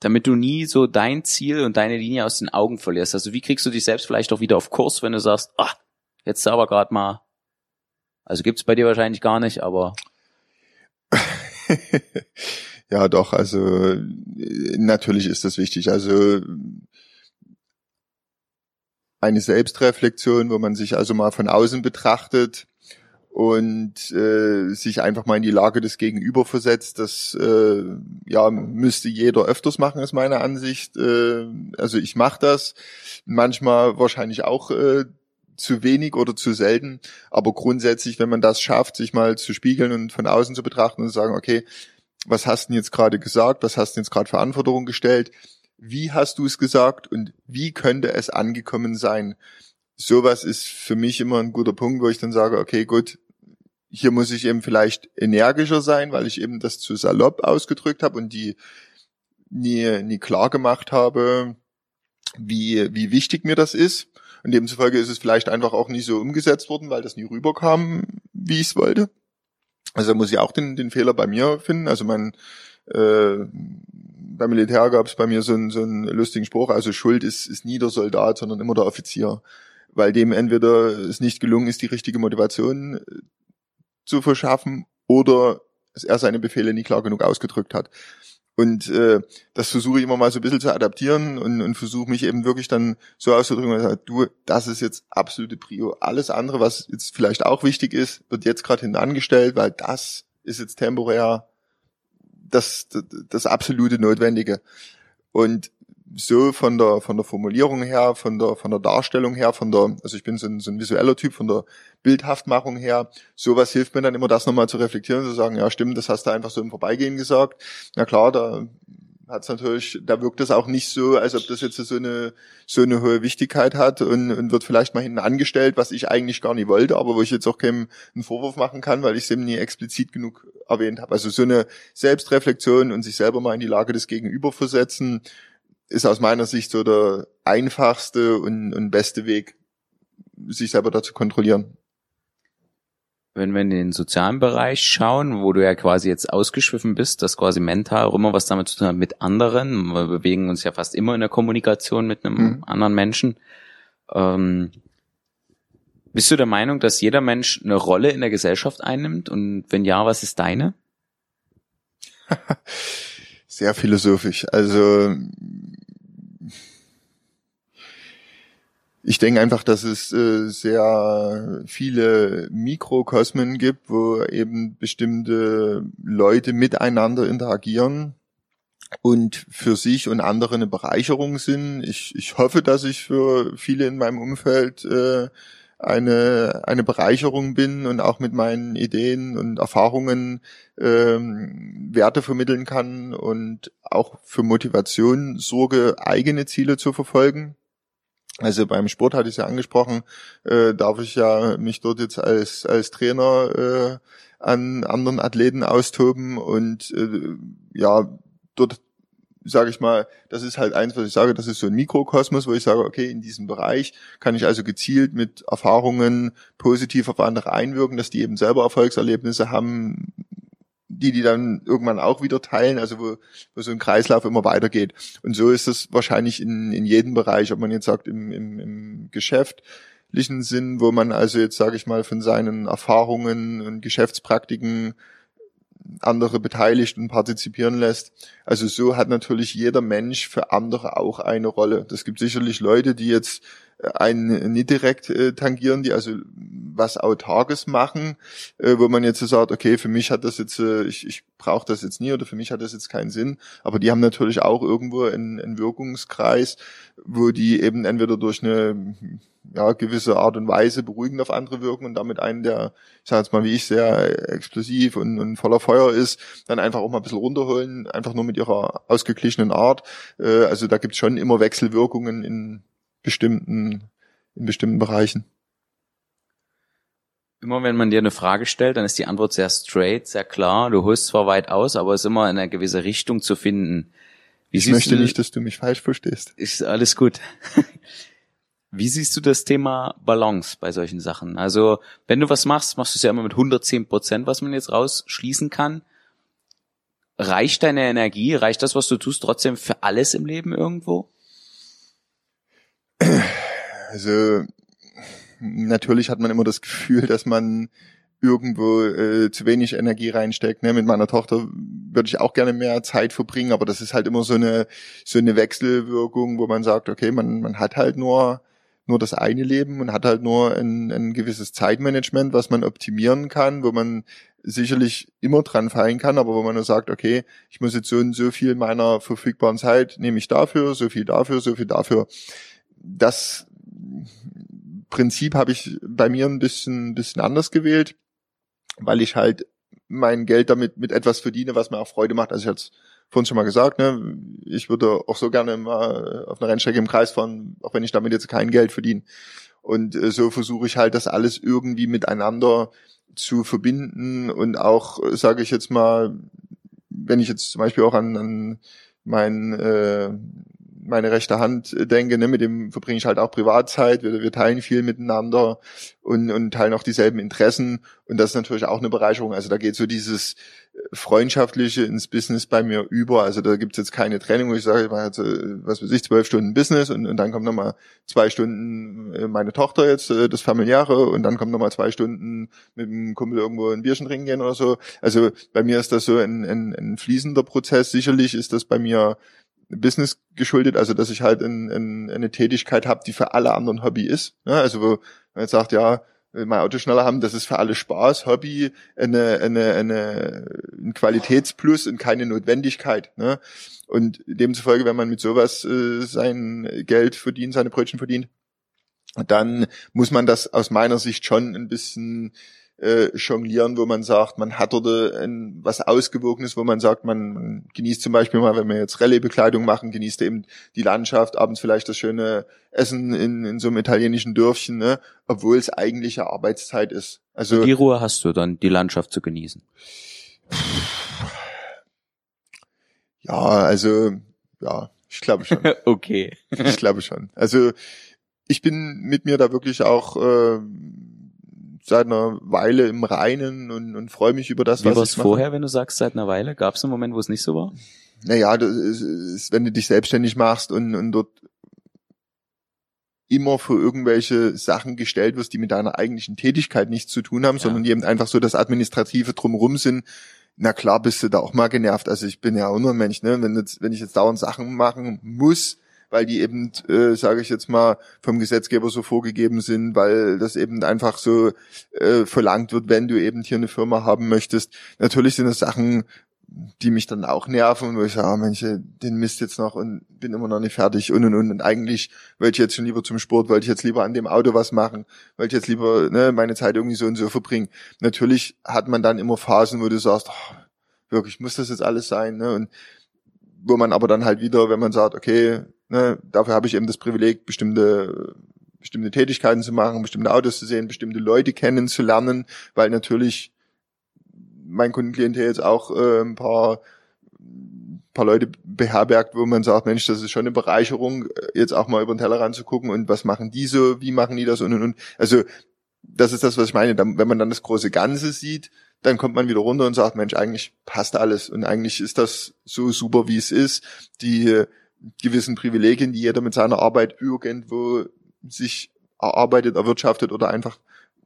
[SPEAKER 2] damit du nie so dein Ziel und deine Linie aus den Augen verlierst? Also wie kriegst du dich selbst vielleicht auch wieder auf Kurs, wenn du sagst, ah, jetzt aber gerade mal also gibt's bei dir wahrscheinlich gar nicht, aber.
[SPEAKER 3] ja, doch, also natürlich ist das wichtig. Also eine Selbstreflexion, wo man sich also mal von außen betrachtet und äh, sich einfach mal in die Lage des Gegenüber versetzt. Das äh, ja müsste jeder öfters machen, ist meine Ansicht. Äh, also ich mache das manchmal wahrscheinlich auch äh, zu wenig oder zu selten. Aber grundsätzlich, wenn man das schafft, sich mal zu spiegeln und von außen zu betrachten und zu sagen, okay, was hast du jetzt gerade gesagt? Was hast du jetzt gerade für Anforderungen gestellt? Wie hast du es gesagt und wie könnte es angekommen sein? Sowas ist für mich immer ein guter Punkt, wo ich dann sage, okay, gut, hier muss ich eben vielleicht energischer sein, weil ich eben das zu salopp ausgedrückt habe und die nie, nie klar gemacht habe, wie, wie wichtig mir das ist. Und demzufolge ist es vielleicht einfach auch nie so umgesetzt worden, weil das nie rüberkam, wie ich es wollte. Also muss ich auch den, den Fehler bei mir finden. Also mein äh, beim Militär gab es bei mir so einen, so einen lustigen Spruch, also Schuld ist, ist nie der Soldat, sondern immer der Offizier. Weil dem entweder es nicht gelungen ist, die richtige Motivation äh, zu verschaffen oder er seine Befehle nie klar genug ausgedrückt hat. Und äh, das versuche ich immer mal so ein bisschen zu adaptieren und, und versuche mich eben wirklich dann so auszudrücken, dass ich sage, du, das ist jetzt absolute Prio. Alles andere, was jetzt vielleicht auch wichtig ist, wird jetzt gerade hinten angestellt, weil das ist jetzt temporär das, das, das absolute Notwendige. Und so von der von der Formulierung her, von der von der Darstellung her, von der also ich bin so ein, so ein visueller Typ, von der Bildhaftmachung her, sowas hilft mir dann immer, das nochmal zu reflektieren und zu sagen, ja stimmt, das hast du einfach so im Vorbeigehen gesagt. Na klar, da hat's natürlich, da wirkt es auch nicht so, als ob das jetzt so eine so eine hohe Wichtigkeit hat und, und wird vielleicht mal hinten angestellt, was ich eigentlich gar nicht wollte, aber wo ich jetzt auch keinen einen Vorwurf machen kann, weil ich es eben nie explizit genug erwähnt habe. Also so eine Selbstreflexion und sich selber mal in die Lage des Gegenüber versetzen, ist aus meiner Sicht so der einfachste und, und beste Weg, sich selber da zu kontrollilieren.
[SPEAKER 2] Wenn wir in den sozialen Bereich schauen, wo du ja quasi jetzt ausgeschwiffen bist, das quasi mental auch immer was damit zu tun hat mit anderen, wir bewegen uns ja fast immer in der Kommunikation mit einem mhm. anderen Menschen. Ähm, bist du der Meinung, dass jeder Mensch eine Rolle in der Gesellschaft einnimmt? Und wenn ja, was ist deine?
[SPEAKER 3] Sehr philosophisch. Also ich denke einfach, dass es äh, sehr viele Mikrokosmen gibt, wo eben bestimmte Leute miteinander interagieren und für sich und andere eine Bereicherung sind. Ich, ich hoffe, dass ich für viele in meinem Umfeld äh, eine, eine Bereicherung bin und auch mit meinen Ideen und Erfahrungen ähm, Werte vermitteln kann und auch für Motivation sorge, eigene Ziele zu verfolgen. Also beim Sport hatte ich es ja angesprochen, äh, darf ich ja mich dort jetzt als, als Trainer äh, an anderen Athleten austoben und äh, ja, dort sage ich mal, das ist halt eins, was ich sage, das ist so ein Mikrokosmos, wo ich sage, okay, in diesem Bereich kann ich also gezielt mit Erfahrungen positiv auf andere einwirken, dass die eben selber Erfolgserlebnisse haben, die die dann irgendwann auch wieder teilen, also wo, wo so ein Kreislauf immer weitergeht. Und so ist es wahrscheinlich in, in jedem Bereich, ob man jetzt sagt im, im, im geschäftlichen Sinn, wo man also jetzt, sage ich mal, von seinen Erfahrungen und Geschäftspraktiken andere beteiligt und partizipieren lässt. Also so hat natürlich jeder Mensch für andere auch eine Rolle. Das gibt sicherlich Leute, die jetzt einen nicht direkt äh, tangieren, die also was Autarkes machen, äh, wo man jetzt so sagt, okay, für mich hat das jetzt, äh, ich, ich brauche das jetzt nie oder für mich hat das jetzt keinen Sinn. Aber die haben natürlich auch irgendwo einen, einen Wirkungskreis, wo die eben entweder durch eine ja, gewisse Art und Weise beruhigend auf andere wirken und damit einen, der, ich sag jetzt mal, wie ich, sehr explosiv und, und voller Feuer ist, dann einfach auch mal ein bisschen runterholen, einfach nur mit ihrer ausgeglichenen Art. Äh, also da gibt's schon immer Wechselwirkungen in bestimmten, in bestimmten Bereichen.
[SPEAKER 2] Immer wenn man dir eine Frage stellt, dann ist die Antwort sehr straight, sehr klar. Du holst zwar weit aus, aber es ist immer in eine gewisse Richtung zu finden.
[SPEAKER 3] Wie ich möchte du, nicht, dass du mich falsch verstehst.
[SPEAKER 2] Ist alles gut. Wie siehst du das Thema Balance bei solchen Sachen? Also, wenn du was machst, machst du es ja immer mit 110 Prozent, was man jetzt rausschließen kann. Reicht deine Energie, reicht das, was du tust, trotzdem für alles im Leben irgendwo?
[SPEAKER 3] Also, natürlich hat man immer das Gefühl, dass man irgendwo äh, zu wenig Energie reinsteckt. Ne? Mit meiner Tochter würde ich auch gerne mehr Zeit verbringen, aber das ist halt immer so eine so eine Wechselwirkung, wo man sagt, okay, man man hat halt nur nur das eine Leben und hat halt nur ein, ein gewisses Zeitmanagement, was man optimieren kann, wo man sicherlich immer dran fallen kann, aber wo man nur sagt, okay, ich muss jetzt so und so viel meiner verfügbaren Zeit nehme ich dafür, so viel dafür, so viel dafür. Das Prinzip habe ich bei mir ein bisschen, bisschen anders gewählt, weil ich halt mein Geld damit mit etwas verdiene, was mir auch Freude macht. Also ich hatte vorhin schon mal gesagt, ne, ich würde auch so gerne mal auf einer Rennstrecke im Kreis fahren, auch wenn ich damit jetzt kein Geld verdiene. Und äh, so versuche ich halt, das alles irgendwie miteinander zu verbinden und auch, sage ich jetzt mal, wenn ich jetzt zum Beispiel auch an, an mein äh, meine rechte Hand äh, denke, ne, mit dem verbringe ich halt auch Privatzeit, wir, wir teilen viel miteinander und, und teilen auch dieselben Interessen und das ist natürlich auch eine Bereicherung. Also da geht so dieses äh, Freundschaftliche ins Business bei mir über. Also da gibt's jetzt keine Trennung, wo ich sage, ich mache jetzt, äh, was weiß ich, zwölf Stunden Business und, und dann kommt nochmal zwei Stunden meine Tochter jetzt, das Familiäre und dann kommt nochmal zwei Stunden mit dem Kumpel irgendwo ein Bierchen trinken gehen oder so. Also bei mir ist das so ein, ein, ein fließender Prozess. Sicherlich ist das bei mir Business geschuldet, also dass ich halt in, in, eine Tätigkeit habe, die für alle anderen Hobby ist. Ja, also wo man jetzt sagt, ja, mein Auto schneller haben, das ist für alle Spaß, Hobby, eine, eine, eine, ein Qualitätsplus und keine Notwendigkeit. Ne? Und demzufolge, wenn man mit sowas äh, sein Geld verdient, seine Brötchen verdient, dann muss man das aus meiner Sicht schon ein bisschen äh, jonglieren, wo man sagt, man hat dort ein, was Ausgewogenes, wo man sagt, man, man genießt zum Beispiel mal, wenn wir jetzt Rallye-Bekleidung machen, genießt eben die Landschaft, abends vielleicht das schöne Essen in, in so einem italienischen Dörfchen, ne? obwohl es eigentlich ja Arbeitszeit ist.
[SPEAKER 2] Also die Ruhe hast du dann, die Landschaft zu genießen.
[SPEAKER 3] Ja, also ja, Ich glaube schon.
[SPEAKER 2] okay.
[SPEAKER 3] Ich glaube schon. Also ich bin mit mir da wirklich auch äh, seit einer Weile im Reinen und, und freue mich über das,
[SPEAKER 2] Wie
[SPEAKER 3] was
[SPEAKER 2] war
[SPEAKER 3] ich mache.
[SPEAKER 2] vorher, wenn du sagst, seit einer Weile? Gab es einen Moment, wo es nicht so war?
[SPEAKER 3] Naja, das ist, wenn du dich selbstständig machst und, und dort immer für irgendwelche Sachen gestellt wirst, die mit deiner eigentlichen Tätigkeit nichts zu tun haben,
[SPEAKER 2] Ja.
[SPEAKER 3] sondern die eben einfach so das Administrative drumherum sind, na klar bist du da auch mal genervt. Also ich bin ja auch nur ein Mensch, ne? Wenn, jetzt, wenn ich jetzt dauernd Sachen machen muss, weil die eben, äh, sage ich jetzt mal, vom Gesetzgeber so vorgegeben sind, weil das eben einfach so äh, verlangt wird, wenn du eben hier eine Firma haben möchtest. Natürlich sind das Sachen, die mich dann auch nerven wo ich sage, ah, Mensch, den Mist jetzt noch und bin immer noch nicht fertig und und und. Und eigentlich wollte ich jetzt schon lieber zum Sport, wollte ich jetzt lieber an dem Auto was machen, wollte ich jetzt lieber ne, meine Zeit irgendwie so und so verbringen. Natürlich hat man dann immer Phasen, wo du sagst, oh, wirklich, muss das jetzt alles sein? Ne? Und wo man aber dann halt wieder, wenn man sagt, okay, ne, dafür habe ich eben das Privileg, bestimmte bestimmte Tätigkeiten zu machen, bestimmte Autos zu sehen, bestimmte Leute kennenzulernen, weil natürlich mein Kundenklientel jetzt auch äh, ein paar paar Leute beherbergt, wo man sagt, Mensch, das ist schon eine Bereicherung, äh, jetzt auch mal über den Tellerrand zu gucken und was machen die so, wie machen die das und und und. Also das ist das, was ich meine. Wenn man dann das große Ganze sieht, dann kommt man wieder runter und sagt, Mensch, eigentlich passt alles und eigentlich ist das so super, wie es ist. Die gewissen Privilegien, die jeder mit seiner Arbeit irgendwo sich erarbeitet, erwirtschaftet oder einfach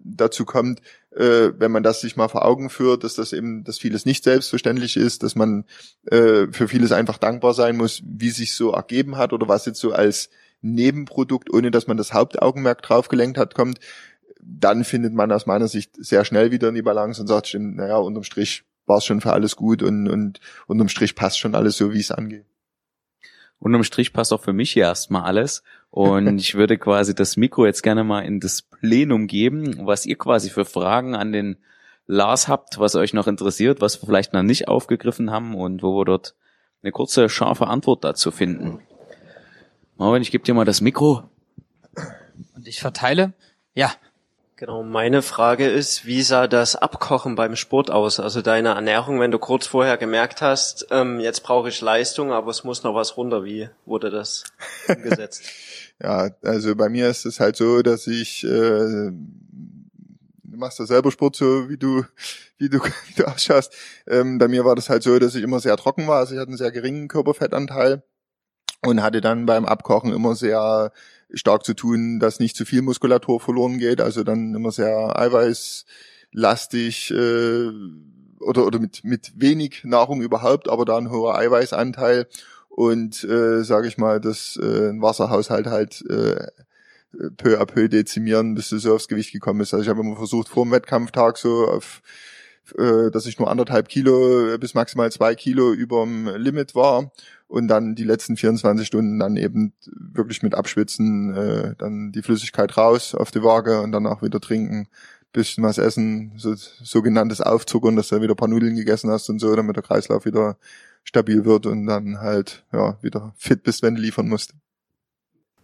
[SPEAKER 3] dazu kommt, äh, wenn man das sich mal vor Augen führt, dass das eben, dass vieles nicht selbstverständlich ist, dass man äh, für vieles einfach dankbar sein muss, wie sich so ergeben hat oder was jetzt so als Nebenprodukt, ohne dass man das Hauptaugenmerk drauf gelenkt hat, kommt, dann findet man aus meiner Sicht sehr schnell wieder in die Balance und sagt, stimmt, naja, unterm Strich war es schon für alles gut und, und unterm Strich passt schon alles so, wie es angeht.
[SPEAKER 2] Unterm Strich passt auch für mich hier erstmal alles. Und ich würde quasi das Mikro jetzt gerne mal in das Plenum geben, was ihr quasi für Fragen an den Lars habt, was euch noch interessiert, was wir vielleicht noch nicht aufgegriffen haben und wo wir dort eine kurze, scharfe Antwort dazu finden. Marvin, ich gebe dir mal das Mikro.
[SPEAKER 4] Und ich verteile? Ja.
[SPEAKER 5] Genau, meine Frage ist, wie sah das Abkochen beim Sport aus? Also deine Ernährung, wenn du kurz vorher gemerkt hast, ähm, jetzt brauche ich Leistung, aber es muss noch was runter. Wie wurde das umgesetzt?
[SPEAKER 3] Ja, also bei mir ist es halt so, dass ich, äh, du machst ja selber Sport so, wie du, wie du, wie du ausschaust. Ähm, bei mir war das halt so, dass ich immer sehr trocken war, also ich hatte einen sehr geringen Körperfettanteil und hatte dann beim Abkochen immer sehr stark zu tun, dass nicht zu viel Muskulatur verloren geht, also dann immer sehr eiweißlastig äh, oder oder mit mit wenig Nahrung überhaupt, aber da ein hoher Eiweißanteil und äh, sage ich mal, dass äh, ein Wasserhaushalt halt äh, peu à peu dezimieren, bis du so aufs Gewicht gekommen bist. Also ich habe immer versucht, vor dem Wettkampftag so auf äh, dass ich nur anderthalb Kilo bis maximal zwei Kilo überm Limit war und dann die letzten 24 Stunden dann eben wirklich mit Abschwitzen äh, dann die Flüssigkeit raus auf die Waage und dann auch wieder trinken, bisschen was essen, so sogenanntes Aufzuckern, dass du wieder paar Nudeln gegessen hast und so, damit der Kreislauf wieder stabil wird und dann halt ja wieder fit bist, wenn du liefern musst.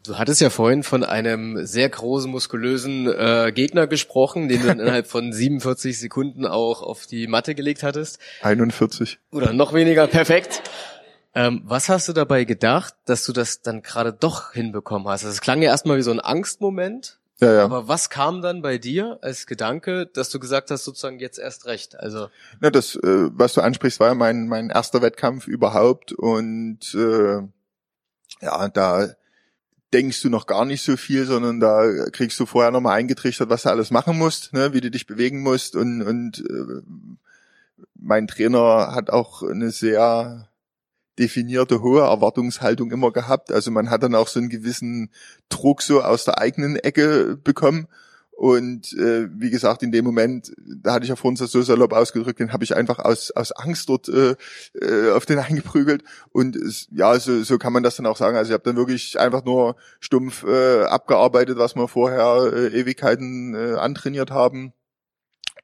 [SPEAKER 4] Du hattest ja vorhin von einem sehr großen, muskulösen äh, Gegner gesprochen, den du dann innerhalb von 47 Sekunden auch auf die Matte gelegt hattest.
[SPEAKER 3] 41.
[SPEAKER 4] Oder noch weniger, perfekt. Ähm, was hast du dabei gedacht, dass du das dann gerade doch hinbekommen hast? Also es klang ja erstmal wie so ein Angstmoment,
[SPEAKER 3] Ja, ja.
[SPEAKER 4] aber was kam dann bei dir als Gedanke, dass du gesagt hast, sozusagen jetzt erst recht? Also
[SPEAKER 3] Ja, das, äh, was du ansprichst, war ja mein, mein erster Wettkampf überhaupt und äh, ja, da denkst du noch gar nicht so viel, sondern da kriegst du vorher nochmal eingetrichtert, was du alles machen musst, ne, wie du dich bewegen musst und, und äh, mein Trainer hat auch eine sehr definierte hohe Erwartungshaltung immer gehabt. Also man hat dann auch so einen gewissen Druck so aus der eigenen Ecke bekommen. Und äh, wie gesagt, in dem Moment, da hatte ich ja vorhin das so salopp ausgedrückt, den habe ich einfach aus, aus Angst dort äh, äh, auf den eingeprügelt. Und es, ja, so, so kann man das dann auch sagen. Also ich habe dann wirklich einfach nur stumpf äh, abgearbeitet, was wir vorher äh, Ewigkeiten äh, antrainiert haben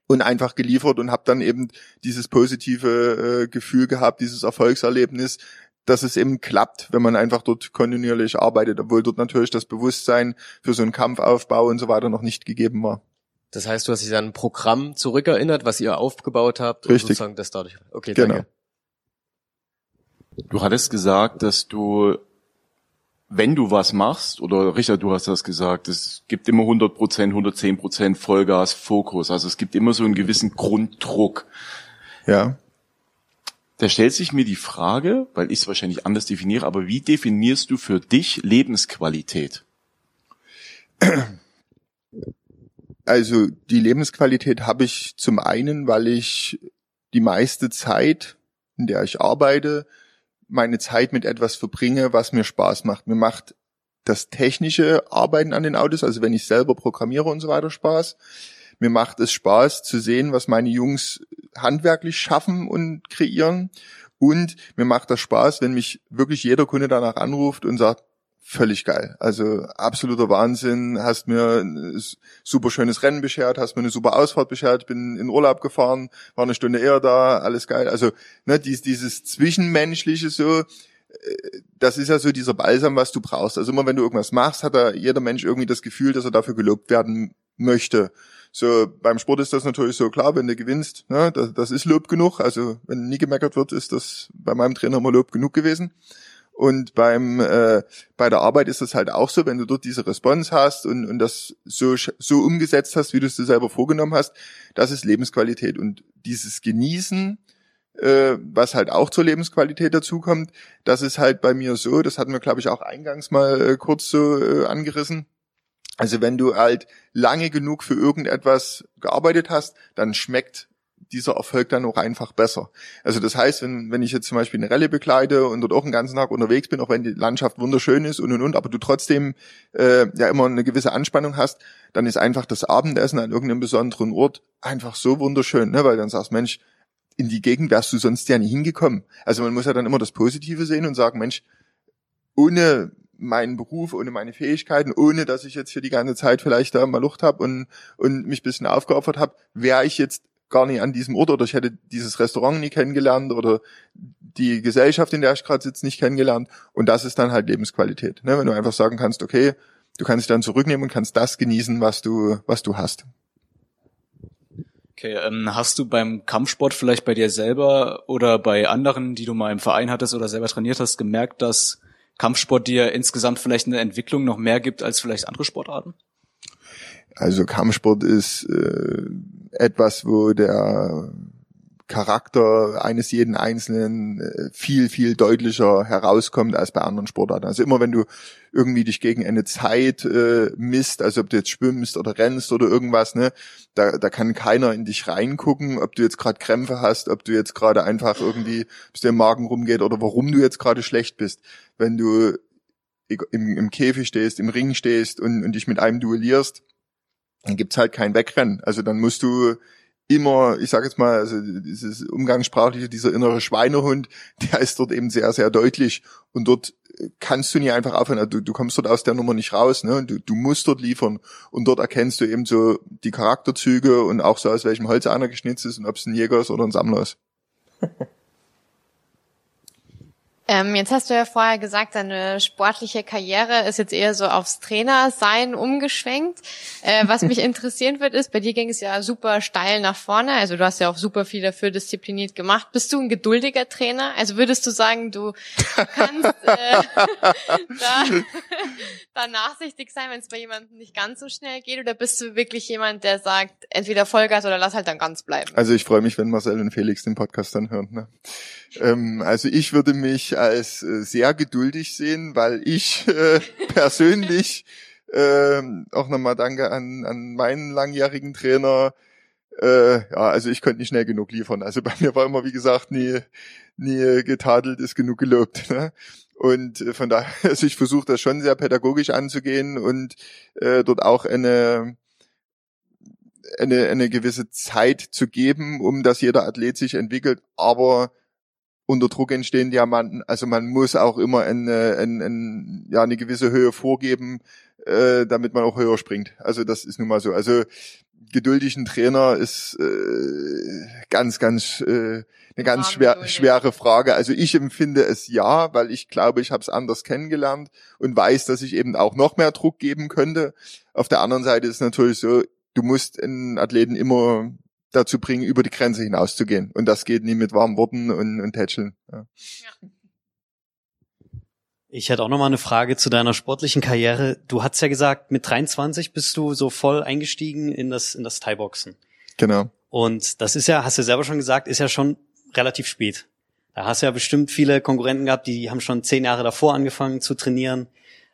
[SPEAKER 3] und einfach geliefert und habe dann eben dieses positive äh, Gefühl gehabt, dieses Erfolgserlebnis, dass es eben klappt, wenn man einfach dort kontinuierlich arbeitet, obwohl dort natürlich das Bewusstsein für so einen Kampfaufbau und so weiter noch nicht gegeben war.
[SPEAKER 4] das heißt, du hast dich an ein Programm zurückerinnert, was ihr aufgebaut habt.
[SPEAKER 3] Richtig.
[SPEAKER 4] Und sozusagen das dadurch. Okay,
[SPEAKER 3] Genau.
[SPEAKER 4] danke.
[SPEAKER 6] Du hattest gesagt, dass du wenn du was machst, oder Richard, du hast das gesagt, es gibt immer 100 Prozent, 110 Prozent Vollgas, Fokus. Also es gibt immer so einen gewissen Grunddruck.
[SPEAKER 3] Ja.
[SPEAKER 6] Da stellt sich mir die Frage, weil ich es wahrscheinlich anders definiere, aber wie definierst du für dich Lebensqualität?
[SPEAKER 3] Also die Lebensqualität habe ich zum einen, weil ich die meiste Zeit, in der ich arbeite, meine Zeit mit etwas verbringe, was mir Spaß macht. Mir macht das technische Arbeiten an den Autos, also wenn ich selber programmiere und so weiter Spaß. Mir macht es Spaß zu sehen, was meine Jungs handwerklich schaffen und kreieren. Und mir macht das Spaß, wenn mich wirklich jeder Kunde danach anruft und sagt, völlig geil. Also absoluter Wahnsinn. Hast mir ein super schönes Rennen beschert, hast mir eine super Ausfahrt beschert, bin in Urlaub gefahren, war eine Stunde eher da, alles geil. Also ne, dies, dieses Zwischenmenschliche so, äh, das ist ja so dieser Balsam, was du brauchst. Also immer wenn du irgendwas machst, hat da jeder Mensch irgendwie das Gefühl, dass er dafür gelobt werden möchte. So, beim Sport ist das natürlich so klar, wenn du gewinnst, ne, das, das ist Lob genug. Also wenn nie gemeckert wird, ist das bei meinem Trainer immer Lob genug gewesen. Und beim äh, bei der Arbeit ist das halt auch so, wenn du dort diese Response hast und, und das so so umgesetzt hast, wie du es dir selber vorgenommen hast, das ist Lebensqualität und dieses Genießen, äh, was halt auch zur Lebensqualität dazukommt, das ist halt bei mir so, das hatten wir glaube ich auch eingangs mal äh, kurz so äh, angerissen. Also wenn du halt lange genug für irgendetwas gearbeitet hast, dann schmeckt dieser Erfolg dann auch einfach besser. Also das heißt, wenn, wenn ich jetzt zum Beispiel eine Rallye begleite und dort auch einen ganzen Tag unterwegs bin, auch wenn die Landschaft wunderschön ist und und und, aber du trotzdem äh, ja immer eine gewisse Anspannung hast, dann ist einfach das Abendessen an irgendeinem besonderen Ort einfach so wunderschön, ne? weil dann sagst Mensch, in die Gegend wärst du sonst ja nie hingekommen. Also man muss ja dann immer das Positive sehen und sagen, Mensch, ohne meinen Beruf, ohne meine Fähigkeiten, ohne dass ich jetzt hier die ganze Zeit vielleicht da mal Luft habe und, und mich bisschen aufgeopfert habe, wäre ich jetzt gar nicht an diesem Ort oder ich hätte dieses Restaurant nie kennengelernt oder die Gesellschaft, in der ich gerade sitze, nicht kennengelernt. Und das ist dann halt Lebensqualität. Ne? Wenn du einfach sagen kannst, okay, du kannst dich dann zurücknehmen und kannst das genießen, was du, was du hast.
[SPEAKER 7] Okay, ähm, hast du beim Kampfsport vielleicht bei dir selber oder bei anderen, die du mal im Verein hattest oder selber trainiert hast, gemerkt, dass Kampfsport dir insgesamt vielleicht eine Entwicklung noch mehr gibt als vielleicht andere Sportarten?
[SPEAKER 3] Also Kampfsport ist äh, etwas, wo der Charakter eines jeden Einzelnen äh, viel, viel deutlicher herauskommt als bei anderen Sportarten. Also immer wenn du irgendwie dich gegen eine Zeit äh, misst, also ob du jetzt schwimmst oder rennst oder irgendwas, ne, da, da kann keiner in dich reingucken, ob du jetzt gerade Krämpfe hast, ob du jetzt gerade einfach irgendwie, bis der Magen rumgeht oder warum du jetzt gerade schlecht bist. Wenn du im, im Käfig stehst, im Ring stehst und, und dich mit einem duellierst, dann gibt's halt kein Wegrennen. Also dann musst du immer, ich sage jetzt mal, also dieses umgangssprachliche, dieser innere Schweinehund, der ist dort eben sehr, sehr deutlich und dort kannst du nie einfach aufhören. Also du, du kommst dort aus der Nummer nicht raus, ne? Du, du musst dort liefern und dort erkennst du eben so die Charakterzüge und auch so aus welchem Holz einer geschnitzt ist und ob es ein Jäger ist oder ein Sammler ist.
[SPEAKER 8] Ähm, jetzt hast du ja vorher gesagt, deine sportliche Karriere ist jetzt eher so aufs Trainersein umgeschwenkt. Äh, was mich interessieren wird, ist, bei dir ging es ja super steil nach vorne. Also du hast ja auch super viel dafür diszipliniert gemacht. Bist du ein geduldiger Trainer? Also würdest du sagen, du kannst äh, da, da nachsichtig sein, wenn es bei jemandem nicht ganz so schnell geht? Oder bist du wirklich jemand, der sagt, entweder Vollgas oder lass halt dann ganz bleiben?
[SPEAKER 3] Also ich freue mich, wenn Marcel und Felix den Podcast dann hören. Ne? Ähm, also ich würde mich als äh, sehr geduldig sehen, weil ich äh, persönlich äh, auch nochmal danke an, an meinen langjährigen Trainer. Äh, ja, also ich könnte nicht schnell genug liefern. Also bei mir war immer, wie gesagt, nie, nie getadelt ist genug gelobt. Ne? Und äh, von daher, also ich versuche das schon sehr pädagogisch anzugehen und äh, dort auch eine eine, eine gewisse Zeit zu geben, um dass jeder Athlet sich entwickelt, aber unter Druck entstehen Diamanten. Also man muss auch immer eine, eine, eine, ja, eine gewisse Höhe vorgeben, äh, damit man auch höher springt. Also das ist nun mal so. Also geduldigen Trainer ist äh, ganz, ganz äh, eine ganz schwer, schwere Frage. Also ich empfinde es ja, weil ich glaube, ich habe es anders kennengelernt und weiß, dass ich eben auch noch mehr Druck geben könnte. Auf der anderen Seite ist es natürlich so, du musst einen Athleten immer dazu bringen, über die Grenze hinauszugehen. Und das geht nie mit warmen Worten und, und Tätscheln. Ja. ja.
[SPEAKER 9] Ich hätte auch noch mal eine Frage zu deiner sportlichen Karriere. Du hast ja gesagt, mit 23 bist du so voll eingestiegen in das in das Thai-Boxen.
[SPEAKER 3] Genau.
[SPEAKER 9] Und das ist ja, hast du selber schon gesagt, ist ja schon relativ spät. Da hast du ja bestimmt viele Konkurrenten gehabt, die haben schon zehn Jahre davor angefangen zu trainieren.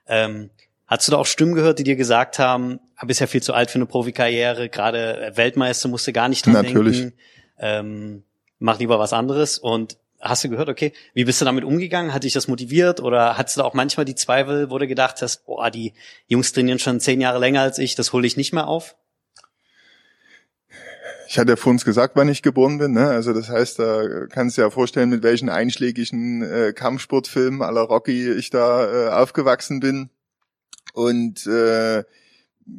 [SPEAKER 9] Ähm, hast du da auch Stimmen gehört, die dir gesagt haben, bist ja viel zu alt für eine Profikarriere, gerade Weltmeister musst du gar nicht dran
[SPEAKER 3] Natürlich.
[SPEAKER 9] denken. Ähm, mach lieber was anderes. Und hast du gehört, okay, wie bist du damit umgegangen? Hat dich das motiviert oder hattest du auch manchmal die Zweifel, wo du gedacht hast, boah, die Jungs trainieren schon zehn Jahre länger als ich, das hole ich nicht mehr auf?
[SPEAKER 3] Ich hatte ja vor uns gesagt, wann ich geboren bin. Ne? Also das heißt, da kannst du dir ja vorstellen, mit welchen einschlägigen äh, Kampfsportfilmen la Rocky ich da äh, aufgewachsen bin. Und äh,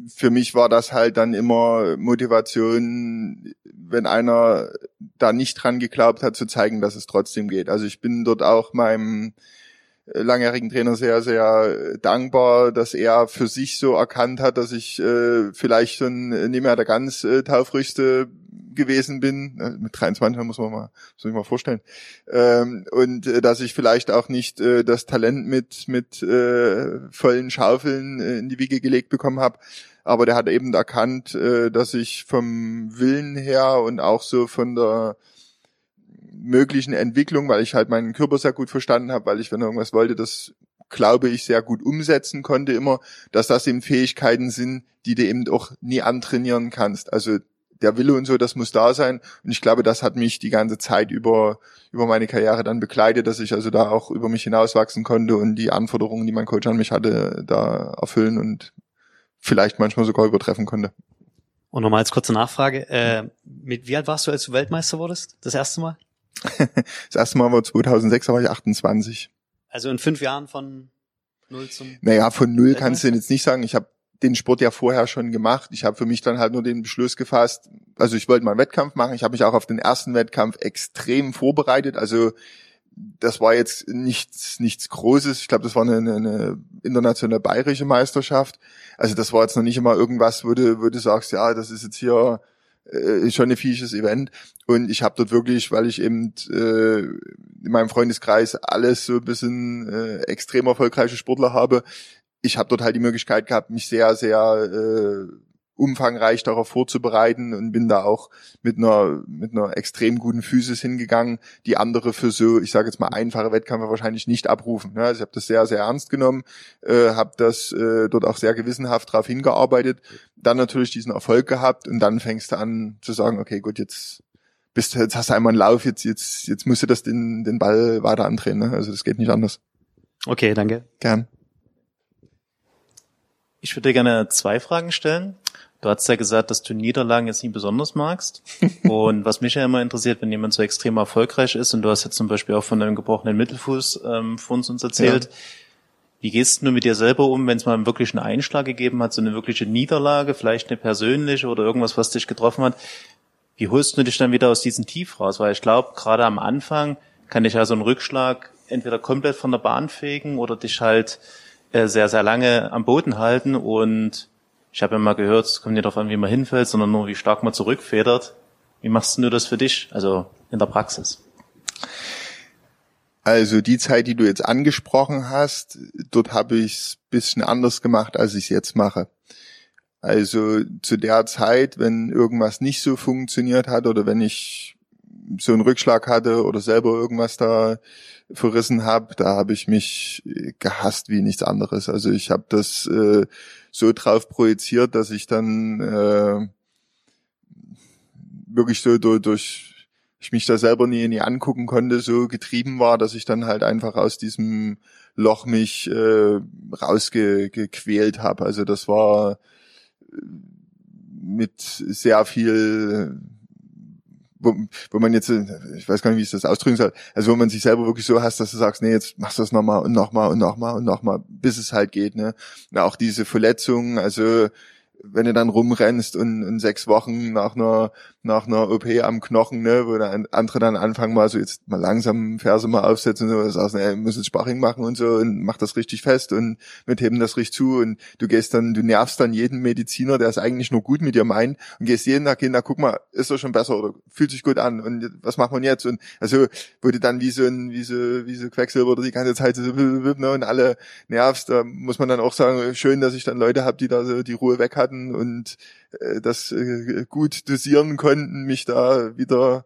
[SPEAKER 3] für mich war das halt dann immer Motivation, wenn einer da nicht dran geglaubt hat, zu zeigen, dass es trotzdem geht. Also ich bin dort auch meinem langjährigen Trainer sehr, sehr dankbar, dass er für sich so erkannt hat, dass ich äh, vielleicht schon nicht mehr der ganz äh, taufrichste gewesen bin. Äh, mit 23 muss man mal, muss sich mal vorstellen. Ähm, und äh, dass ich vielleicht auch nicht äh, das Talent mit, mit äh, vollen Schaufeln äh, in die Wiege gelegt bekommen habe. Aber der hat eben erkannt, äh, dass ich vom Willen her und auch so von der möglichen Entwicklung, weil ich halt meinen Körper sehr gut verstanden habe, weil ich, wenn irgendwas wollte, das glaube ich sehr gut umsetzen konnte immer, dass das eben Fähigkeiten sind, die du eben auch nie antrainieren kannst. Also der Wille und so, das muss da sein. Und ich glaube, das hat mich die ganze Zeit über, über meine Karriere dann begleitet, dass ich also da auch über mich hinauswachsen konnte und die Anforderungen, die mein Coach an mich hatte, da erfüllen und vielleicht manchmal sogar übertreffen konnte.
[SPEAKER 9] Und nochmal als kurze Nachfrage, äh, mit wie alt warst du, als du Weltmeister wurdest? Das erste Mal?
[SPEAKER 3] Das erste Mal war 2006, da war ich 28.
[SPEAKER 9] Also in fünf Jahren von null zum.
[SPEAKER 3] Naja, von null kannst du jetzt nicht sagen. Ich habe den Sport ja vorher schon gemacht. Ich habe für mich dann halt nur den Beschluss gefasst. Also ich wollte mal einen Wettkampf machen. Ich habe mich auch auf den ersten Wettkampf extrem vorbereitet. Also das war jetzt nichts nichts Großes. Ich glaube, das war eine, eine internationale bayerische Meisterschaft. Also das war jetzt noch nicht immer irgendwas, wo du, wo du sagst, ja, das ist jetzt hier äh, schon ein fiesches Event. Und ich habe dort wirklich, weil ich eben äh, in meinem Freundeskreis alles so ein bisschen äh, extrem erfolgreiche Sportler habe, ich habe dort halt die Möglichkeit gehabt, mich sehr, sehr äh, umfangreich darauf vorzubereiten und bin da auch mit einer mit einer extrem guten Physis hingegangen, die andere für so, ich sage jetzt mal einfache Wettkämpfe wahrscheinlich nicht abrufen. Ne? Also ich habe das sehr sehr ernst genommen, äh, habe das äh, dort auch sehr gewissenhaft darauf hingearbeitet, dann natürlich diesen Erfolg gehabt und dann fängst du an zu sagen, okay, gut, jetzt bist jetzt hast du einmal einen Lauf, jetzt jetzt jetzt musst du das den den Ball weiter andrehen. Ne? Also das geht nicht anders.
[SPEAKER 9] Okay, danke.
[SPEAKER 3] Gern.
[SPEAKER 10] Ich würde dir gerne zwei Fragen stellen. Du hast ja gesagt, dass du Niederlagen jetzt nie besonders magst. Und was mich ja immer interessiert, wenn jemand so extrem erfolgreich ist, und du hast jetzt zum Beispiel auch von deinem gebrochenen Mittelfuß ähm, von uns erzählt, ja. wie gehst du mit dir selber um, wenn es mal wirklich einen Einschlag gegeben hat, so eine wirkliche Niederlage, vielleicht eine persönliche oder irgendwas, was dich getroffen hat? Wie holst du dich dann wieder aus diesem Tief raus? Weil ich glaube, gerade am Anfang kann dich ja so ein Rückschlag entweder komplett von der Bahn fegen oder dich halt äh, sehr, sehr lange am Boden halten und ich habe ja mal gehört, es kommt nicht darauf an, wie man hinfällt, sondern nur, wie stark man zurückfedert. Wie machst du das für dich, also in der Praxis?
[SPEAKER 3] Also die Zeit, die du jetzt angesprochen hast, dort habe ich es bisschen anders gemacht, als ich es jetzt mache. Also zu der Zeit, wenn irgendwas nicht so funktioniert hat oder wenn ich so einen Rückschlag hatte oder selber irgendwas da verrissen habe, da habe ich mich gehasst wie nichts anderes. Also ich habe das äh, so drauf projiziert, dass ich dann äh, wirklich so durch, durch ich mich da selber nie, nie angucken konnte, so getrieben war, dass ich dann halt einfach aus diesem Loch mich äh, rausgequält habe. Also das war mit sehr viel wo, wo man jetzt, ich weiß gar nicht, wie ich das ausdrücken soll, also wo man sich selber wirklich so hasst, dass du sagst, nee, jetzt machst du das nochmal und nochmal und nochmal und nochmal, bis es halt geht, ne. Und auch diese Verletzungen, also wenn du dann rumrennst und in sechs Wochen nach einer nach einer OP am Knochen, ne, wo dann andere dann anfangen mal so jetzt mal langsam Ferse mal aufsetzen und so, sagst, ey, muss jetzt Sparring machen und so und mach das richtig fest und wir heben das richtig zu und du gehst dann, du nervst dann jeden Mediziner, der es eigentlich nur gut mit dir meint und gehst jeden Tag hin, na guck mal, ist doch schon besser oder fühlt sich gut an und was macht man jetzt? Und also du dann wie so ein, wie so, wie so Quecksilber oder die ganze Zeit so ne, und alle nervst, da muss man dann auch sagen, schön, dass ich dann Leute habe, die da so die Ruhe weg hatten und äh, das äh, gut dosieren konnten, mich da wieder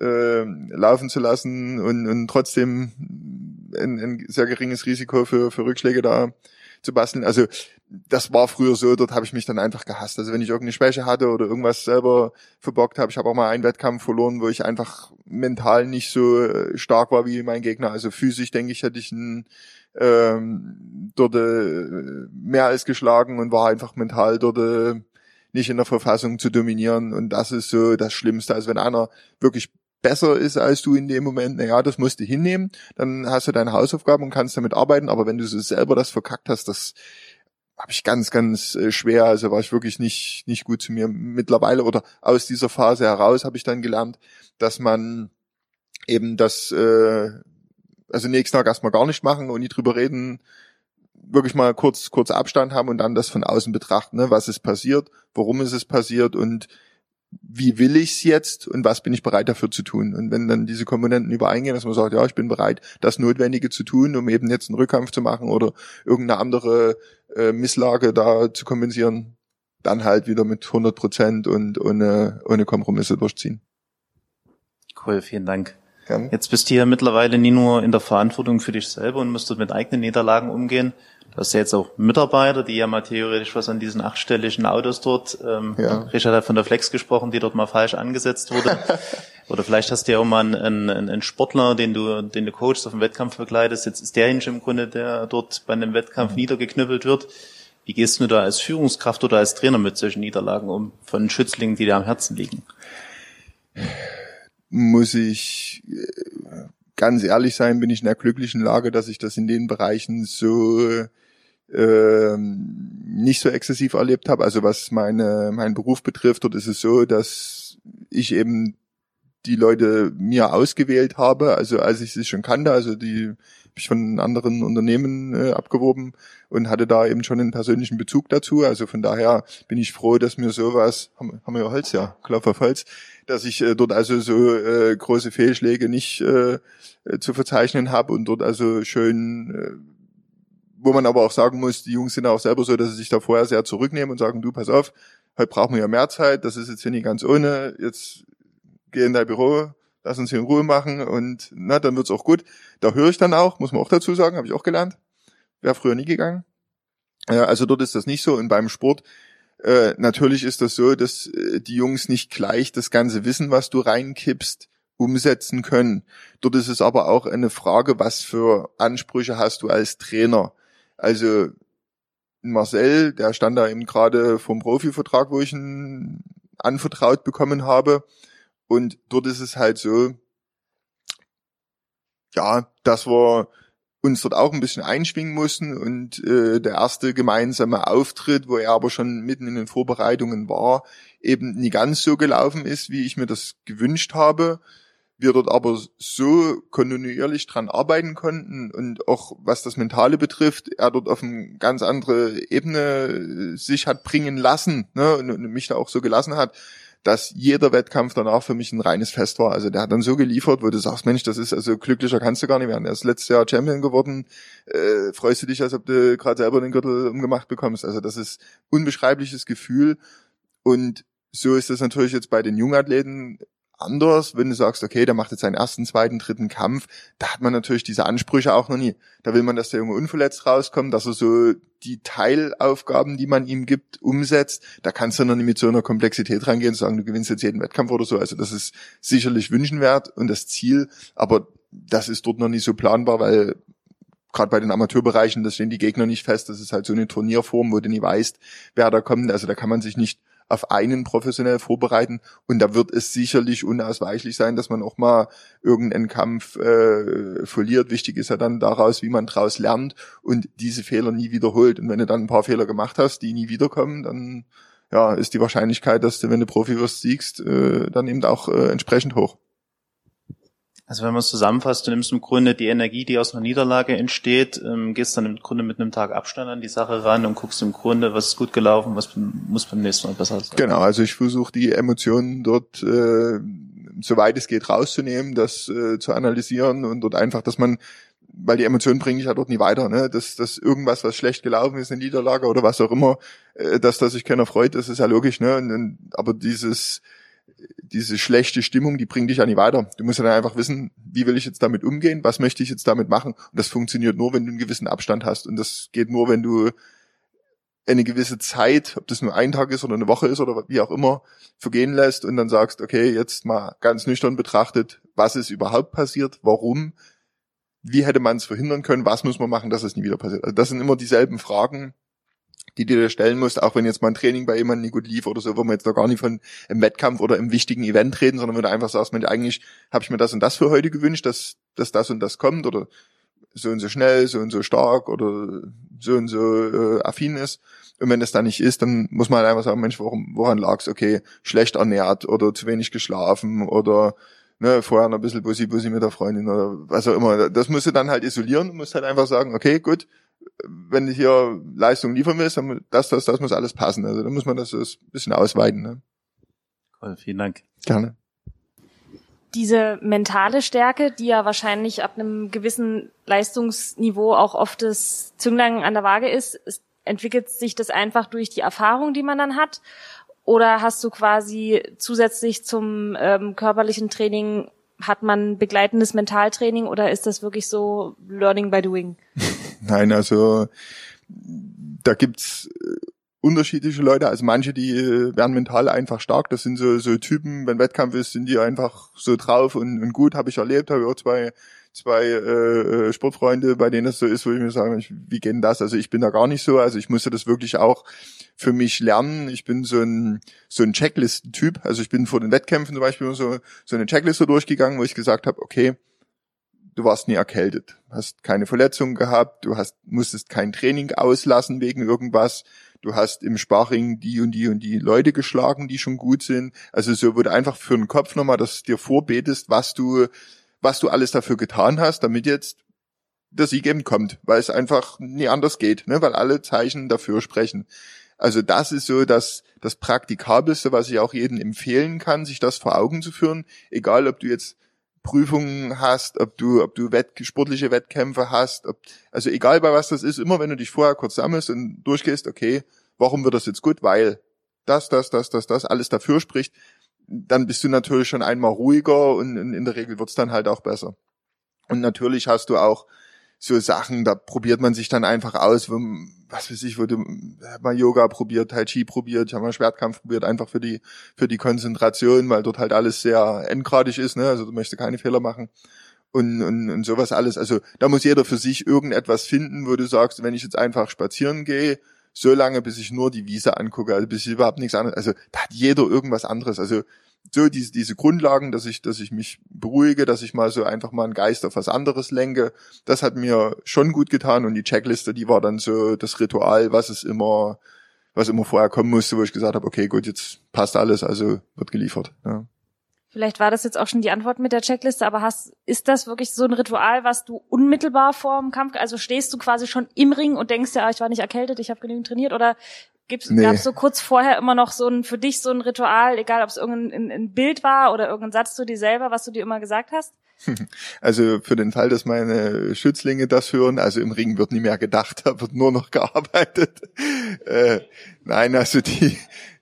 [SPEAKER 3] äh, laufen zu lassen und, und trotzdem ein, ein sehr geringes Risiko für, für Rückschläge da zu basteln. Also das war früher so, dort habe ich mich dann einfach gehasst. Also wenn ich irgendeine Schwäche hatte oder irgendwas selber verbockt habe, ich habe auch mal einen Wettkampf verloren, wo ich einfach mental nicht so äh, stark war wie mein Gegner. Also physisch denke ich, hätte ich einen ähm, dort äh, mehr als geschlagen und war einfach mental dort äh, nicht in der Verfassung zu dominieren. Und das ist so das Schlimmste. Also wenn einer wirklich besser ist als du in dem Moment, naja, das musst du hinnehmen, dann hast du deine Hausaufgaben und kannst damit arbeiten. Aber wenn du so selber das verkackt hast, das habe ich ganz, ganz äh, schwer. Also war ich wirklich nicht, nicht gut zu mir. Mittlerweile oder aus dieser Phase heraus habe ich dann gelernt, dass man eben das, äh, also nächsten Tag erstmal gar nicht machen und nie drüber reden, wirklich mal kurz, kurz Abstand haben und dann das von außen betrachten, ne? was ist passiert, warum ist es passiert und wie will ich's jetzt und was bin ich bereit dafür zu tun? Und wenn dann diese Komponenten übereingehen, dass man sagt, ja, ich bin bereit, das Notwendige zu tun, um eben jetzt einen Rückkampf zu machen oder irgendeine andere äh, Misslage da zu kompensieren, dann halt wieder mit 100 Prozent und ohne, ohne Kompromisse durchziehen.
[SPEAKER 10] Cool, vielen Dank.
[SPEAKER 3] Gern.
[SPEAKER 10] Jetzt bist du ja mittlerweile nie nur in der Verantwortung für dich selber und musst du mit eigenen Niederlagen umgehen. Du hast ja jetzt auch Mitarbeiter, die ja mal theoretisch was an diesen achtstelligen Autos dort, ähm,
[SPEAKER 3] Ja.
[SPEAKER 10] Richard hat von der Flex gesprochen, die dort mal falsch angesetzt wurde. Oder vielleicht hast du ja auch mal einen, einen, einen Sportler, den du, den du coachst, auf dem Wettkampf begleitest. Jetzt ist derjenige im Grunde, der dort bei einem Wettkampf niedergeknüppelt wird. Wie gehst du da als Führungskraft oder als Trainer mit solchen Niederlagen um, von Schützlingen, die dir am Herzen liegen?
[SPEAKER 3] Muss ich äh, ganz ehrlich sein, bin ich in der glücklichen Lage, dass ich das in den Bereichen so ähm, nicht so exzessiv erlebt habe. Also was meine meinen Beruf betrifft, dort ist es so, dass ich eben die Leute mir ausgewählt habe, also als ich sie schon kannte, also die habe ich von anderen Unternehmen äh, abgeworben und hatte da eben schon einen persönlichen Bezug dazu. Also von daher bin ich froh, dass mir sowas, haben, haben wir Holz, ja, Klopf auf Holz, dass ich äh, dort also so äh, große Fehlschläge nicht äh, äh, zu verzeichnen habe und dort also schön, äh, wo man aber auch sagen muss, die Jungs sind auch selber so, dass sie sich da vorher sehr zurücknehmen und sagen, du, pass auf, heute brauchen wir ja mehr Zeit, das ist jetzt hier nicht ganz ohne, jetzt geh in dein Büro, lass uns hier in Ruhe machen und na, dann wird's auch gut. Da höre ich dann auch, muss man auch dazu sagen, habe ich auch gelernt. Wäre früher nie gegangen. Ja, also dort ist das nicht so. Und beim Sport äh, natürlich ist das so, dass äh, die Jungs nicht gleich das ganze Wissen, was du reinkippst, umsetzen können. Dort ist es aber auch eine Frage, was für Ansprüche hast du als Trainer. Also Marcel, der stand da eben gerade vom Profivertrag, wo ich ihn anvertraut bekommen habe. Und dort ist es halt so, ja, dass wir uns dort auch ein bisschen einschwingen mussten und äh, der erste gemeinsame Auftritt, wo er aber schon mitten in den Vorbereitungen war, eben nie ganz so gelaufen ist, wie ich mir das gewünscht habe. Wir dort aber so kontinuierlich dran arbeiten konnten und auch was das Mentale betrifft, er dort auf eine ganz andere Ebene sich hat bringen lassen ne, und, und mich da auch so gelassen hat, dass jeder Wettkampf danach für mich ein reines Fest war. Also der hat dann so geliefert, wo du sagst, Mensch, das ist also glücklicher kannst du gar nicht werden. Er ist letztes Jahr Champion geworden. Äh, freust du dich, als ob du gerade selber den Gürtel umgemacht bekommst. Also das ist unbeschreibliches Gefühl. Und so ist das natürlich jetzt bei den Jungathleten anders, wenn du sagst, okay, der macht jetzt seinen ersten, zweiten, dritten Kampf, da hat man natürlich diese Ansprüche auch noch nie. Da will man, dass der Junge unverletzt rauskommt, dass er so die Teilaufgaben, die man ihm gibt, umsetzt. Da kannst du noch nicht mit so einer Komplexität rangehen und sagen, du gewinnst jetzt jeden Wettkampf oder so. Also das ist sicherlich wünschenwert und das Ziel, aber das ist dort noch nicht so planbar, weil gerade bei den Amateurbereichen, da stehen die Gegner nicht fest. Das ist halt so eine Turnierform, wo du nie weißt, wer da kommt. Also da kann man sich nicht auf einen professionell vorbereiten. Und da wird es sicherlich unausweichlich sein, dass man auch mal irgendeinen Kampf äh, verliert. Wichtig ist ja dann daraus, wie man daraus lernt und diese Fehler nie wiederholt. Und wenn du dann ein paar Fehler gemacht hast, die nie wiederkommen, dann ja, ist die Wahrscheinlichkeit, dass du, wenn du Profi wirst, siegst, äh, dann eben auch äh, entsprechend hoch.
[SPEAKER 10] Also wenn man es zusammenfasst, du nimmst im Grunde die Energie, die aus einer Niederlage entsteht, ähm, gehst dann im Grunde mit einem Tag Abstand an die Sache ran und guckst im Grunde, was ist gut gelaufen, was muss beim nächsten Mal besser sein.
[SPEAKER 3] Genau, also ich versuche die Emotionen dort äh, soweit es geht rauszunehmen, das äh, zu analysieren und dort einfach, dass man weil die Emotionen bringen dich ja dort nie weiter, ne? Dass, dass irgendwas, was schlecht gelaufen ist, eine Niederlage oder was auch immer, äh, dass, dass sich keiner freut, das ist ja logisch, ne? Und, aber dieses, diese schlechte Stimmung, die bringt dich ja nie weiter. Du musst ja dann einfach wissen, wie will ich jetzt damit umgehen, was möchte ich jetzt damit machen. Und das funktioniert nur, wenn du einen gewissen Abstand hast. Und das geht nur, wenn du eine gewisse Zeit, ob das nur ein Tag ist oder eine Woche ist oder wie auch immer, vergehen lässt und dann sagst, okay, jetzt mal ganz nüchtern betrachtet, was ist überhaupt passiert, warum, wie hätte man es verhindern können, was muss man machen, dass es nie wieder passiert. Also das sind immer dieselben Fragen, die du dir stellen musst, auch wenn jetzt mal ein Training bei jemandem nicht gut lief oder so, wo wir jetzt noch gar nicht von einem Wettkampf oder im wichtigen Event reden, sondern wenn du einfach sagst, Mensch, eigentlich habe ich mir das und das für heute gewünscht, dass, dass das und das kommt oder so und so schnell, so und so stark oder so und so äh, affin ist. Und wenn das dann nicht ist, dann muss man halt einfach sagen, Mensch, woran, woran lag's? Okay, schlecht ernährt oder zu wenig geschlafen oder ne, vorher noch ein bisschen Bussi Bussi mit der Freundin oder was auch immer. Das musst du dann halt isolieren und musst halt einfach sagen, okay, gut, wenn du hier Leistung liefern willst, dann das, das, das muss alles passen. Also da muss man das ein bisschen ausweiten. Ne?
[SPEAKER 10] Cool, vielen Dank.
[SPEAKER 3] Gerne.
[SPEAKER 11] Diese mentale Stärke, die ja wahrscheinlich ab einem gewissen Leistungsniveau auch oft das Zünglein an der Waage ist, ist entwickelt sich das einfach durch die Erfahrung, die man dann hat? Oder hast du quasi zusätzlich zum ähm, körperlichen Training hat man begleitendes Mentaltraining oder ist das wirklich so Learning by Doing?
[SPEAKER 3] Nein, also da gibt's äh, unterschiedliche Leute. Also manche, die äh, werden mental einfach stark. Das sind so, so Typen, wenn Wettkampf ist, sind die einfach so drauf und, und gut, habe ich erlebt, habe ich auch zwei zwei äh, äh, Sportfreunde, bei denen es so ist, wo ich mir sage, wie geht denn das? Also ich bin da gar nicht so. Also ich musste das wirklich auch für mich lernen. Ich bin so ein so ein Checklistentyp. Also ich bin vor den Wettkämpfen zum Beispiel so so eine Checkliste durchgegangen, wo ich gesagt habe, okay, du warst nie erkältet, hast keine Verletzungen gehabt, du hast musstest kein Training auslassen wegen irgendwas. Du hast im Sparring die und die und die Leute geschlagen, die schon gut sind. Also so wurde einfach für den Kopf nochmal, dass du dir vorbetest, was du was du alles dafür getan hast, damit jetzt der Sieg eben kommt, weil es einfach nie anders geht, ne? weil alle Zeichen dafür sprechen. Also das ist so das, das Praktikabelste, was ich auch jedem empfehlen kann, sich das vor Augen zu führen, egal ob du jetzt Prüfungen hast, ob du, ob du Wett, sportliche Wettkämpfe hast, ob, also egal bei was das ist, immer wenn du dich vorher kurz sammelst und durchgehst, okay, warum wird das jetzt gut? Weil das, das, das, das, das alles dafür spricht, dann bist du natürlich schon einmal ruhiger und in, in der Regel wird's dann halt auch besser. Und natürlich hast du auch so Sachen, da probiert man sich dann einfach aus, wo, was weiß ich, wo du mal Yoga probiert, Tai Chi probiert, ich habe mal Schwertkampf probiert, einfach für die für die Konzentration, weil dort halt alles sehr endgradig ist, ne? Also du möchtest keine Fehler machen und, und, und sowas alles. Also da muss jeder für sich irgendetwas finden, wo du sagst, wenn ich jetzt einfach spazieren gehe, so lange, bis ich nur die Wiese angucke, also bis ich überhaupt nichts anderes, also da hat jeder irgendwas anderes. Also so diese, diese Grundlagen, dass ich, dass ich mich beruhige, dass ich mal so einfach mal einen Geist auf was anderes lenke, das hat mir schon gut getan und die Checkliste, die war dann so das Ritual, was es immer, was immer vorher kommen musste, wo ich gesagt habe, okay, gut, jetzt passt alles, also wird geliefert. Ja.
[SPEAKER 11] Vielleicht war das jetzt auch schon die Antwort mit der Checkliste, aber hast, ist das wirklich so ein Ritual, was du unmittelbar vor dem Kampf, also stehst du quasi schon im Ring und denkst ja, ich war nicht erkältet, ich habe genügend trainiert oder nee. gab es so kurz vorher immer noch so ein, für dich so ein Ritual, egal ob es irgendein ein Bild war oder irgendein Satz zu dir selber, was du dir immer gesagt hast?
[SPEAKER 3] Also für den Fall, dass meine Schützlinge das hören, also im Ring wird nie mehr gedacht, da wird nur noch gearbeitet. Äh, nein, also die,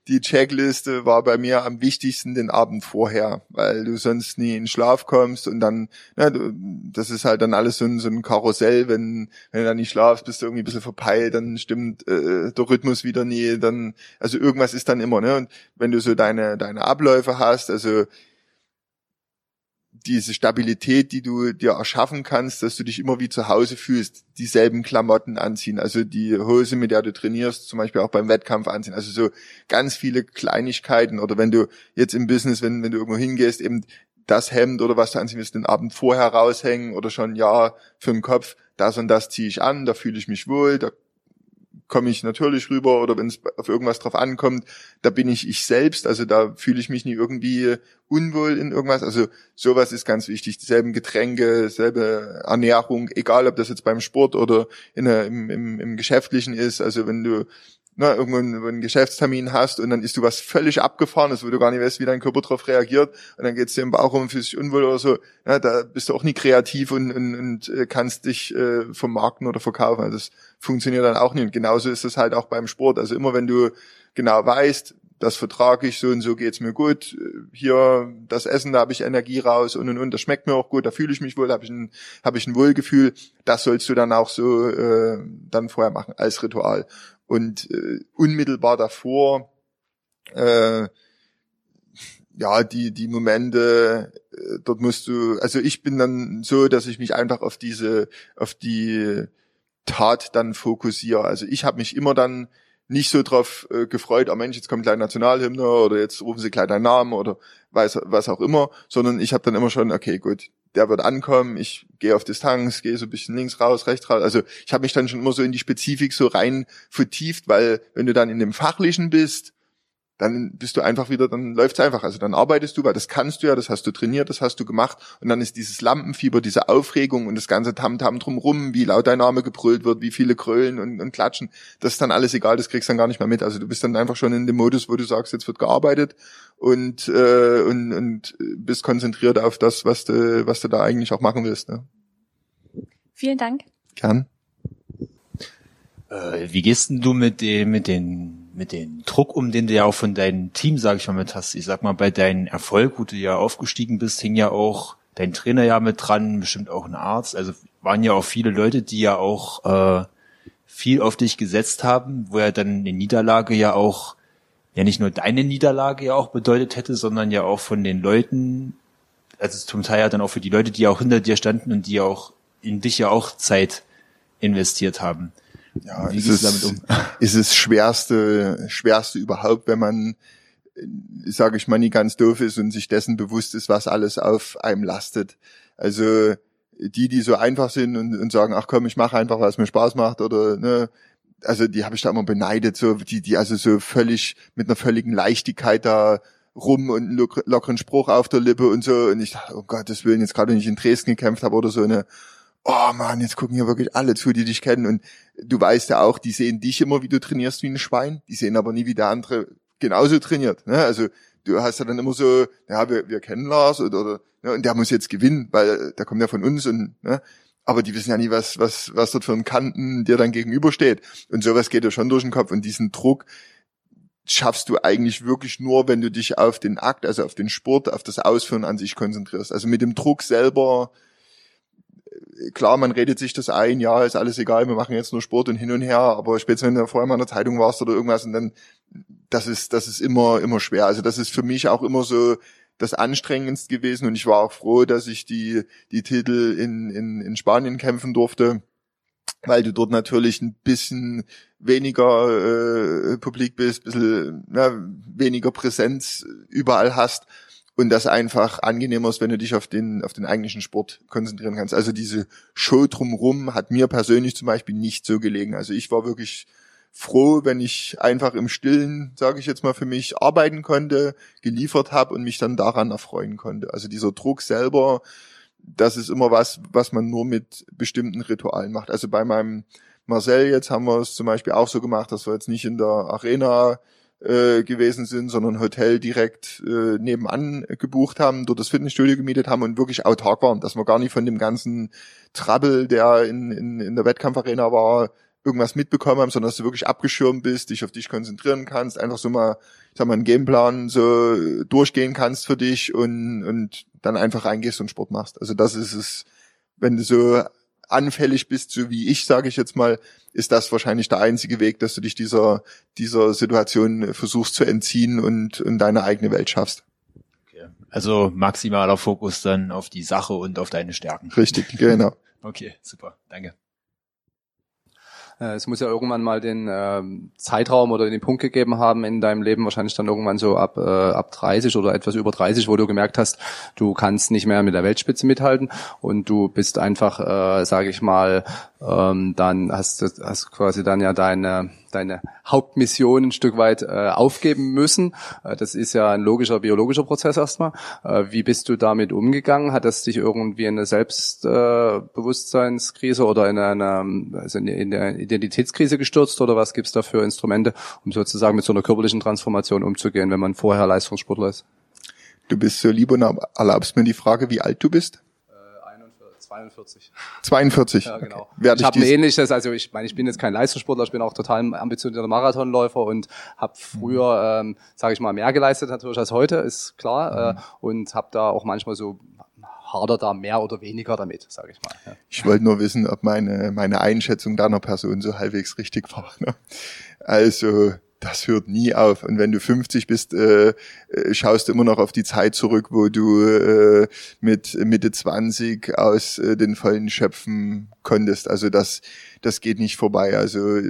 [SPEAKER 3] die Checkliste war bei mir am wichtigsten den Abend vorher, weil du sonst nie in Schlaf kommst und dann, na, du, das ist halt dann alles so ein, so ein Karussell, wenn, wenn du dann nicht schlafst, bist du irgendwie ein bisschen verpeilt, dann stimmt äh, der Rhythmus wieder nie, dann, also irgendwas ist dann immer, ne? Und wenn du so deine, deine Abläufe hast, also diese Stabilität, die du dir erschaffen kannst, dass du dich immer wie zu Hause fühlst, dieselben Klamotten anziehen, also die Hose, mit der du trainierst, zum Beispiel auch beim Wettkampf anziehen, also so ganz viele Kleinigkeiten oder wenn du jetzt im Business, wenn, wenn du irgendwo hingehst, eben das Hemd oder was du anziehen willst, den Abend vorher raushängen oder schon, ja, für den Kopf, das und das ziehe ich an, da fühle ich mich wohl, da komme ich natürlich rüber oder wenn es auf irgendwas drauf ankommt, da bin ich ich selbst, also da fühle ich mich nie irgendwie unwohl in irgendwas, also sowas ist ganz wichtig, dieselben Getränke, selbe Ernährung, egal ob das jetzt beim Sport oder in im, im, im Geschäftlichen ist, also wenn du na, irgendwann einen Geschäftstermin hast und dann ist du was völlig abgefahrenes, wo du gar nicht weißt, wie dein Körper darauf reagiert und dann geht's dir im Bauch und fühlst dich unwohl oder so, na, da bist du auch nie kreativ und, und, und äh, kannst dich äh, vermarkten oder verkaufen. Also das funktioniert dann auch nicht. Und genauso ist es halt auch beim Sport. Also immer wenn du genau weißt, das vertrage ich so und so geht's mir gut. Hier das Essen, da habe ich Energie raus und und und. Das schmeckt mir auch gut, da fühle ich mich wohl, da habe ich ein habe ich ein Wohlgefühl. Das sollst du dann auch so äh, dann vorher machen als Ritual und äh, unmittelbar davor äh, ja die die Momente äh, dort musst du also ich bin dann so dass ich mich einfach auf diese auf die Tat dann fokussiere. Also ich habe mich immer dann nicht so drauf äh, gefreut, oh Mensch, jetzt kommt gleich Nationalhymne oder jetzt rufen sie gleich deinen Namen oder weiß, was auch immer, sondern ich habe dann immer schon, okay, gut, der wird ankommen, ich gehe auf Distanz, gehe so ein bisschen links raus, rechts raus. Also ich habe mich dann schon immer so in die Spezifik so rein vertieft, weil wenn du dann in dem Fachlichen bist, dann bist du einfach wieder, dann läuft's einfach. Also dann arbeitest du, weil das kannst du ja, das hast du trainiert, das hast du gemacht. Und dann ist dieses Lampenfieber, diese Aufregung und das ganze Tamtam drumrum, wie laut dein Name gebrüllt wird, wie viele krölen und, und klatschen, das ist dann alles egal, das kriegst du dann gar nicht mehr mit. Also du bist dann einfach schon in dem Modus, wo du sagst, jetzt wird gearbeitet und, äh, und, und bist konzentriert auf das, was du, was du da eigentlich auch machen willst. Ne?
[SPEAKER 11] Vielen Dank.
[SPEAKER 3] Gern.
[SPEAKER 12] Äh, wie gehst denn du mit dem, mit den mit dem Druck um, den du ja auch von deinem Team, sag ich mal, mit hast. Ich sag mal, bei deinem Erfolg, wo du ja aufgestiegen bist, hing ja auch dein Trainer ja mit dran, bestimmt auch ein Arzt. Also waren ja auch viele Leute, die ja auch äh, viel auf dich gesetzt haben, wo ja dann eine Niederlage ja auch ja nicht nur deine Niederlage ja auch bedeutet hätte, sondern ja auch von den Leuten, also zum Teil ja dann auch für die Leute, die ja auch hinter dir standen und die auch in dich ja auch Zeit investiert haben.
[SPEAKER 3] Ja, Wie es ist, damit um? ist es schwerste, schwerste überhaupt, wenn man, sage ich mal, nie ganz doof ist und sich dessen bewusst ist, was alles auf einem lastet. Also die, die so einfach sind und, und sagen, ach komm, ich mache einfach, was mir Spaß macht oder ne, also die habe ich da immer beneidet, so die, die also so völlig mit einer völligen Leichtigkeit da rum und einen lockeren Spruch auf der Lippe und so und ich dachte, oh Gott, das will jetzt gerade nicht in Dresden gekämpft habe oder so eine oh man, jetzt gucken hier wirklich alle zu, die dich kennen. Und du weißt ja auch, die sehen dich immer, wie du trainierst wie ein Schwein. Die sehen aber nie, wie der andere genauso trainiert. Ne? Also du hast ja dann immer so, ja, wir, wir kennen Lars oder, oder ne, und der muss jetzt gewinnen, weil der kommt ja von uns und ne? aber die wissen ja nie, was, was, was dort für ein Kanten dir dann gegenübersteht. Und sowas geht ja schon durch den Kopf. Und diesen Druck schaffst du eigentlich wirklich nur, wenn du dich auf den Akt, also auf den Sport, auf das Ausführen an sich konzentrierst. Also mit dem Druck selber klar, man redet sich das ein, ja, ist alles egal, wir machen jetzt nur Sport und hin und her, aber spätestens wenn du vorher mal in der Zeitung warst oder irgendwas und dann, das ist, das ist immer, immer schwer. Also das ist für mich auch immer so das anstrengendst gewesen und ich war auch froh, dass ich die, die Titel in, in, in Spanien kämpfen durfte, weil du dort natürlich ein bisschen weniger äh, Publik bist, bisschen na, weniger Präsenz überall hast und das einfach angenehmer ist, wenn du dich auf den, auf den eigentlichen Sport konzentrieren kannst. Also diese Show drumrum hat mir persönlich zum Beispiel nicht so gelegen. Also ich war wirklich froh, wenn ich einfach im Stillen, sage ich jetzt mal für mich, arbeiten konnte, geliefert habe und mich dann daran erfreuen konnte. Also dieser Druck selber, das ist immer was, was man nur mit bestimmten Ritualen macht. Also bei meinem Marcel jetzt haben wir es zum Beispiel auch so gemacht, dass wir jetzt nicht in der Arena äh, gewesen sind, sondern Hotel direkt äh, nebenan gebucht haben, dort das Fitnessstudio gemietet haben und wirklich autark waren, dass wir gar nicht von dem ganzen Trouble, der in, in, in der Wettkampfarena war, irgendwas mitbekommen haben, sondern dass du wirklich abgeschirmt bist, dich auf dich konzentrieren kannst, einfach so mal, ich sag mal, einen Gameplan so durchgehen kannst für dich und, und dann einfach reingehst und Sport machst. Also das ist es, wenn du so anfällig bist, so wie ich, sage ich jetzt mal, ist das wahrscheinlich der einzige Weg, dass du dich dieser, dieser Situation versuchst zu entziehen und, und deine eigene Welt schaffst.
[SPEAKER 12] Okay. Also maximaler Fokus dann auf die Sache und auf deine Stärken.
[SPEAKER 3] Richtig, genau.
[SPEAKER 12] okay, super, danke.
[SPEAKER 13] Äh, es muss ja irgendwann mal den äh, Zeitraum oder den Punkt gegeben haben in deinem Leben, wahrscheinlich dann irgendwann so ab, äh, ab 30 oder etwas über 30, wo du gemerkt hast, du kannst nicht mehr mit der Weltspitze mithalten und du bist einfach, äh, sage ich mal, ähm, dann hast du hast quasi dann ja deine deine Hauptmission ein Stück weit äh, aufgeben müssen. Äh, das ist ja ein logischer biologischer Prozess erstmal. Äh, wie bist du damit umgegangen? Hat das dich irgendwie in eine Selbstbewusstseinskrise oder in eine, also in, in der Identitätskrise gestürzt oder was gibt's da für Instrumente, um sozusagen mit so einer körperlichen Transformation umzugehen, wenn man vorher Leistungssportler ist?
[SPEAKER 3] Du bist so lieb und erlaubst mir die Frage, wie alt du bist?
[SPEAKER 13] 42.
[SPEAKER 3] 42.
[SPEAKER 13] Ja, genau.
[SPEAKER 3] Okay.
[SPEAKER 13] Ich habe ein ähnliches, also ich meine, ich bin jetzt kein Leistungssportler, ich bin auch total ambitionierter Marathonläufer und habe früher, ähm, sage ich mal, mehr geleistet natürlich als heute, ist klar, mhm. äh, und habe da auch manchmal so harder da mehr oder weniger damit, sage ich mal. Ja.
[SPEAKER 3] Ich wollte nur wissen, ob meine meine Einschätzung deiner Person so halbwegs richtig war. Ne? Also das hört nie auf. Und wenn du 50 bist, äh, äh, schaust du immer noch auf die Zeit zurück, wo du äh, mit Mitte 20 aus äh, den Vollen schöpfen konntest. Also das, das geht nicht vorbei. Also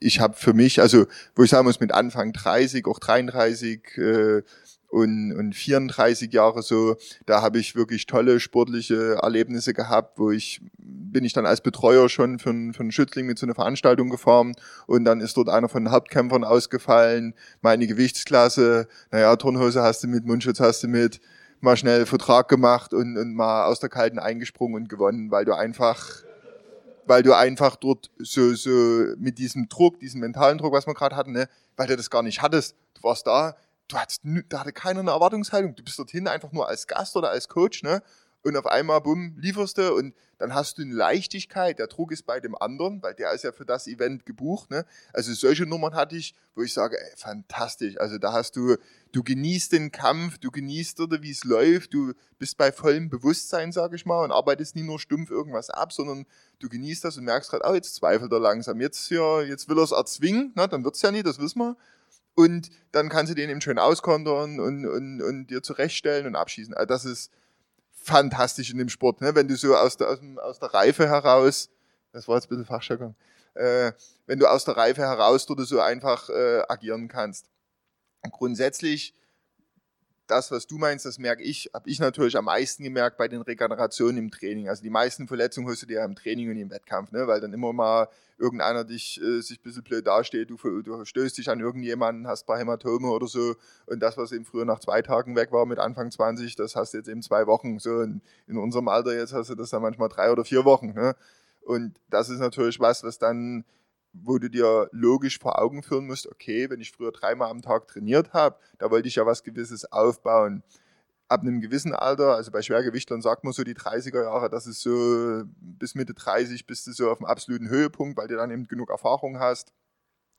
[SPEAKER 3] ich habe für mich, also wo ich sagen muss, mit Anfang 30, auch 33, äh, und, und 34 Jahre so, da habe ich wirklich tolle sportliche Erlebnisse gehabt, wo ich bin ich dann als Betreuer schon für, für einen Schützling mit so einer Veranstaltung gefahren und dann ist dort einer von den Hauptkämpfern ausgefallen, meine Gewichtsklasse, naja, Turnhose hast du mit, Mundschutz hast du mit, mal schnell Vertrag gemacht und, und mal aus der Kalten eingesprungen und gewonnen, weil du einfach weil du einfach dort so, so mit diesem Druck, diesem mentalen Druck, was wir gerade hatten, ne, weil du das gar nicht hattest. Du warst da, du hattest, da hatte keiner eine Erwartungshaltung. Du bist dorthin einfach nur als Gast oder als Coach, ne? Und auf einmal, bumm, lieferst du und dann hast du eine Leichtigkeit. Der Druck ist bei dem anderen, weil der ist ja für das Event gebucht. Ne? Also solche Nummern hatte ich, wo ich sage, ey, fantastisch. Also da hast du, du genießt den Kampf, du genießt wie es läuft, du bist bei vollem Bewusstsein, sage ich mal, und arbeitest nie nur stumpf irgendwas ab, sondern du genießt das und merkst gerade, oh, jetzt zweifelt er langsam. Jetzt hier, jetzt will er es erzwingen, ne? dann wird's ja nie, das wissen wir und dann kannst du den eben schön auskontern und, und, und dir zurechtstellen und abschießen. Also das ist fantastisch in dem Sport, ne? wenn du so aus der, aus, der Reife heraus, das war jetzt ein bisschen Fachjargon, äh, wenn du aus der Reife heraus dort so einfach äh, agieren kannst. grundsätzlich das, was du meinst, das merke ich, habe ich natürlich am meisten gemerkt bei den Regenerationen im Training. Also die meisten Verletzungen hast du dir ja im Training und im Wettkampf, ne? weil dann immer mal irgendeiner dich äh, sich ein bisschen blöd dasteht, du, du stößt dich an irgendjemanden, hast ein paar Hämatome oder so und das, was eben früher nach zwei Tagen weg war mit Anfang 20, das hast du jetzt eben zwei Wochen. So in, in unserem Alter jetzt hast du das dann manchmal drei oder vier Wochen. Ne? Und das ist natürlich was, was dann wo du dir logisch vor Augen führen musst, okay, wenn ich früher dreimal am Tag trainiert habe, da wollte ich ja was Gewisses aufbauen. Ab einem gewissen Alter, also bei Schwergewichtlern sagt man so die 30er Jahre, das ist so bis Mitte 30 bist du so auf dem absoluten Höhepunkt, weil du dann eben genug Erfahrung hast,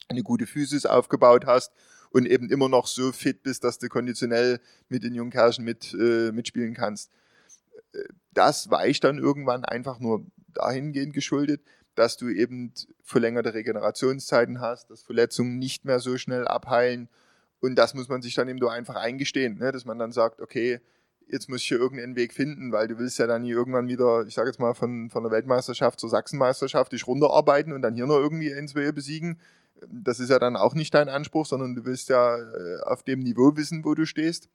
[SPEAKER 3] eine gute Physis aufgebaut hast und eben immer noch so fit bist, dass du konditionell mit den jungen mit, äh, mitspielen kannst. Das weicht dann irgendwann einfach nur dahingehend geschuldet, dass du eben verlängerte Regenerationszeiten hast, dass Verletzungen nicht mehr so schnell abheilen. Und das muss man sich dann eben nur einfach eingestehen, ne? dass man dann sagt, okay, jetzt muss ich hier irgendeinen Weg finden, weil du willst ja dann hier irgendwann wieder, ich sage jetzt mal, von, von der Weltmeisterschaft zur Sachsenmeisterschaft dich runterarbeiten und dann hier noch irgendwie ins Wehe besiegen. Das ist ja dann auch nicht dein Anspruch, sondern du willst ja äh, auf dem Niveau wissen, wo du stehst.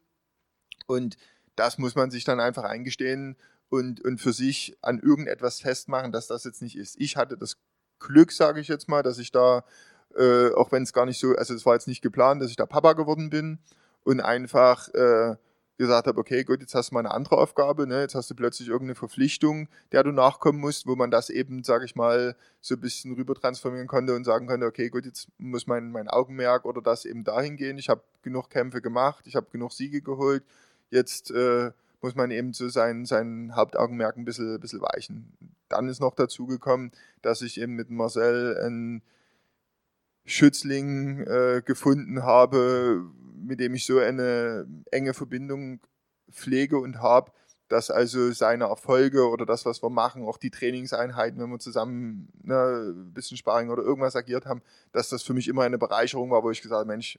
[SPEAKER 3] Und das muss man sich dann einfach eingestehen und, und für sich an irgendetwas festmachen, dass das jetzt nicht ist. Ich hatte das Glück, sage ich jetzt mal, dass ich da, äh, auch wenn es gar nicht so, also es war jetzt nicht geplant, dass ich da Papa geworden bin und einfach äh, gesagt habe, okay, gut, jetzt hast du mal eine andere Aufgabe, ne? jetzt hast du plötzlich irgendeine Verpflichtung, der du nachkommen musst, wo man das eben, sage ich mal, so ein bisschen rüber transformieren konnte und sagen konnte, okay, gut, jetzt muss mein, mein Augenmerk oder das eben dahin gehen. Ich habe genug Kämpfe gemacht, ich habe genug Siege geholt, jetzt äh, muss man eben zu seinen, seinen Hauptaugenmerk ein bisschen, bisschen weichen. Dann ist noch dazu gekommen, dass ich eben mit Marcel einen Schützling äh, gefunden habe, mit dem ich so eine enge Verbindung pflege und habe, dass also seine Erfolge oder das, was wir machen, auch die Trainingseinheiten, wenn wir zusammen ne, ein bisschen Sparring oder irgendwas agiert haben, dass das für mich immer eine Bereicherung war, wo ich gesagt habe, Mensch,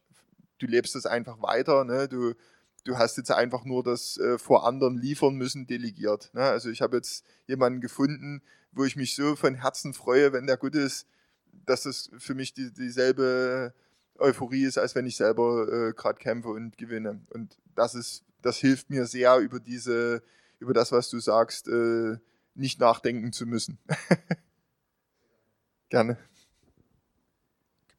[SPEAKER 3] du lebst das einfach weiter, ne? du du hast jetzt einfach nur das äh, vor anderen liefern müssen delegiert. Ne? Also ich habe jetzt jemanden gefunden, wo ich mich so von Herzen freue, wenn der gut ist, dass es für mich die, dieselbe Euphorie ist, als wenn ich selber äh, gerade kämpfe und gewinne. Und das ist, das hilft mir sehr über diese, über das, was du sagst, äh, nicht nachdenken zu müssen. Gerne.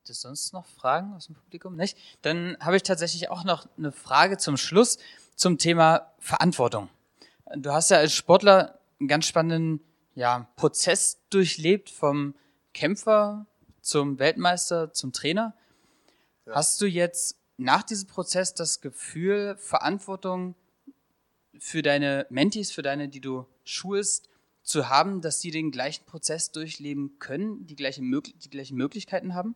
[SPEAKER 14] Gibt es sonst noch Fragen aus dem Publikum? Nicht? Dann habe ich tatsächlich auch noch eine Frage zum Schluss zum Thema Verantwortung. Du hast ja als Sportler einen ganz spannenden ja, Prozess durchlebt vom Kämpfer zum Weltmeister, zum Trainer. Ja. Hast du jetzt nach diesem Prozess das Gefühl, Verantwortung für deine Mentis, für deine, die du schulst, zu haben, dass sie den gleichen Prozess durchleben können, die, gleiche, die gleichen Möglichkeiten haben?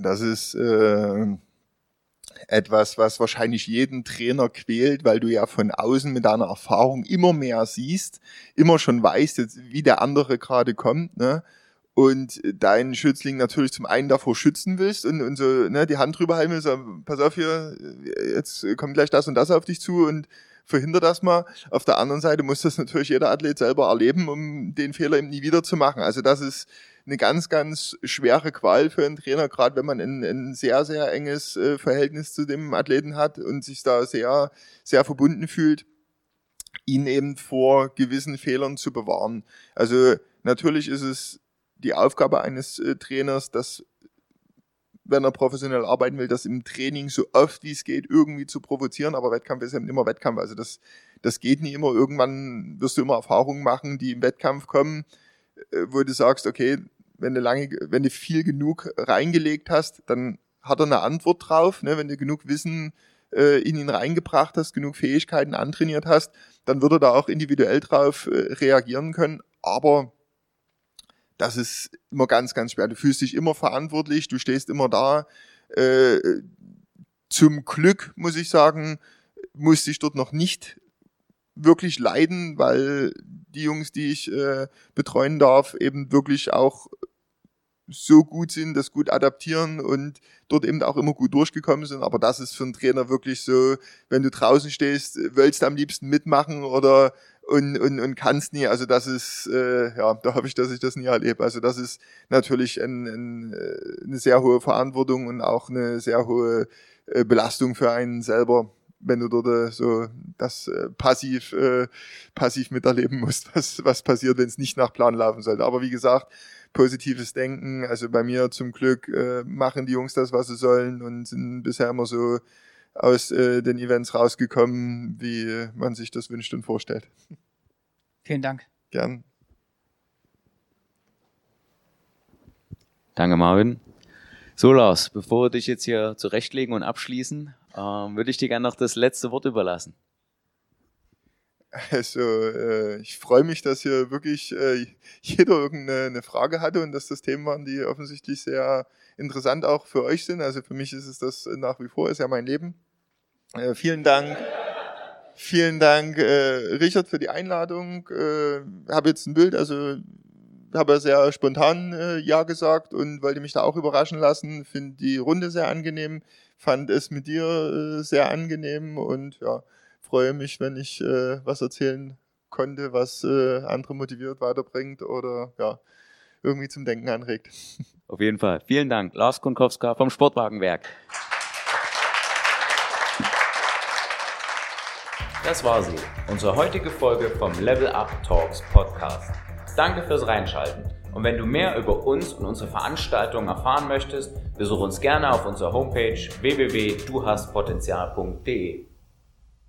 [SPEAKER 3] Das ist äh, etwas, was wahrscheinlich jeden Trainer quält, weil du ja von außen mit deiner Erfahrung immer mehr siehst, immer schon weißt, wie der andere gerade kommt. Ne? und deinen Schützling natürlich zum einen davor schützen willst und, und so ne, die Hand drüber halten willst, pass auf hier, jetzt kommt gleich das und das auf dich zu und verhinder das mal. Auf der anderen Seite muss das natürlich jeder Athlet selber erleben, um den Fehler eben nie wieder zu machen. Also das ist eine ganz, ganz schwere Qual für einen Trainer, gerade wenn man ein, ein sehr, sehr enges äh, Verhältnis zu dem Athleten hat und sich da sehr, sehr verbunden fühlt, ihn eben vor gewissen Fehlern zu bewahren. Also natürlich ist es die Aufgabe eines äh, Trainers, dass wenn er professionell arbeiten will, das im Training so oft wie es geht irgendwie zu provozieren, aber Wettkampf ist eben immer Wettkampf. Also das, das geht nie immer. Irgendwann wirst du immer Erfahrungen machen, die im Wettkampf kommen, äh, wo du sagst, okay, wenn du lange, wenn du viel genug reingelegt hast, dann hat er eine Antwort drauf. Ne? Wenn du genug Wissen äh, in ihn reingebracht hast, genug Fähigkeiten antrainiert hast, dann würde er da auch individuell drauf äh, reagieren können. Aber das ist immer ganz, ganz schwer. Du fühlst dich immer verantwortlich, du stehst immer da. Äh, zum Glück, muss ich sagen, musste ich dort noch nicht wirklich leiden, weil die Jungs, die ich äh, betreuen darf, eben wirklich auch so gut sind, das gut adaptieren und dort eben auch immer gut durchgekommen sind. Aber das ist für einen Trainer wirklich so, wenn du draußen stehst, willst du am liebsten mitmachen oder und, und, und kannst nie. Also das ist, äh, ja, da hoffe ich, dass ich das nie erlebe. Also das ist natürlich ein, ein, äh, eine sehr hohe Verantwortung und auch eine sehr hohe äh, Belastung für einen selber, wenn du dort äh, so das äh, passiv, äh, passiv miterleben musst, was, was passiert, wenn es nicht nach Plan laufen sollte. Aber wie gesagt, positives Denken. Also bei mir zum Glück äh, machen die Jungs das, was sie sollen und sind bisher immer so aus äh, den Events rausgekommen, wie man sich das wünscht und vorstellt.
[SPEAKER 14] Vielen Dank.
[SPEAKER 3] Gern.
[SPEAKER 2] Danke, Marvin. So, Lars, bevor wir dich jetzt hier zurechtlegen und abschließen, äh, würde ich dir gerne noch das letzte Wort überlassen.
[SPEAKER 3] Also äh, ich freue mich, dass hier wirklich äh, jeder irgendeine Frage hatte und dass das Themen waren, die offensichtlich sehr interessant auch für euch sind. Also für mich ist es das nach wie vor, ist ja mein Leben. Äh, vielen Dank. Vielen Dank, äh, Richard, für die Einladung. Äh, habe jetzt ein Bild, also habe ja sehr spontan äh, Ja gesagt und wollte mich da auch überraschen lassen. Finde die Runde sehr angenehm, fand es mit dir äh, sehr angenehm und ja, freue mich, wenn ich äh, was erzählen konnte, was äh, andere motiviert weiterbringt oder ja, irgendwie zum Denken anregt.
[SPEAKER 2] Auf jeden Fall. Vielen Dank. Lars Kunkowska vom Sportwagenwerk.
[SPEAKER 1] Das war sie, unsere heutige Folge vom Level Up Talks Podcast. Danke fürs Reinschalten. Und wenn du mehr über uns und unsere Veranstaltungen erfahren möchtest, besuche uns gerne auf unserer Homepage www.duhastpotenzial.de.